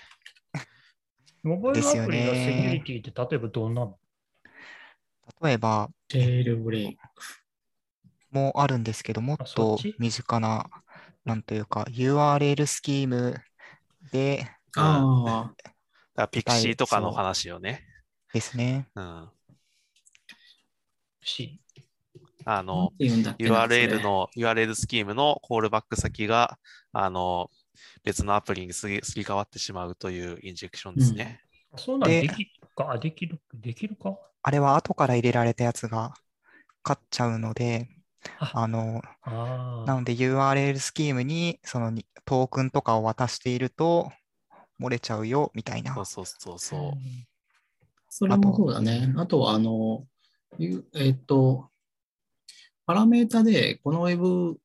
モバイルですよアプリのセキュねリティって例えばどんなの？例えば、ジェールブレイク。もあるんですけど、もっとち身近な、なんというか、URL スキームでああ、ピクシーとかの話よね。ですね。うん。あの、URL。の、URL スキームのコールバック先が、あの、別のアプリにすりすり替わってしまうというインジェクションですね。そうなんでできるか？あできる？できるか？あれは後から入れられたやつが勝っちゃうので、ああの。なので URL スキームにそのにトークンとかを渡していると漏れちゃうよみたいなそう。そうそうそう。それもそうだね。あとは、あの、ゆえっと、パラメータで、このウェブ、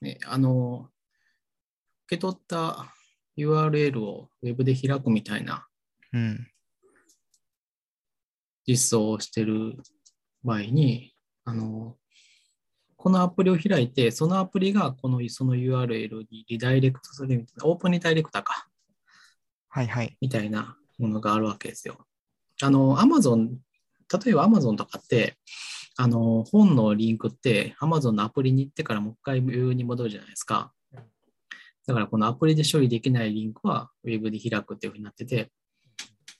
ね、あの、受け取った URL をウェブで開くみたいなうん。実装をしてる場合に、あの、このアプリを開いて、そのアプリがこのその URL にリダイレクトするみたいな、オープンリダイレクターか、はいはい。みたいなものがあるわけですよ。あの、Amazon 例えば Amazon とかって、あの、本のリンクって Amazon のアプリに行ってからもう一回ビューに戻るじゃないですかうん。だからこのアプリで処理できないリンクは Web で開くっていうふうになってて、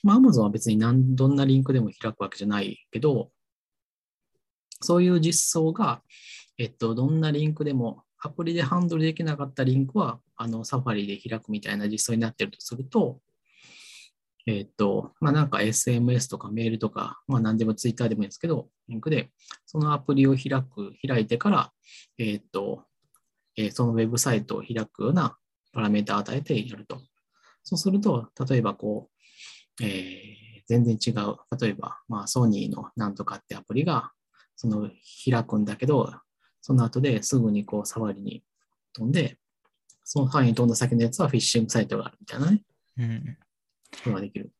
まあ Amazon は別に何どんなリンクでも開くわけじゃないけど、そういう実装が、えっと、どんなリンクでも、アプリでハンドルできなかったリンクは、あの、サファリで開くみたいな実装になってるとすると、えっと、まあ、なんか SMS とかメールとか、まあ、何でも Twitter でもいいんですけど、リンクで、そのアプリを開く、開いてから、えっと、えそのウェブサイトを開くようなパラメータを与えてやると。そうすると、例えばこう、えー全然違う、例えば、まあ、ソニーのなんとかってアプリが、その開くんだけど、その後ですぐにこう、触りに飛んで、その範囲に飛んだ先のやつはフィッシングサイトがあるみたいなね、うん。ことができる。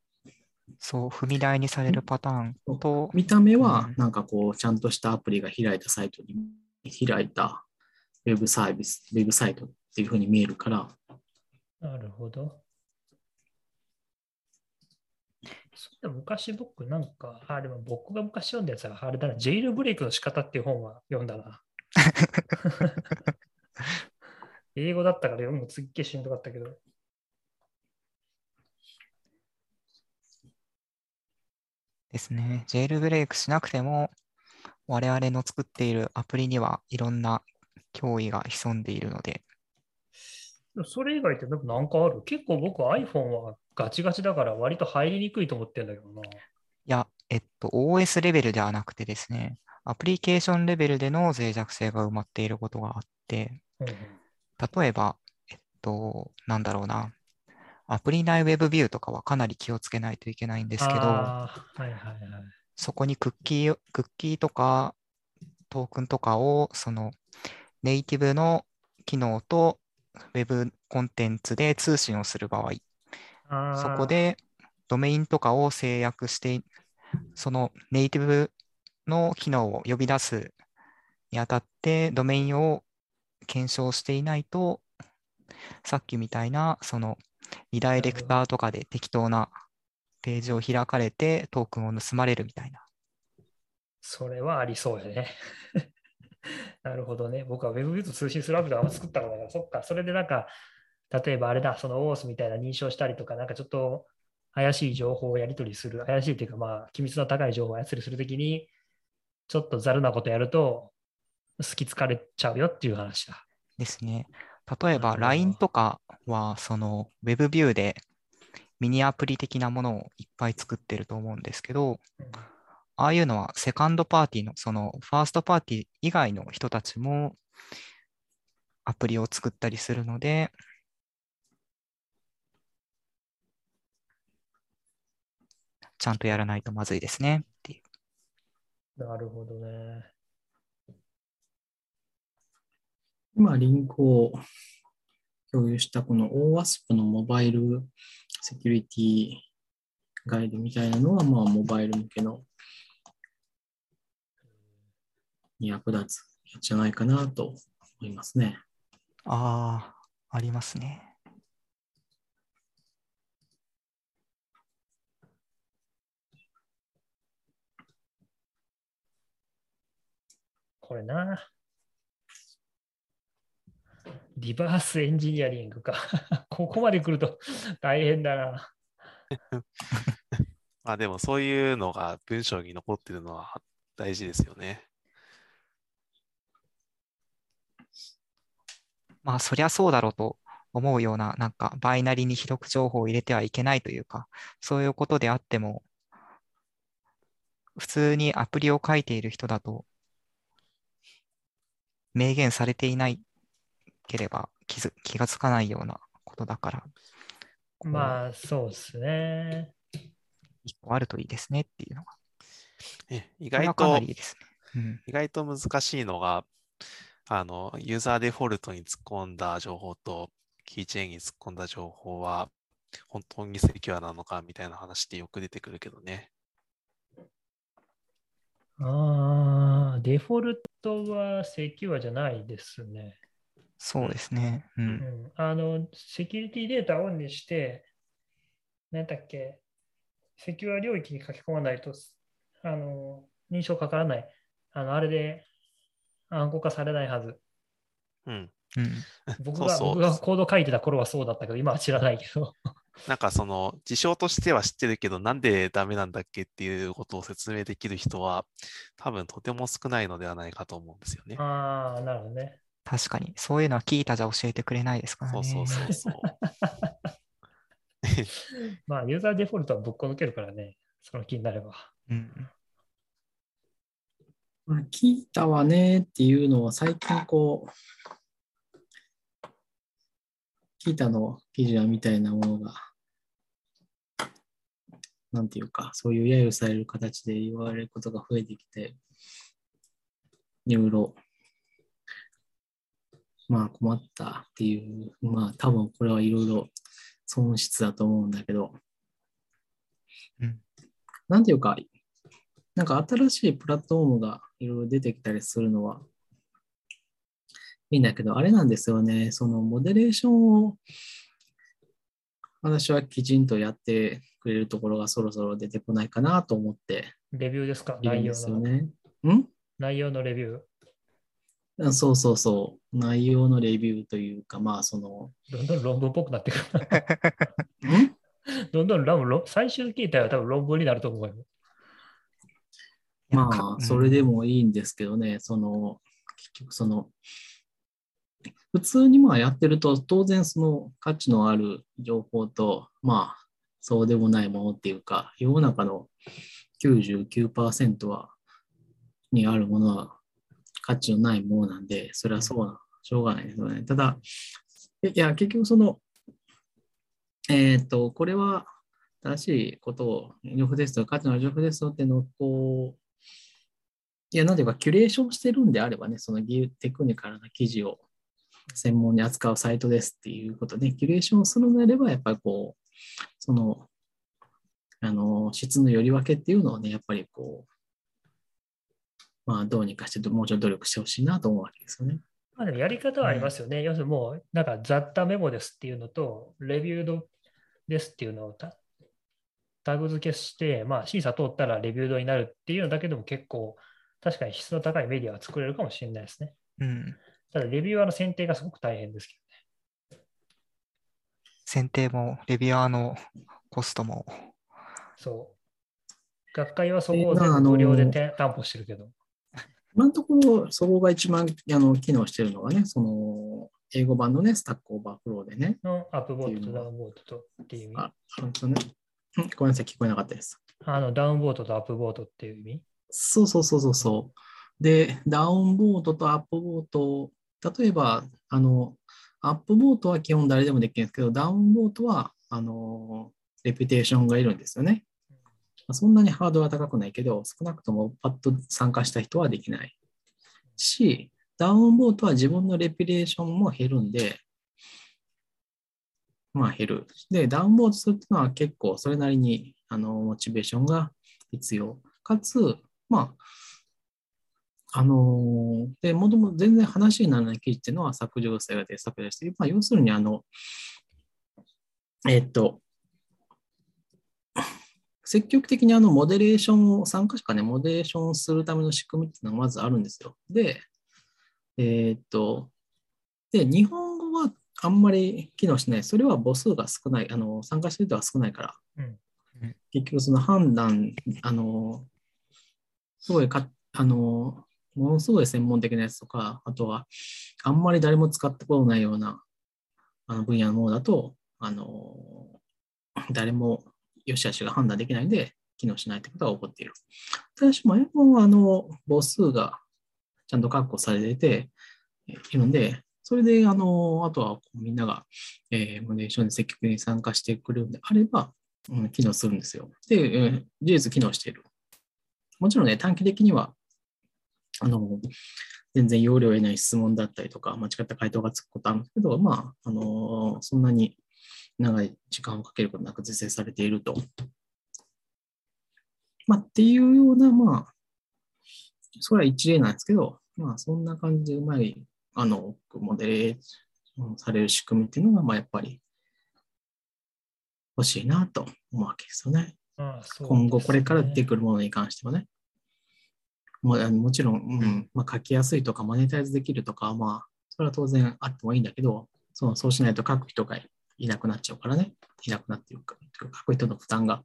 そう、踏み台にされるパターンと、見た目うん、はなんかこう、ちゃんとしたアプリが開いたサイトに、開いたウェブサービス、ウェブサイトっていうふうに見えるから、なるほど。そうい昔僕なんか、あ、でも僕が昔読んだやつは、あれだな、ジェイルブレイクの仕方っていう本は読んだな。英語だったから読むのすっげえしんどかったけど。ですね。ジェイルブレイクしなくても、我々の作っているアプリにはいろんな脅威が潜んでいるので、それ以外ってなんかある？結構僕 iPhone はガチガチだから割と入りにくいと思ってんだけどな。いや、えっと、OS レベルではなくてですね、アプリケーションレベルでの脆弱性が埋まっていることがあって、例えば、えっと、なんだろうな、アプリ内ウェブビューとかはかなり気をつけないといけないんですけど、はいはいはい。そこにクッキー、クッキーとかトークンとかを、そのネイティブの機能と Web コンテンツで通信をする場合、そこでドメインとかを制約して、そのネイティブの機能を呼び出すにあたって、ドメインを検証していないと、さっきみたいな、そのリダイレクターとかで適当なページを開かれてトークンを盗まれるみたいな。それはありそうやね。[LAUGHS] なるほどね。僕は Web と通信するアプリをあんま作ったことないから、そっか。それでなんか、例えばあれだ、その OAuth みたいな認証したりとか、なんかちょっと怪しい情報をやり取りする、怪しいというか、まあ、機密の高い情報をやり取りするときに、ちょっとざるなことやると、好き疲れちゃうよっていう話だ。ですね。例えば LINE とかは、その Web ビューでミニアプリ的なものをいっぱい作ってると思うんですけど、うんああいうのはセカンドパーティーの、そのファーストパーティー以外の人たちもアプリを作ったりするので、ちゃんとやらないとまずいですねっていう。なるほどね。今、リンクを共有したこの OWASP のモバイルセキュリティガイドみたいなのは、まあ、モバイル向けのに役立つやつじゃないかなと思いますね。ああ、ありますね。これな。リバースエンジニアリングか。[LAUGHS] ここまで来ると大変だな。[LAUGHS] まあでもそういうのが文章に残ってるのは大事ですよね。まあ、そりゃそうだろうと思うような、なんか、バイナリに記録情報を入れてはいけないというか、そういうことであっても、普通にアプリを書いている人だと、明言されていないければ気づ気がつかないようなことだから、まあ、そうですね。一個あるといいですねっていうのが、え意外とりいいですね。うん。意外と難しいのが、あの、ユーザーデフォルトに突っ込んだ情報と、キーチェーンに突っ込んだ情報は、本当にセキュアなのかみたいな話ってよく出てくるけどね。ああ、デフォルトはセキュアじゃないですね。そうですね。う。うんん。あの、セキュリティデータをオンにして、なんだっけ、セキュア領域に書き込まないと、あの、認証かからない。あの、あれで暗号化されないはず。うん。うん。[LAUGHS] 僕がそうそう僕がコード書いてた頃はそうだったけど、今は知らないけど。[LAUGHS] なんかその事象としては知ってるけど、なんでダメなんだっけっていうことを説明できる人は、多分とても少ないのではないかと思うんですよね。ああ、なるほどね。確かに。そういうのは聞いたじゃ教えてくれないですからね。そうそうそうそう。[LAUGHS] まあ、ユーザーデフォルトはぶっこ抜けるからね、その気になれば。うん。まあ、聞いたわねっていうのを最近こう、聞いたの記事みたいなものが、なんていうか、そういう揶揄される形で言われることが増えてきて、いろいろ、まあ困ったっていう、まあ多分これはいろいろ損失だと思うんだけど、うん。なんていうか、なんか新しいプラットフォームがいろいろ出てきたりするのはいいんだけど、あれなんですよね、そのモデレーションを私はきちんとやってくれるところがそろそろ出てこないかなと思ってレビューですか？内容の。すよね。ん？内容のレビュー。あそうそうそう。内容のレビューというか、まあその、どんどん論文っぽくなってくる。[LAUGHS] ん？どんどん論文、最終形態は多分論文になると思うよ。まあ、それでもいいんですけどね、その、結局その、普通にまあやってると、当然その価値のある情報と、まあ、そうでもないものっていうか、世の中の99%は、にあるものは価値のないものなんで、それはそうな、しょうがないですよね。ただ、いや、結局その、えっ、と、これは正しいことを、情報テスト、価値のある情報テストっていうのを、こう、いや、なんていうか、キュレーションしてるんであればね、そのギテクニカルな記事を専門に扱うサイトですっていうことで、キュレーションするのであれば、やっぱりこう、その、あの、質のより分けっていうのをね、やっぱりこう、まあ、どうにかして、もうちょっと努力してほしいなと思うわけですよね。まあでもやり方はありますよね。要するにもう、なんか雑多メモですっていうのと、レビュードですっていうのをタタグ付けして、まあ、審査通ったらレビュードになるっていうのだけでも結構、確かに質の高いメディアは作れるかもしれないですね。うん。ただ、レビューアーの選定がすごく大変ですけ選定も、レビュアーのコストも、ど、そう。学会はそこを全部無料でて担保してるけど、今のところ、そこが一番あの機能してるのがね、その、英語版のね、 Stack Overflow でね、の upvote と downvote とっていう意味。あ、あのね、うんごめんなさい、聞こえなかったです。あの downvote と upvote っていう意味。そうそうそうそうそう。で、 downvote と upvote、例えば、あの、 upvote は基本誰でもできるんですけど、 downvote は、あの、レピュテーションがいるんですよね。そんなにハードルは高くないけど、少なくともパッと参加した人はできないし、ダウンボートは自分のレピュテーションも減るんで、まあ減る。で、ダウンボートするっていうのは結構それなりにあのモチベーションが必要。かつ、まあ、あのーで、もともと全然話にならない記事っていうのは削除性が出削除して、まあ、要するに、あの、えっと、積極的にあのモデレーションを、参加者がね、モデレーションするための仕組みっていうのがまずあるんですよ。で、えっと、で、日本語はあんまり機能しない。それは母数が少ない。あの、参加してる人が少ないから。うん結局その判断、あの、すごいか、あの、ものすごい専門的なやつとか、あとは、あんまり誰も使ったことないようなあの分野のものだと、あの、誰も良し悪しが判断できないので、機能しないということが起こっている。ただし、まあ、F1 は、あの、母数がちゃんと確保されてているので、それで、あの、あとはみんなが、えーモデーションに積極的に参加してくれるのであれば、うん、機能するんですよ。で、えー事実機能している。もちろんね、短期的には、あの、全然容量を得ない質問だったりとか、間違った回答がつくことあるんですけど、まあ、あの、そんなに長い時間をかけることなく是正されていると。まあ、っていうような、まあ、それは一例なんですけど、まあ、そんな感じでうまい、あの、モデレーションされる仕組みっていうのが、まあ、やっぱり欲しいなと思うわけですよね。ああそう今後これから出てくくるものに関してはね。もあのもちろん、うんまあ、書きやすいとかマネタイズできるとかは、まあ、それは当然あってもいいんだけど、そうそうしないと書く人がいなくなっちゃうからね。いなくなっていうか、書く人の負担が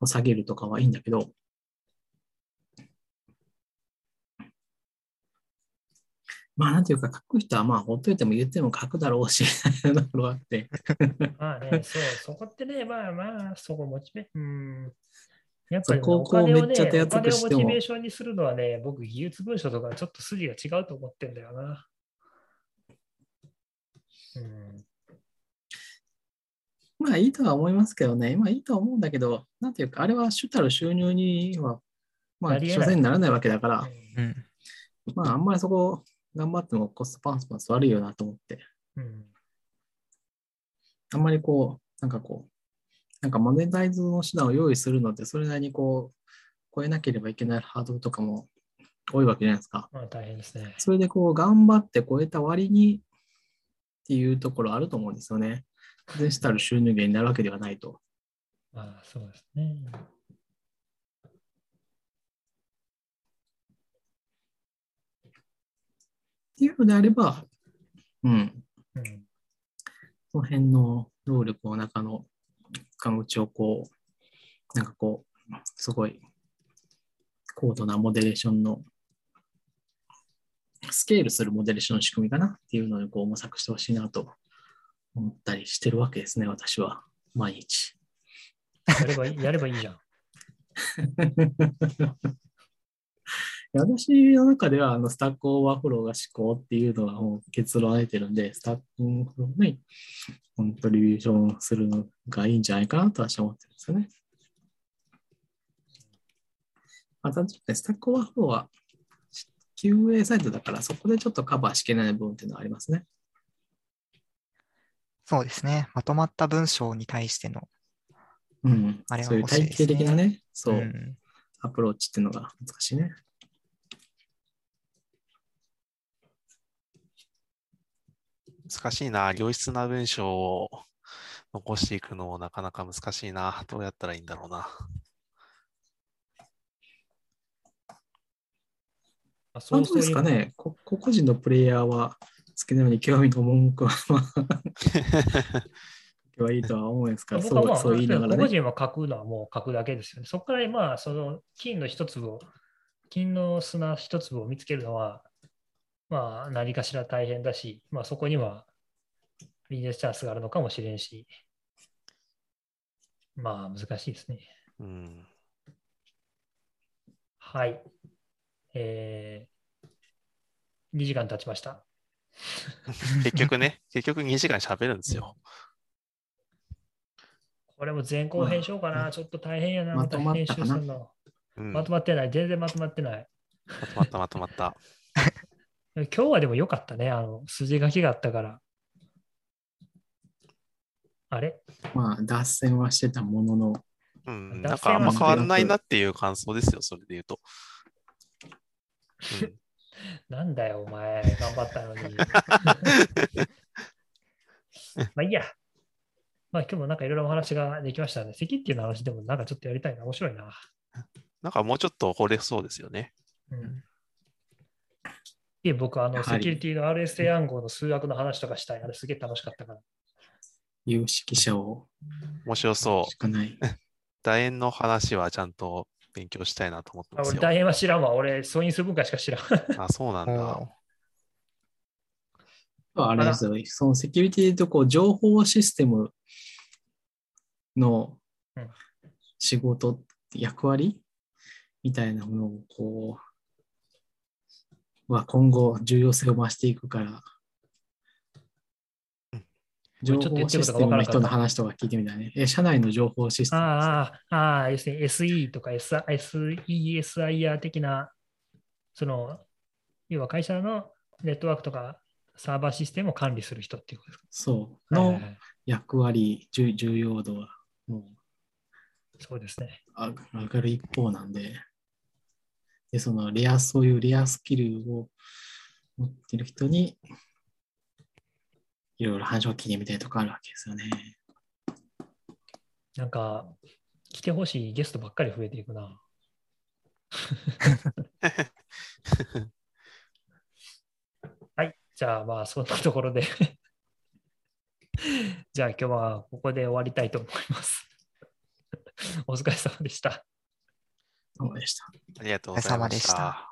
を下げるとかはいいんだけど、まあ、なんていうか、書く人はまあ、ほっといても言っても書くだろうし、みたいなところがあって、まあね、そう、そこってね、まあまあ、そこモチベ、うん。やっぱり、ね、お金をめっちゃ手ね、お金を厚くしてもモチベーションにするのはね、僕、技術文書とかちょっと筋が違うと思ってんだよな。うん。まあいいとは思いますけどね、まあいいとは思うんだけど、なんていうか、あれは主たる収入には、まあ、所詮にならないわけだから、うん。まああんまりそこ頑張ってもコストパンスパンス悪いよなと思って、うん。あんまりこう、なんかこう、なんかモネタイズの手段を用意するのって、それなりにこう、超えなければいけないハードルとかも多いわけじゃないですか。まあ大変ですね。それでこう、頑張って超えた割にっていうところあると思うんですよね。全主たる収入源になるわけではないと。まあそうですね。っていうのであれば、うん、うん。その辺の労力の中の間口をこう、なんかこう、すごい高度なモデレーションの、スケールするモデレーションの仕組みかなっていうのにこう模索してほしいなと思ったりしてるわけですね、私は。毎日。やればいい、やればいいじゃん。[LAUGHS] 私の中ではあの Stack Overflow が至高っていうのはもう結論が出てるんで、 Stack Overflow に contribution するのがいいんじゃないかなと私は思ってるんですよね。またちょっとね、 Stack Overflow は QA サイトだからそこでちょっとカバーしきれない部分っていうのはありますね。そうですね。まとまった文章に対しての、うん。あれはそういう体系的なね、そう、んアプローチっていうのが難しいね。難しいな。良質な文章を残していくのもなかなか難しいな。どうやったらいいんだろうな。あまあ、どうですかね、こ個々人のプレイヤーは好きなように興味の文句は、まあ、はいいとは思うんですから、僕はまあ、そうそう言いながら個ね。人は書くのはもう書くだけですよね。そこからまあ、その金の一粒を、金の砂一粒を見つけるのは、まあ、何かしら大変だし、まあ、そこにはビジネスチャンスがあるのかもしれんし、まあ、難しいですね。うん。はい。えー、2時間経ちました。[LAUGHS] 結局ね、結局2時間喋るんですよ。これも前後編しようかな。まあちょっと大変やな。まとま編ったかな集するの。うん。まとまってない。全然まとまってない。まとまったまとまった。今日はでも良かったね。あの、筋書きがあったから。あれ？まあ、脱線はしてたものの、うん。脱線はなんかあんま変わんないなっていう感想ですよ、それで言うと。うんなんだよ、お前。頑張ったのに。[LAUGHS] まあいいや。まあ今日もなんかいろいろお話ができましたね。席っていうの話でもなんかちょっとやりたいな。面白いな。なんかもうちょっと掘れそうですよね。うん。いえ、僕、あの、セキュリティの RSA 暗号の数学の話とかしたい。あれすげえ楽しかったから。有識者を面白そうし。かない。[LAUGHS] 楕円の話はちゃんと勉強したいなと思ってますよ。大変は知らんわ。俺、素因数分解しか知らん。あ、そうなんだ。あれですよ、そのセキュリティとこう情報システムのうん仕事、役割みたいなものをこう、は今後重要性を増していくからうん、情ちょっと言報システムの人の話とか聞いてみたいね。え、社内の情報システムですね。ああ、ああ、要するに SE とか SESIR 的な、その、要は会社のネットワークとかサーバーシステムを管理する人っていうことですか？そう。の役割、重重要度はもうそうですね。あ上がる一方なんで、で、そのレア、そういうレアスキルを持ってる人に、いろいろ話を聞いてみたいとかあるわけですよね。なんか、来てほしいゲストばっかり増えていくな。[LAUGHS] はい。じゃあまあそんなところでじゃあ今日はここで終わりたいと思います。お疲れ様でした。そうでした。ありがとうございました。